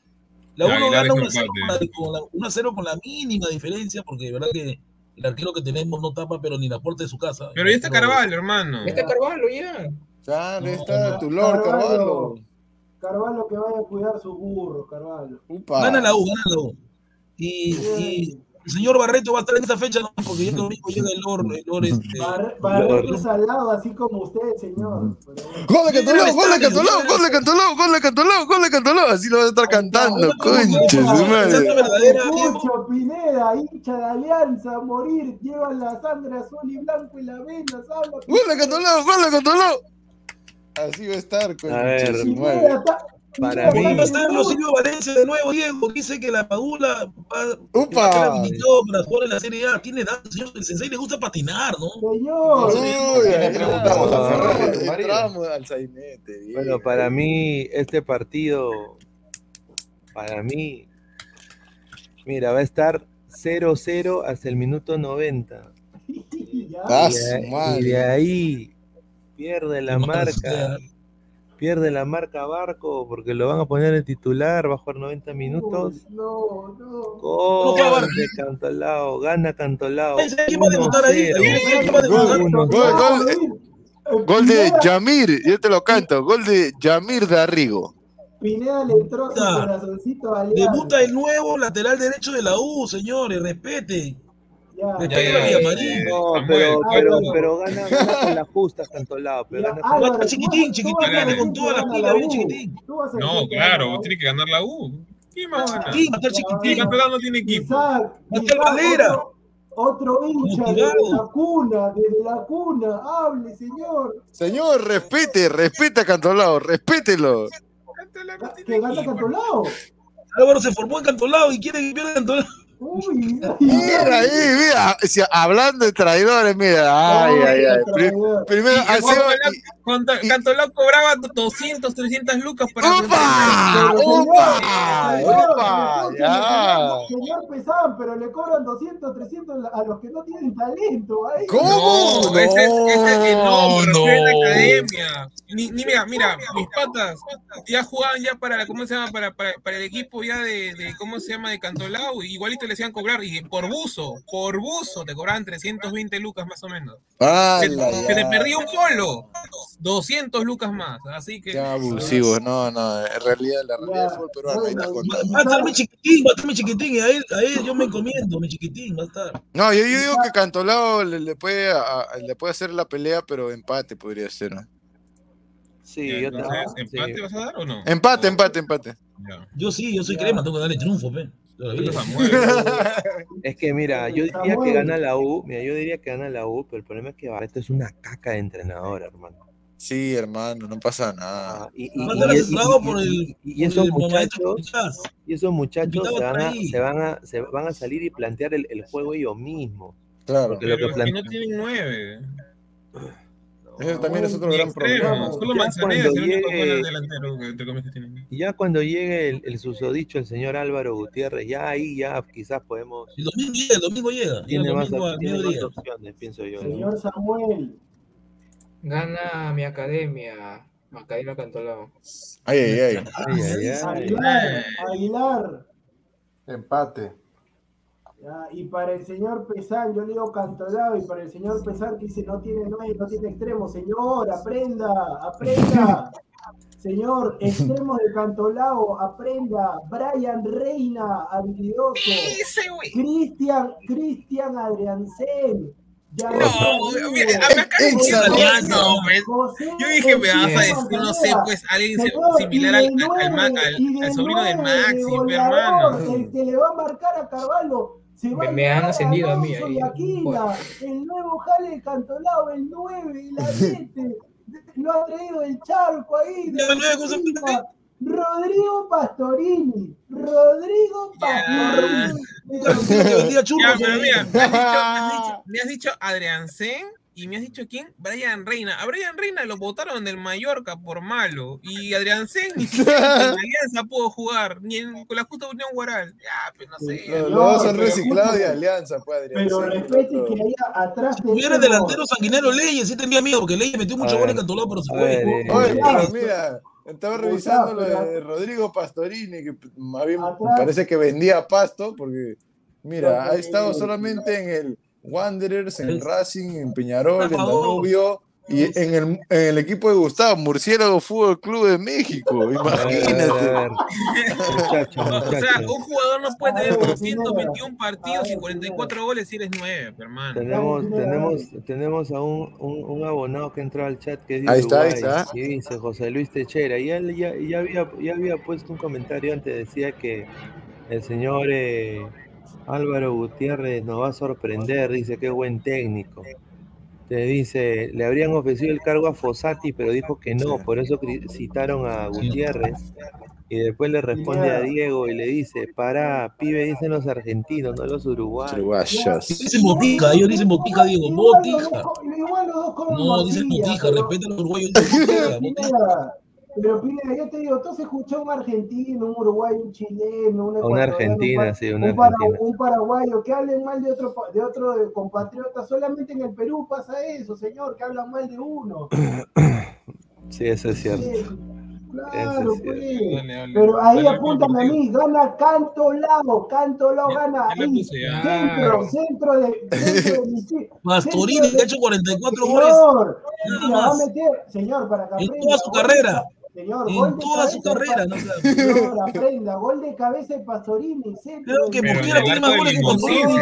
La U no gana dijo 1 a 0 con la, con la- 1 a 0 con la mínima diferencia, porque de verdad que el arquero que tenemos no tapa, pero ni la puerta de su casa. Pero ya está Carvalho, hermano. Está Carvalho ya. Ya, No, está no. tu Lord, Carvalho. Carvalho. Que vaya a cuidar sus burros, Carvalho. Gana la U, gana la U. Y, y el señor Barreto va a estar en esa fecha, ¿no? porque ya el domingo llega el Lord, el Lord este, Bar- Barreto salado, así como usted, señor. Gol de Cantolao, gol de Cantolao, gol de Cantolao, gol de Cantolao, gol de Cantolao. Así lo vas a estar cantando, ¿cómo su madre. Mucho Pineda, hincha de Alianza, a morir, llevan la sangre azul y blanco y la venda, ¿sabes? Gol de Cantolao, gol de Cantolao. Así va a estar, concha ver. su madre. Para mí- Va a está Silvio Valencia de nuevo, Diego. Dice que la Padula va, Upa. que va a quedar habilitado para jugar en la Serie A. Tiene edad, señor. El Sensei le gusta patinar, ¿no? Señor, Uy, Le preguntamos a marido. Entramos al sainete. bien. Bueno, para mí, este partido, para mí, mira, va a estar 0-0 hasta el minuto 90. (laughs) ya. Ah, Y de, y de ahí pierde la marca, pierde la marca Barco porque lo van a poner en titular, va a jugar 90 minutos. No, no. Gol de Cantolao, gana Cantolao. ¿Quién va a. Gol, de Yamir, yo te lo canto, gol de Yamir Darrigo. Pineda le entró su corazoncito al Debuta el nuevo lateral derecho de la U, señores, respete. Ya, ya, ya, no, pero, pero, pero gana, gana con la justa Cantolao. Pero gana con la... chiquitín, chiquitín, gana con toda la pila, bien chiquitín. No, claro, tiene que ganar la U. ¿Quién va a ganar? Chiquitín, va a estar chiquitín. Cantolao no tiene equipo. Va a estar Valera. Otro hincha desde la cuna, desde la cuna, hable, señor. Señor, respete, respete a Cantolao, respételo. Que gana Cantolao. Álvaro se formó en Cantolao y quiere que pierda Cantolao. Uy, mira ahí, mira, hablando de traidores, mira, ay, ay, ay. Primero, Cantolao cobraba 200, 300 lucas para. ¡Opa! ¡Opa! ¡Opa! Ya. Señor pesaban, pero le cobran 200, 300 a los que no tienen talento. Ahí. ¿Cómo? No, ese, ese, no, no. es la academia. Ni, ni, mira, mira, mis patas ya jugaban ya para la, ¿cómo se llama? Para, para, para el equipo ya de, de, ¿cómo se llama? De Cantolao, igualito le hacían cobrar, y por buzo, por buzo te cobraban 320 lucas más o menos. Ah, se, se te perdía un polo. 200 lucas más, así que... Qué abusivo, no, no, en realidad la realidad peruana, ahí está Va a estar mi chiquitín, va a estar mi chiquitín, y a él, a él yo me encomiendo, mi chiquitín, va a estar. No, yo, yo digo que Cantolao le, le puede, a, le puede hacer la pelea, pero empate podría ser, ¿no? Sí, yo Entonces, ¿Empate sí. vas a dar o no? Empate, empate, empate. Ya. Yo sí, yo soy crema, tengo que darle triunfo, pe. (laughs) Es que mira, yo diría que gana la U, mira, yo diría que gana la U, pero el problema es que Barreto es una caca de entrenador, hermano. Sí, hermano, no pasa nada. Y, y, y, y esos muchachos, y esos muchachos se van, a, se, van a, se van a salir y plantear el, el juego ellos mismos. Claro. Porque lo que, no tienen nueve. Eso también es otro gran problema. Solo Manzanera es el único delantero que tienen. Y ya cuando llegue el, el susodicho, el señor Álvaro Gutiérrez, ya ahí ya quizás podemos. El domingo llega, el domingo llega. Tiene, el más, domingo, tiene más opciones, pienso yo. Señor Samuel. Gana mi academia, Academia Cantolao. Ay, ay, ay. ay, ay, ay. Aguilar, Aguilar. Empate. Ya, y para el señor Pesán, yo le digo Cantolao, y para el señor Pesán que dice no tiene no, no tiene extremo, señor, aprenda, aprenda. Señor, (laughs) extremo de Cantolao, aprenda. Brian Reina, habilidoso. Cristian, Cristian Adriancén. Ya no, mira, acá no, Yo dije, me vas a decir, no sé, pues alguien similar al, al, al, al sobrino de Maxi, hermano. El que le va a marcar a Carvalho. Se va me, me han ascendido a mí ahí. Aquila, el nuevo Jale Cantolao, el 9 y la 7. lo ha traído el charco ahí. De no, Rodrigo Pastorini. Rodrigo Pastorini. Ya, ya, pero mira, me has dicho, me has dicho (laughs) Adrián Sen y me has dicho quién? Brian Reina. A Brian Reina lo votaron del Mallorca por malo. Y Adrián Sen ni siquiera (laughs) en Alianza pudo jugar, ni en, con la justa Unión Guaral. Ya, pues no sé. Los dos son reciclados de Alianza, pues, Adrián. Pero respete que ahí atrás. Si hubiera delantero sanguinero Leyes, sí tendría miedo, porque Leyes metió mucho gol en Cantolao, pero se fue. Oye, pero mira. Estaba revisando lo de Rodrigo Pastorini, que más bien parece que vendía pasto, porque mira, ha estado solamente en el Wanderers, en Racing, en Peñarol, en Danubio y en el, en el equipo de Gustavo, Murciélago Fútbol Club de México. Imagínate. o sea, un jugador no puede tener 221 partidos y 44 goles si eres 9, hermano. Tenemos, tenemos, tenemos a un, un, un, abonado que entró al chat que dice ahí está, ahí está. y dice José Luis Techera. Y él ya, ya, había, ya había puesto un comentario antes, decía que el señor eh, Álvaro Gutiérrez nos va a sorprender, dice que buen técnico. Te dice, le habrían ofrecido el cargo a Fossati, pero dijo que no, por eso citaron a Gutiérrez. Y después le responde a Diego y le dice, para, pibe, dicen los argentinos, no los uruguayos. Uruguayos. Dicen botica, ellos dicen botica, Diego, botica. No, dicen botica, respeten a los uruguayos. Botica, pero Pineda, yo te digo, tú has escuchado un argentino, un uruguayo, un chileno, un Una argentina, un, sí, una un, para, un, paraguayo que hablen mal de otro, de otro compatriota. Solamente en el Perú pasa eso, señor, que hablan mal de uno. (coughs) Sí, eso es cierto. Claro, pues. Pero ahí apúntame a mí, gana Canto Lago, Canto Lago gana ahí. Centro, centro de. Pastorini, (laughs) que ha hecho 44 goles. Señor, va a meter, señor, para que En toda su carrera. Señor, en toda su carrera, no Señor, aprenda, gol de cabeza de Pastorini, centro. Creo que Mosquera tiene más goles que Pastorini.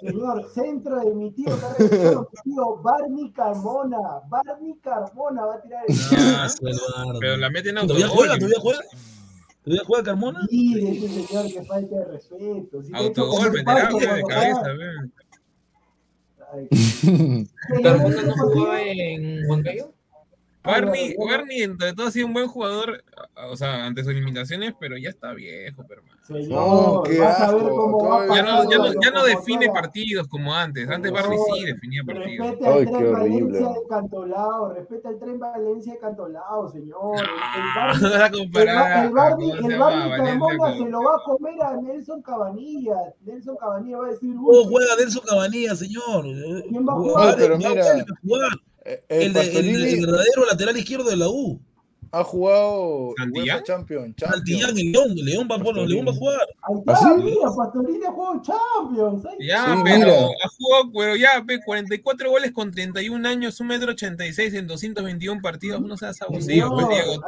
Señor, centro de mi tío, tío Barney Carmona, Barney Carmona va a tirar el. Pero la meten en ¿Todavía juega? ¿Todavía juega? ¿Todavía juega Carmona? Sí, ese señor que falta de respeto. Si Autogol, meterá de cabeza, (laughs) ¿Carmona no jugaba en Huancayo? Barney, Barney, entre todo, ha sido un buen jugador, o sea, ante sus limitaciones, pero ya está viejo, hermano. Señor, vas a ver cómo va ya no, ya no, ya no define partidos como antes. Antes Barney sí definía partidos. Respeta el tren Valencia de Cantolao, respeta el tren Valencia de Cantolao, señor. (laughs) No, no a comparar. El Barney, el Barney Carmona se lo va a comer a Nelson Cabanillas. Nelson Cabanillas va a decir. ¿Cómo juega Nelson Cabanillas, señor? ¿Quién va a jugar? pero mira. El, el, de, el, el, verdadero lateral izquierdo de la U. Ha jugado ¿Santillán? Champion, Santillán, el León, León va, por, León va a jugar. Champions. Ya, Sí, pero mira. ha jugado, pero ya, ve, 44 goles con 31 años, 1 metro 86 en 221 partidos. No seas abusivo, pues, Diego.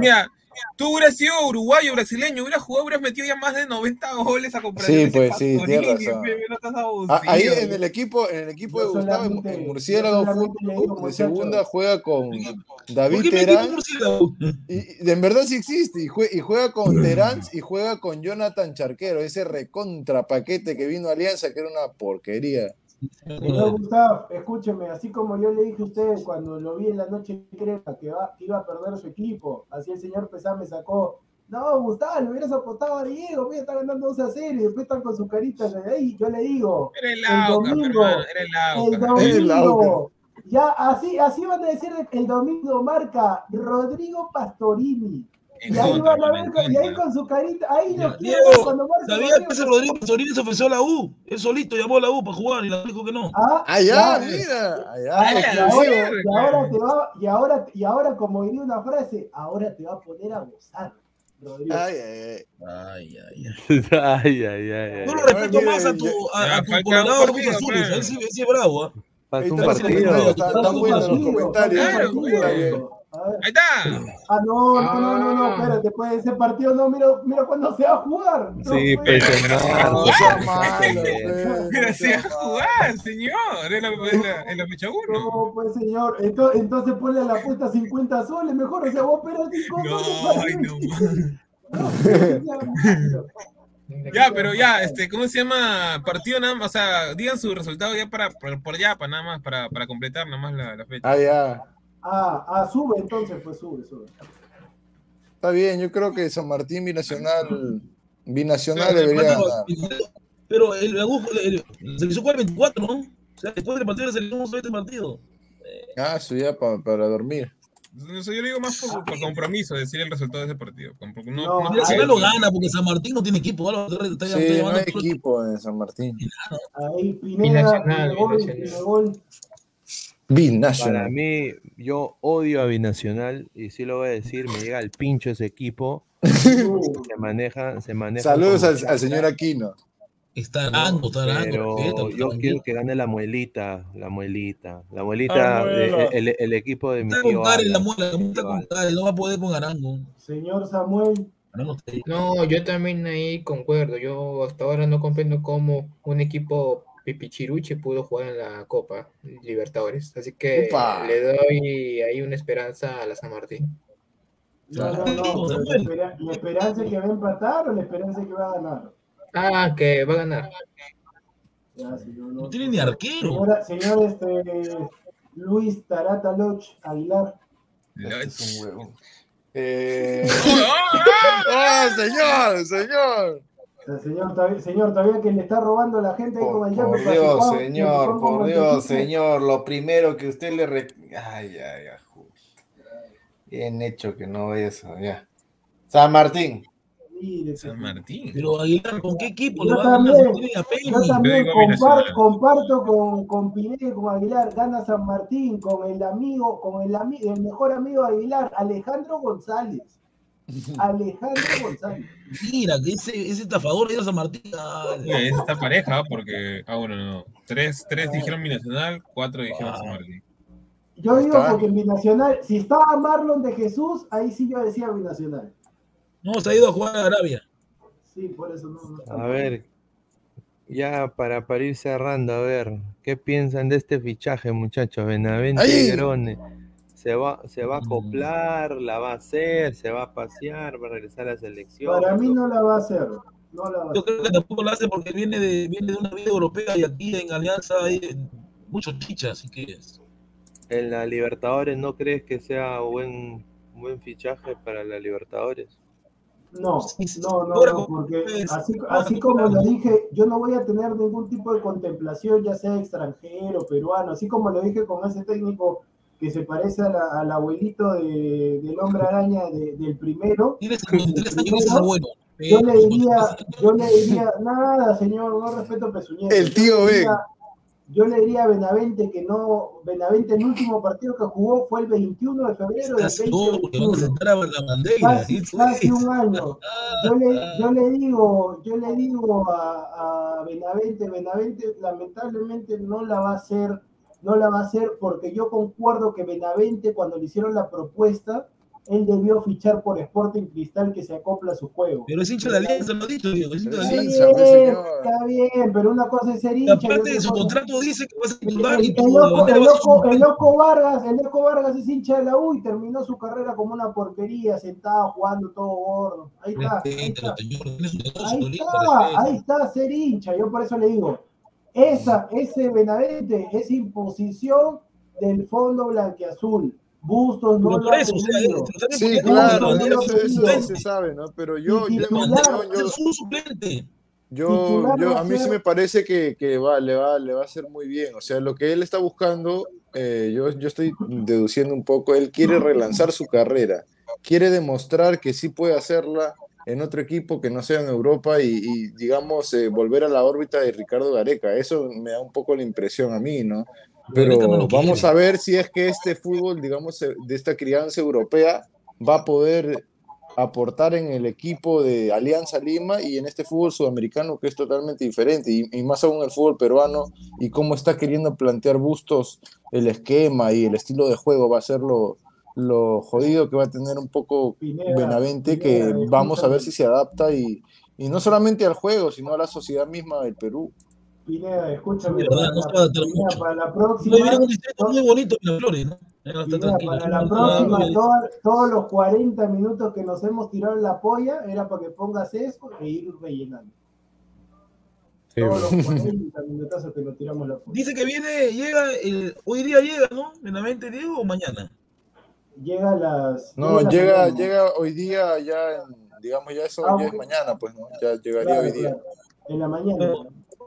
Mira, tú hubieras sido uruguayo, brasileño, hubieras jugado, hubieras metido ya más de 90 goles a comparación Sí, pues, sí, tienes razón. Ah. Ahí en el equipo, en el equipo de Gustavo, en, Murciélago Fútbol, de segunda juega con ¿Por David Terán. Y, y en verdad sí existe, y, jue- y juega con Terán y juega con Jonathan Charquero, ese recontra paquete que vino a Alianza, que era una porquería. Señor Gustavo, escúcheme, así como yo le dije a usted cuando lo vi en la noche crema que, va, que iba a perder su equipo, así el señor Pesán me sacó. No, Gustavo, le hubieras apostado a Diego, mira, está ganando 2 a 0 y después están con su carita de ahí. Yo le digo, Era el domingo, hermano, era el el Aucas. El domingo, ya así, así van a decir el domingo marca Rodrigo Pastorini. En Y ahí contra, van a en ver, y ahí con su carita, ahí lo quiero Diego, cuando marca ¿sabías Rodrigo que ese Rodrigo Pastorini se ofreció a la U? Él solito llamó a la U para jugar y la dijo que no. Ah, Ah, ya, ya, mira, Ah, allá, y, ahora, y ahora te va, y ahora, y ahora, como diría una frase, ahora te va a poner a gozar, Rodrigo. Ay, ay, ay. Ay, ay, ay. (laughs) ay, ay, ay. Yo lo respeto más a tu, a, a tu Colorado un Cruz pues. Él sí, él sí es bravo, ¿ah? Ahí Falta un partido. comentarios, Están buenos los comentarios. Pues. Ahí está. Ah, no, no, no, no, no, Ah. espérate, pues ese partido no, mira, mira cuándo se va a jugar. No, Sí, pues. pues, hermano. No Pero no se va a malo. jugar, señor. En la, en la, en la fecha 1. No, pues señor, entonces, entonces ponle a la apuesta 50 soles, mejor, o sea, vos 5 No, soles. ay, no. (laughs) Ya, pero ya, este, ¿cómo se llama? Partido nada más, o sea, digan su resultado ya para, por, por ya, para nada más, para, para completar nada más la, la fecha. Ah, ya. Ah, ah, sube entonces, pues sube, sube. Está bien, yo creo que San Martín binacional, binacional Sí, debería pero- ganar. Pero el, el, el, el- se hizo jugar el 24, ¿no? O sea, después del partido de la selección se este partido. Ah, eso ya pa- para dormir. Eso yo lo digo más por, por compromiso, decir el resultado de ese partido. No, No, no- Nacional lo gana porque San Martín no tiene equipo. Torres está, está Sí, no llamando hay equipo en San Martín. Ahí Pineda, Binacional, binacional. Pinegol. Para Binacional. mí, yo odio a Binacional y sí lo voy a decir, me llega al pincho ese equipo. (laughs) Se maneja, se maneja. Saludos al, al señor Aquino. Está arando, está arando. Pero respeta, yo quiero que gane la muelita, la muelita, la muelita, el, el equipo de mi Está tío con Karen la Alan. muela, la muela está con Karen, no va a poder con Arango. Señor Samuel. No, yo también ahí concuerdo. Yo hasta ahora no comprendo cómo un equipo pipichiruche pudo jugar en la Copa Libertadores. Así que le doy ahí una esperanza a la San Martín. no, no, no, la, espera- ¿la esperanza es que va a empatar o la esperanza es que va a ganar? Ah, que va a ganar. Ya, señor, No tiene ni arquero. Señora, señor este, Luis Tarata Loch Aguilar. Este es un huevo. Eh... (laughs) (laughs) ¡Ah! ¡Oh, señor! ¡Señor! Sea, señor, todavía, señor, todavía que le está robando a la gente ahí con Por, el por para Dios, señor, por Dios, señor. Lo primero que usted le. Re... Ay, ay, ay. Bien hecho que no ve eso, ya. San Martín. San Martín. Pero Aguilar, ¿con qué equipo yo le va también, a ganar Yo también compar, comparto con, con Pineda y con Aguilar, gana San Martín, con el amigo, con el, amigo, el mejor amigo de Aguilar, Alejandro González. (laughs) Alejandro González. Mira, que ese, ese estafador de San Martín. Sí, es esta pareja, porque, ah, bueno, no. Tres, tres dijeron Binacional, cuatro dijeron San Martín. Yo digo porque en Binacional, si estaba Marlon de Jesús, ahí sí yo decía Binacional. No, se ha ido a jugar a Arabia. Sí, por eso no. a ver, ya para, para ir cerrando, a ver, ¿qué piensan de este fichaje, muchachos? Benavente Grone. ¿Se va, ¿Se va a acoplar? ¿La va a hacer? ¿Se va a pasear? ¿Va a regresar a la selección? Para mí no la va a hacer. No la va a Yo creo que tampoco la hace porque viene de, viene de una vida europea y aquí en Alianza hay muchos chichas, así que es. ¿En la Libertadores no crees que sea buen, buen fichaje para la Libertadores? No, no, no, no, porque así, así como lo dije, yo no voy a tener ningún tipo de contemplación, ya sea extranjero, peruano, así como lo dije con ese técnico que se parece al abuelito de, del hombre araña del primero. yo le diría, yo le diría, nada, señor, no respeto Pesuñete. El tío B yo le diría a Benavente que no, Benavente el último partido que jugó fue el 21 de febrero del 2021. Casi, casi un año. Yo le, yo le digo, yo le digo a, a Benavente, Benavente lamentablemente no la va a hacer, no la va a hacer porque yo concuerdo que Benavente cuando le hicieron la propuesta, él debió fichar por Sporting Cristal que se acopla a su juego. Pero es hincha de la Alianza, lo ha dicho, Diego. Es hincha de Alianza. Está bien, pero una cosa es ser hincha. aparte de su contrato dice que va a ser titular. El, loco, el, loco, el, loco, Vargas, el loco Vargas es hincha de la U y terminó su carrera como una porquería, sentado, jugando todo gordo. Ahí está. Ahí está, ahí está, ahí está ser hincha. Yo por eso le digo, esa, ese Benavente es imposición del fondo blanqueazul Bustos no lo Sí, claro, eso, se sabe, ¿no? Pero yo, yo, yo, yo, a mí sí me parece que, que va, le, va, le va a hacer muy bien. O sea, lo que él está buscando, eh, yo, yo estoy deduciendo un poco, él quiere relanzar su carrera, quiere demostrar que sí puede hacerla en otro equipo que no sea en Europa y, digamos, eh, volver a la órbita de Ricardo Gareca. Eso me da un poco la impresión a mí, ¿no? Pero vamos a ver si es que este fútbol, digamos, de esta crianza europea va a poder aportar en el equipo de Alianza Lima y en este fútbol sudamericano que es totalmente diferente y, más aún el fútbol peruano y cómo está queriendo plantear Bustos el esquema y el estilo de juego va a ser lo, lo jodido que va a tener un poco Benavente que vamos a ver si se adapta y, y no solamente al juego sino a la sociedad misma del Perú. Pineda, escúchame. Para, no para la próxima. muy bonito Flores, ¿no? para la próxima, todos los 40 minutos que nos hemos tirado en la polla era para que pongas eso e ir rellenando. todos los 40 (laughs) minutos que nos tiramos la polla. Dice que viene, llega, el, hoy día llega, ¿no? ¿En la mente, Diego, o mañana? Llega a las. No, llega, llega hoy día, ya, digamos, ya eso ah, ya es mañana, pues, ¿no? Ya llegaría hoy día. En la mañana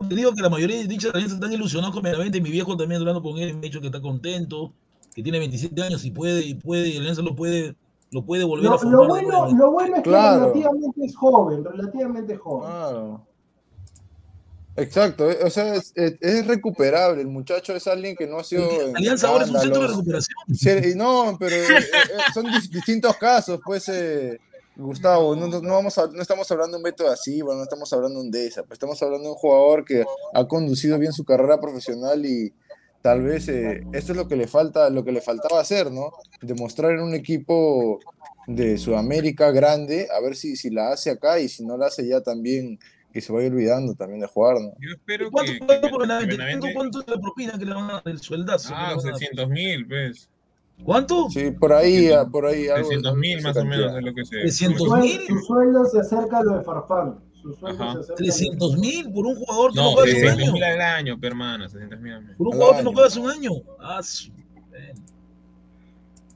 te digo que la mayoría de dichas alianzas están ilusionados con Benavente. Mi viejo también hablando con él me ha dicho que está contento, que tiene 27 años y puede, y puede, y Alianza lo puede, lo puede volver a formar. Lo bueno, lo bueno es que relativamente es joven, relativamente joven. Claro. Exacto, eh, o sea, es, es, recuperable. El muchacho es alguien que no ha sido. Alianza ahora es un centro de recuperación. No, pero eh, eh, son distintos casos, pues. Eh, Gustavo, no, no, vamos no estamos hablando de un Beto así, bueno, no estamos hablando de un Deza, pues estamos hablando de un jugador que ha conducido bien su carrera profesional y tal vez eh, esto es lo que le falta, lo que le faltaba hacer, ¿no? Demostrar en un equipo de Sudamérica grande, a ver si, si la hace acá y si no la hace ya también que se vaya olvidando también de jugar, ¿no? Yo espero ¿Cuánto, que, cuánto, que, ¿Cuánto, es la propina que le van a dar el sueldazo? Ah, 600 mil, pues. ¿Cuánto? Sí, por ahí, por ahí. 300 mil más o menos es lo que se. 300 mil. Su sueldo se acerca a lo de Farfán. 300 mil por un jugador que no, no juega hace un año. mil al año, hermano. 600 mil Por un jugador que no juega hace un año. Ah, Es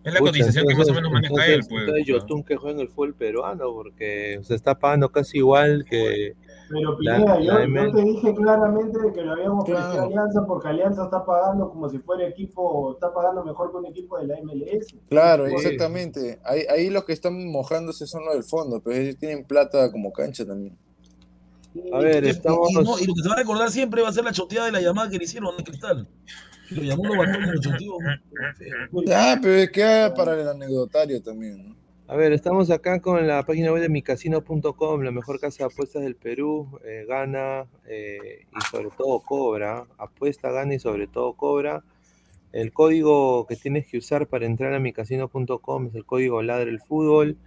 la cotización que más o menos maneja él, pues. Entonces, Yotun que juega en el fútbol peruano, porque se está pagando casi igual que. Pero Pineda, yo, te dije claramente que lo habíamos claro. a Alianza porque Alianza está pagando como si fuera equipo, está pagando mejor que un equipo de la MLS. Claro, exactamente. Ahí, ahí los que están mojándose son los del fondo, pero ellos tienen plata como cancha también. A ver, estamos. Y, no, y, lo que se va a recordar siempre va a ser la choteada de la llamada que le hicieron de Cristal. Lo llamó los balones, lo choteó. Ah, pero es que para el anecdotario también, ¿no? A ver, estamos acá con la página web de micasino.com, la mejor casa de apuestas del Perú. Eh, gana eh, y sobre todo cobra. Apuesta, gana y sobre todo cobra. El código que tienes que usar para entrar a micasino.com es el código Ladre el Fútbol.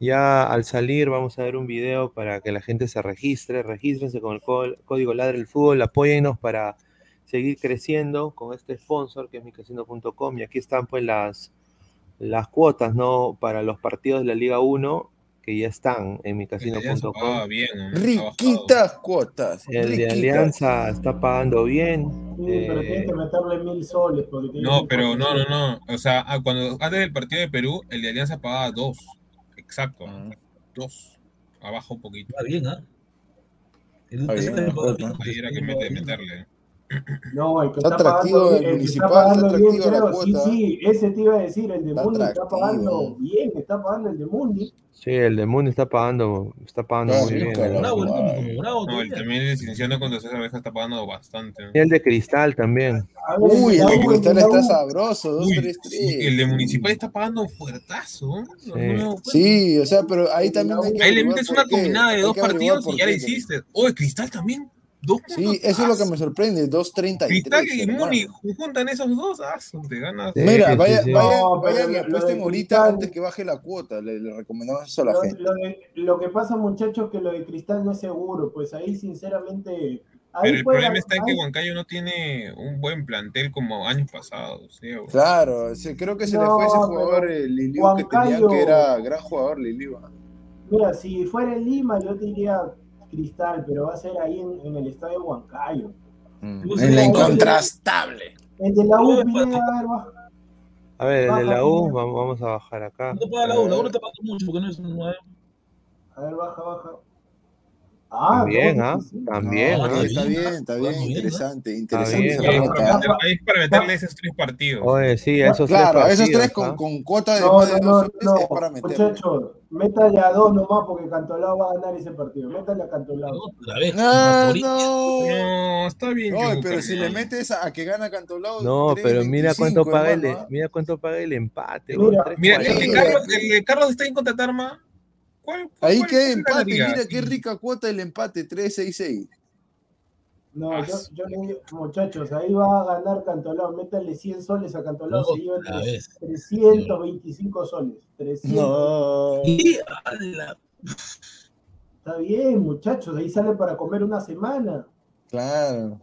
Ya al salir vamos a ver un video para que la gente se registre. Regístrense con el código Ladre el Fútbol. Apóyennos para seguir creciendo con este sponsor que es micasino.com. Y aquí están pues las las cuotas, ¿no? Para los partidos de la Liga 1 que ya están en micasino.com. Riquitas cuotas. El de Alianza está pagando bien. Sí, pero eh, que meterle mil soles. No, pero no, no, no. O sea, ah, cuando antes del partido de Perú, el de Alianza pagaba dos. Exacto. Ah. Dos. Abajo un poquito. Está bien, ¿ah? ¿eh? Ahí era que meterle. No, el que está, pagando, el municipal, está Sí, sí, ese te iba a decir, el de Mundi está pagando bien, está pagando el de Mundi. Sí, el de Mundi está pagando, está pagando muy bien. Bravo, no, el también de licenciado contra César Abeja está pagando bastante. Y el de Cristal también. Uy, el de Cristal está sabroso, 2, 3, 3. El de Municipal está pagando fuertazo. Sí. sí, o sea, pero ahí también hay que Ahí le metes una combinada de dos partidos y ya la hiciste. Oh, el Cristal también. Sí, eso es lo que me sorprende, 2.33. Cristal y Muni juntan esos dos, ah, te ganas. Mira, vaya, vaya, vaya, apuesten ahorita antes que baje la cuota, le, recomendamos eso a la lo, gente. Lo, que pasa, muchachos, que lo de Cristal no es seguro, pues ahí sinceramente... Pero el problema está en que Huancayo no tiene un buen plantel como años pasados. ¿sí? Claro, creo que se le fue ese jugador Liliu que tenía que era gran jugador Liliu. Mira, si fuera en Lima yo te diría Cristal, pero va a ser ahí en, en el estadio Huancayo. Mm. En la incontrastable. El de la U, Pineda, a ver, el de la U, vamos, a bajar acá. No puede la U, la U no te pasa mucho porque no es un A ver, baja, baja. Ah, también, ¿ah? También. Ah, está bien, está bien, interesante, interesante. Ahí para meterle esos tres partidos. Oye, sí, esos claro, tres esos tres con, ¿ah? con cuota de no, más de no, no, es para meterle. Muchachos, métale a dos nomás porque Cantolao va a ganar ese partido. Métale a Cantolao. No, no. no, está bien. No, pero si le metes a, que gana Cantolao. No, pero mira cuánto paga el, mira cuánto paga el empate. Mira, mira el, de Carlos, el de Carlos está en contratar más Ahí queda empate, mira qué rica cuota el empate, 3-6-6. No, ah, yo, yo le digo, muchachos, ahí va a ganar Cantolao, métanle 100 soles a Cantolao, se lleva 325 soles. 300. No. Está bien, muchachos, ahí sale para comer una semana. Claro.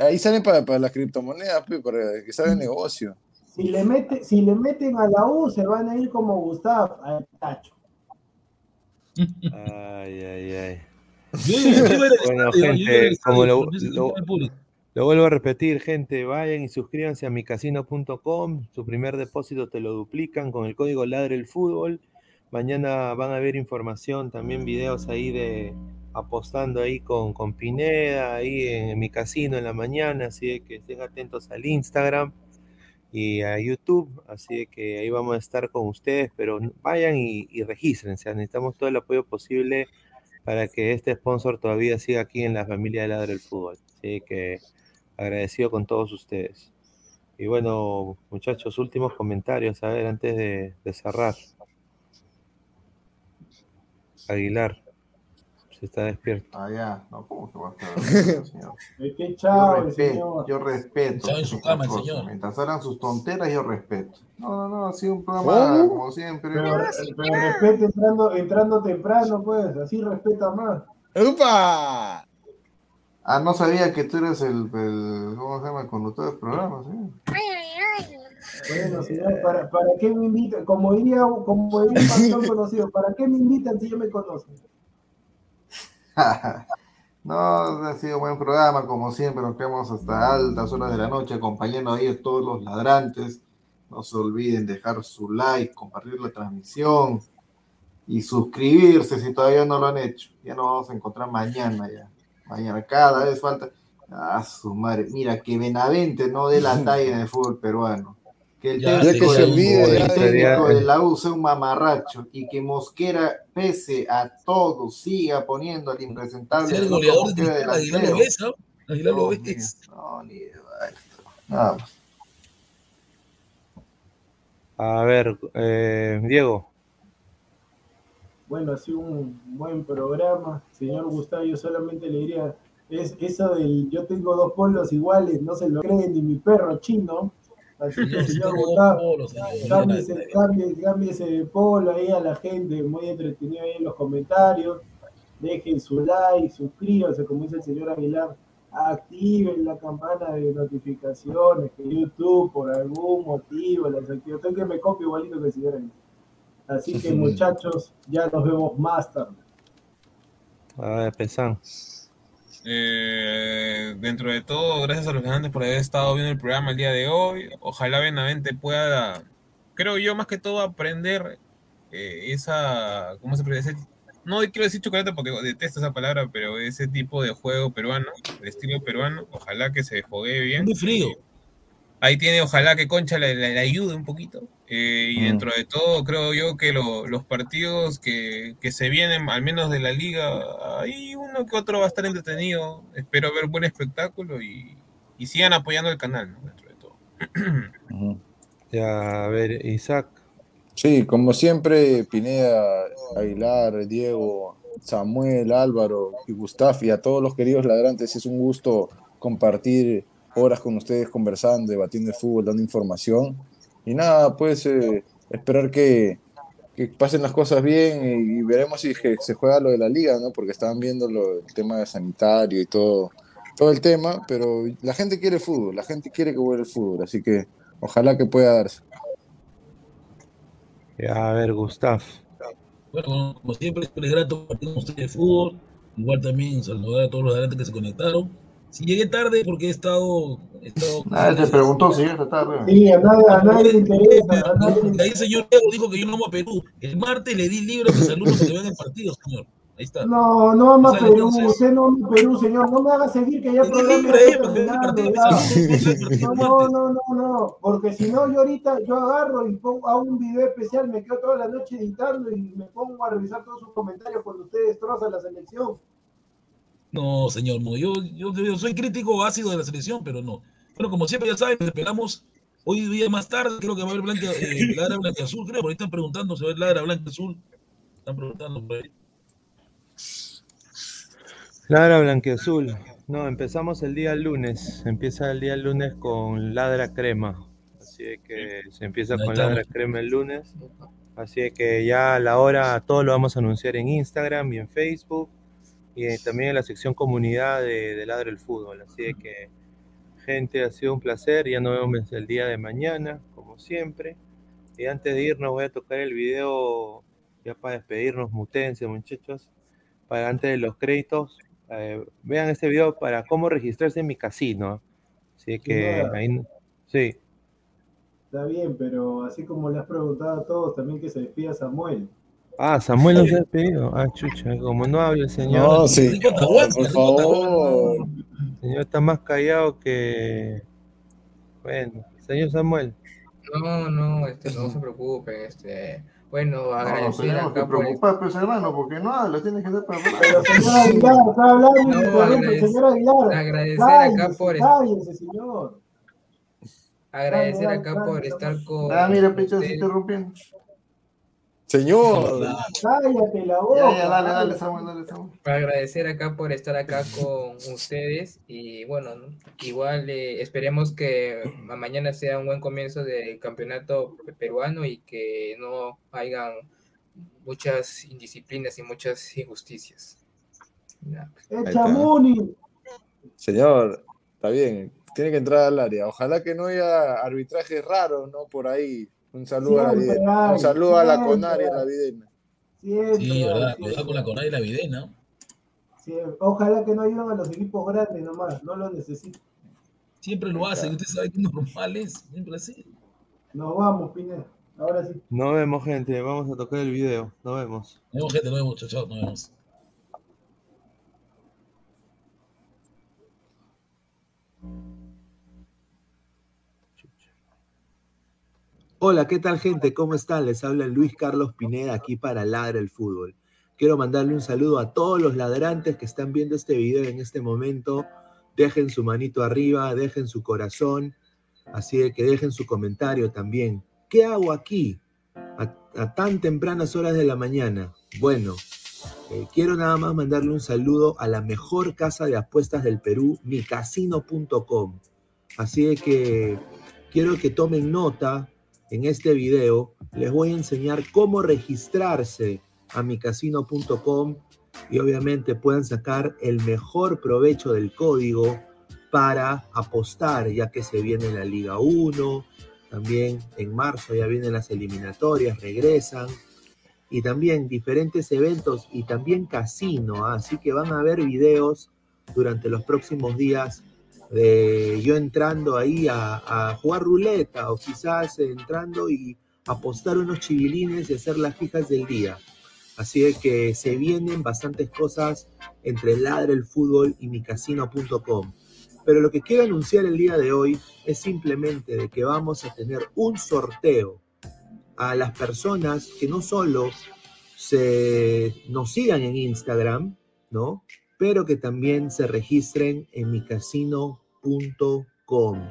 ahí salen para, para las criptomonedas, para que salga el negocio. Si le, mete, si le meten a la U, se van a ir como Gustavo, al tacho. Ay, ay, ay. bueno, gente, como lo, vuelvo a repetir, gente, vayan y suscríbanse a micasino.com. Su primer depósito te lo duplican con el código Ladre el Fútbol. Mañana van a ver información, también videos ahí de apostando ahí con, con Pineda, ahí en, mi casino en la mañana, así que estén atentos al Instagram y a YouTube, así que ahí vamos a estar con ustedes, pero vayan y, y regístrense, necesitamos todo el apoyo posible para que este sponsor todavía siga aquí en la familia de Ladre del Fútbol, así que agradecido con todos ustedes. Y bueno, muchachos, últimos comentarios, a ver, antes de cerrar. Aguilar está despierto. Ah, ya. No, ¿cómo que va a estar (laughs) despierto, señor? ¿Qué chao, yo respeto, señor. Yo respeto. en su cama, señor. Mientras hagan sus tonteras, yo respeto. No, no, no, ha sido un programa como siempre. Pero, pero respete entrando, entrando temprano, pues. Así respeta más. ¡Upa! Ah, no sabía que tú eres el, el ¿cómo se llama? El conductor del programa, ¿sí? Ay, ay, ay. Bueno, señor, ¿para, ¿para qué me invitan? Como diría, como diría un pastor (laughs) conocido, ¿para qué me invitan si yo me conozco? (laughs) no, ha sido un buen programa, como siempre, nos quedamos hasta altas horas de la noche acompañando a ellos todos los ladrantes No se olviden dejar su like, compartir la transmisión y suscribirse si todavía no lo han hecho. Ya nos vamos a encontrar mañana ya. Mañana cada vez falta. Ah, su madre. Mira, que Benavente no dé la (laughs) talla en el fútbol peruano. Que el técnico, de la U sea un mamarracho y que Mosquera, pese a todo, siga poniendo al impresentable. el goleador de Aguilar lo ves, ¿no? Aguilar lo ves. No, ni de Nada A ver, eh, Diego. Bueno, ha sido un buen programa. Señor Gustavo, yo solamente le diría, es eso del yo tengo dos polos iguales, no se lo cree ni mi perro chino. Así que, señor Gustavo, cámbiese, de polo ahí a la gente, muy entretenido ahí en los comentarios. Dejen su like, suscríbanse, como dice el señor Aguilar, activen la campana de notificaciones, que YouTube por algún motivo las activó. Tengo que me copie igualito que el señor Aguilar. Así que muchachos, ya nos vemos más tarde. A ver, pensamos. Eh, dentro de todo, gracias a los ganantes por haber estado viendo el programa el día de hoy. Ojalá Benavente pueda, creo yo, más que todo aprender eh, esa, ¿cómo se puede decir? No quiero decir chocolate porque detesto esa palabra, pero ese tipo de juego peruano, el estilo peruano, ojalá que se juegue bien. Muy frío. Ahí tiene, ojalá que Concha le ayude un poquito. Eh, y mm. dentro de todo, creo yo que los partidos que, se vienen, al menos de la liga, ahí uno que otro va a estar entretenido. Espero ver buen espectáculo y, sigan apoyando el canal, dentro de todo. (clears throat) Ya, a ver, Isaac. Sí, como siempre, Pineda, Aguilar, Diego, Samuel, Álvaro y Gustaf y a todos los queridos ladrantes, es un gusto compartir horas con ustedes conversando, debatiendo el fútbol, dando información. Y nada, pues eh, esperar que, pasen las cosas bien y, veremos si se juega lo de la liga, ¿no? Porque estaban viendo lo, el tema de sanitario y todo, todo el tema, pero la gente quiere fútbol, la gente quiere que vuelva el fútbol, así que ojalá que pueda darse. A ver, Gustav. Bueno, como siempre, es grato compartir con ustedes de fútbol. Igual también saludar a todos los adelante que se conectaron. Si llegué tarde porque he estado. He estado nadie te preguntó si llegaste tarde. Sí, a nadie, a nadie le interesa. Ahí el señor Diego dijo que yo no amo a Perú. El martes le di libre de saludos que vean el partido, señor. Ahí está. No, no ama a Perú, usted no ama a Perú, señor. No me haga seguir que ya programa No, no, no, no, no. Porque si no, yo ahorita yo agarro y pongo a un video especial, me quedo toda la noche editando y me pongo a revisar todos sus comentarios cuando usted destroza la selección. No, señor, no. Yo, yo, soy crítico ácido de la selección, pero no. Bueno, como siempre ya saben, esperamos hoy día más tarde, creo que va a haber blanca, eh, (laughs) ladra blanca azul, creo, por ahí están preguntando si va a haber ladra blanca azul. Están preguntando por ahí. Ladra blanca azul. No, empezamos el día lunes. Empieza el día lunes con ladra crema. Así que se empieza con ladra crema el lunes. Así que ya a la hora todo lo vamos a anunciar en Instagram y en Facebook y también en la sección comunidad de, de Ladre el Fútbol. Así que, gente, ha sido un placer. Ya nos vemos el día de mañana, como siempre. Y antes de irnos, voy a tocar el video ya para despedirnos, mutense, muchachos. Para antes de los créditos, eh, vean este video para cómo registrarse en mi casino. Así que ahí, sí. Está bien, pero así como le has preguntado a todos, también que se despida Samuel. Ah, Samuel no se ha despedido. Ah, chucha, como no habla el señor. No, sí. Por favor. El señor está más callado que. Bueno, señor Samuel. No, no, este, no se preocupe, este. Bueno, agradecer no, acá por... preocupar, pues hermano, porque no habla, tienes que ser para Pero señor Aguilar, está hablando, no, agradecer, señor Aguilar. Agradecer acá por... Cállese, señor. Agradecer acá por estar con... Ah, mira, pecho, se interrumpiendo. Señor. (laughs) Cállate la boca. Ya, dale, dale, Samuel, dale, Samuel. Para agradecer acá por estar acá con ustedes y bueno, igual eh, esperemos que mañana sea un buen comienzo del campeonato peruano y que no hayan muchas indisciplinas y muchas injusticias. Señor, está bien, tiene que entrar al área. Ojalá que no haya arbitraje raro, ¿no? Por ahí un saludo, a, la un saludo a la Conari y a la Videna. sí, verdad, cuidado con la Conari y la Videna. Sí, ojalá que no ayuden a los equipos grandes nomás, no lo necesito. Siempre lo hacen, usted sabe que normal es, siempre así. Nos vamos, Pineda. Ahora sí. Nos vemos, gente. Vamos a tocar el video. Nos vemos. Nos vemos, gente. Nos vemos, chao, chao. Nos vemos. Hola, ¿qué tal gente? ¿Cómo están? Les habla Luis Carlos Pineda aquí para Ladra el Fútbol. Quiero mandarle un saludo a todos los ladrantes que están viendo este video en este momento. Dejen su manito arriba, dejen su corazón, así de que dejen su comentario también. ¿Qué hago aquí a, tan tempranas horas de la mañana? Bueno, eh, quiero nada más mandarle un saludo a la mejor casa de apuestas del Perú, micasino.com. Así de que quiero que tomen nota en este video les voy a enseñar cómo registrarse a micasino.com y obviamente puedan sacar el mejor provecho del código para apostar, ya que se viene la Liga 1, también en marzo ya vienen las eliminatorias, regresan, y también diferentes eventos y también casino, ¿ah? así que van a ver videos durante los próximos días de yo entrando ahí a, jugar ruleta o quizás entrando y apostar unos chivilines y hacer las fijas del día. Así que se vienen bastantes cosas entre Ladre el Fútbol y micasino.com. Pero lo que quiero anunciar el día de hoy es simplemente de que vamos a tener un sorteo a las personas que no solo se, nos sigan en Instagram, ¿no? Pero que también se registren en micasino.com.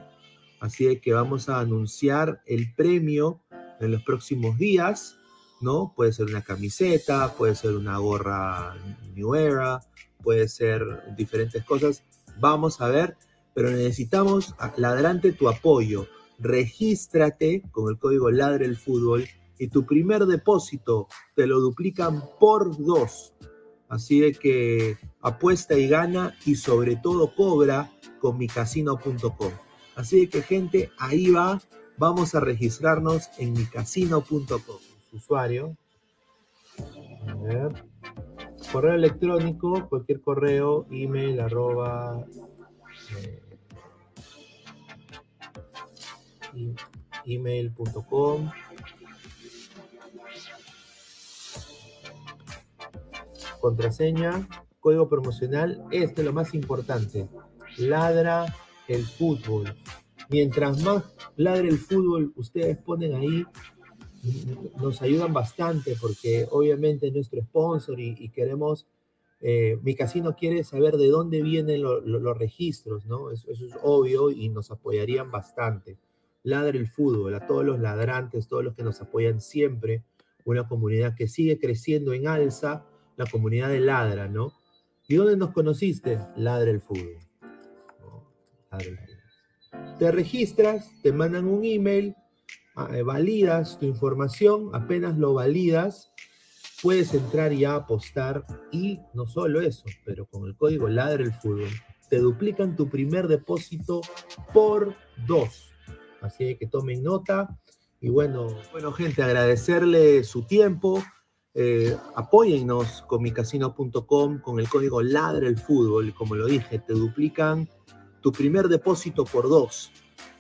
Así que vamos a anunciar el premio en los próximos días, ¿no? Puede ser una camiseta, puede ser una gorra New Era, puede ser diferentes cosas. Vamos a ver, pero necesitamos, ladrante, tu apoyo. Regístrate con el código Ladre el Fútbol y tu primer depósito te lo duplican por dos Así de que apuesta y gana y sobre todo cobra con micasino.com. Así de que gente, ahí va, vamos a registrarnos en micasino.com. Usuario. A ver. Correo electrónico, cualquier correo, email, arroba. Eh, email.com contraseña, código promocional, este es lo más importante. Ladra el fútbol. Mientras más ladre el fútbol, ustedes ponen ahí, nos ayudan bastante porque obviamente es nuestro sponsor y, queremos, eh, mi casino quiere saber de dónde vienen los registros, ¿no? Eso, eso, es obvio y nos apoyarían bastante. Ladre el fútbol, a todos los ladrantes, todos los que nos apoyan siempre, una comunidad que sigue creciendo en alza la comunidad de Ladra, ¿no? ¿Y dónde nos conociste? Ladra el fútbol. Te registras, te mandan un email, ah, eh, validas tu información, apenas lo validas, puedes entrar y a apostar y no solo eso, pero con el código Ladra el fútbol, te duplican tu primer depósito por dos. Así que tomen nota. Y bueno, bueno, gente, agradecerle su tiempo. Eh, apóyennos con micasino.com con el código Ladre el Fútbol. Como lo dije, te duplican tu primer depósito por dos.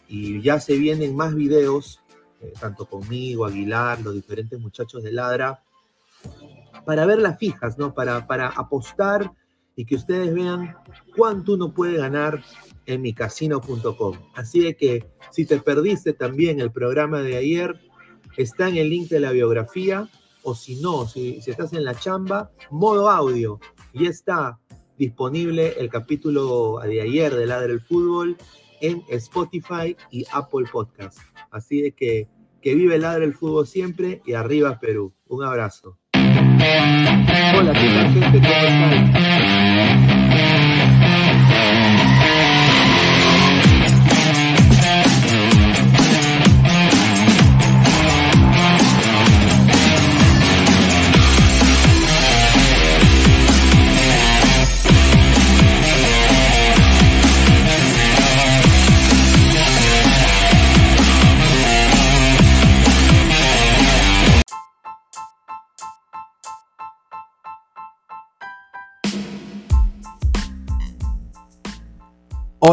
Y ya se vienen más videos, eh, tanto conmigo, Aguilar, los diferentes muchachos de Ladra, para ver las fijas, ¿no? Para, para apostar y que ustedes vean cuánto uno puede ganar en micasino.com. Así de que si te perdiste también el programa de ayer, está en el link de la biografía o si no, si, estás en la chamba, modo audio. Ya está disponible el capítulo de ayer de Ladre el Fútbol en Spotify y Apple Podcast. Así de que que vive Ladre el Fútbol siempre y arriba Perú. Un abrazo. Hola, ¿qué tal gente? ¿Cómo están?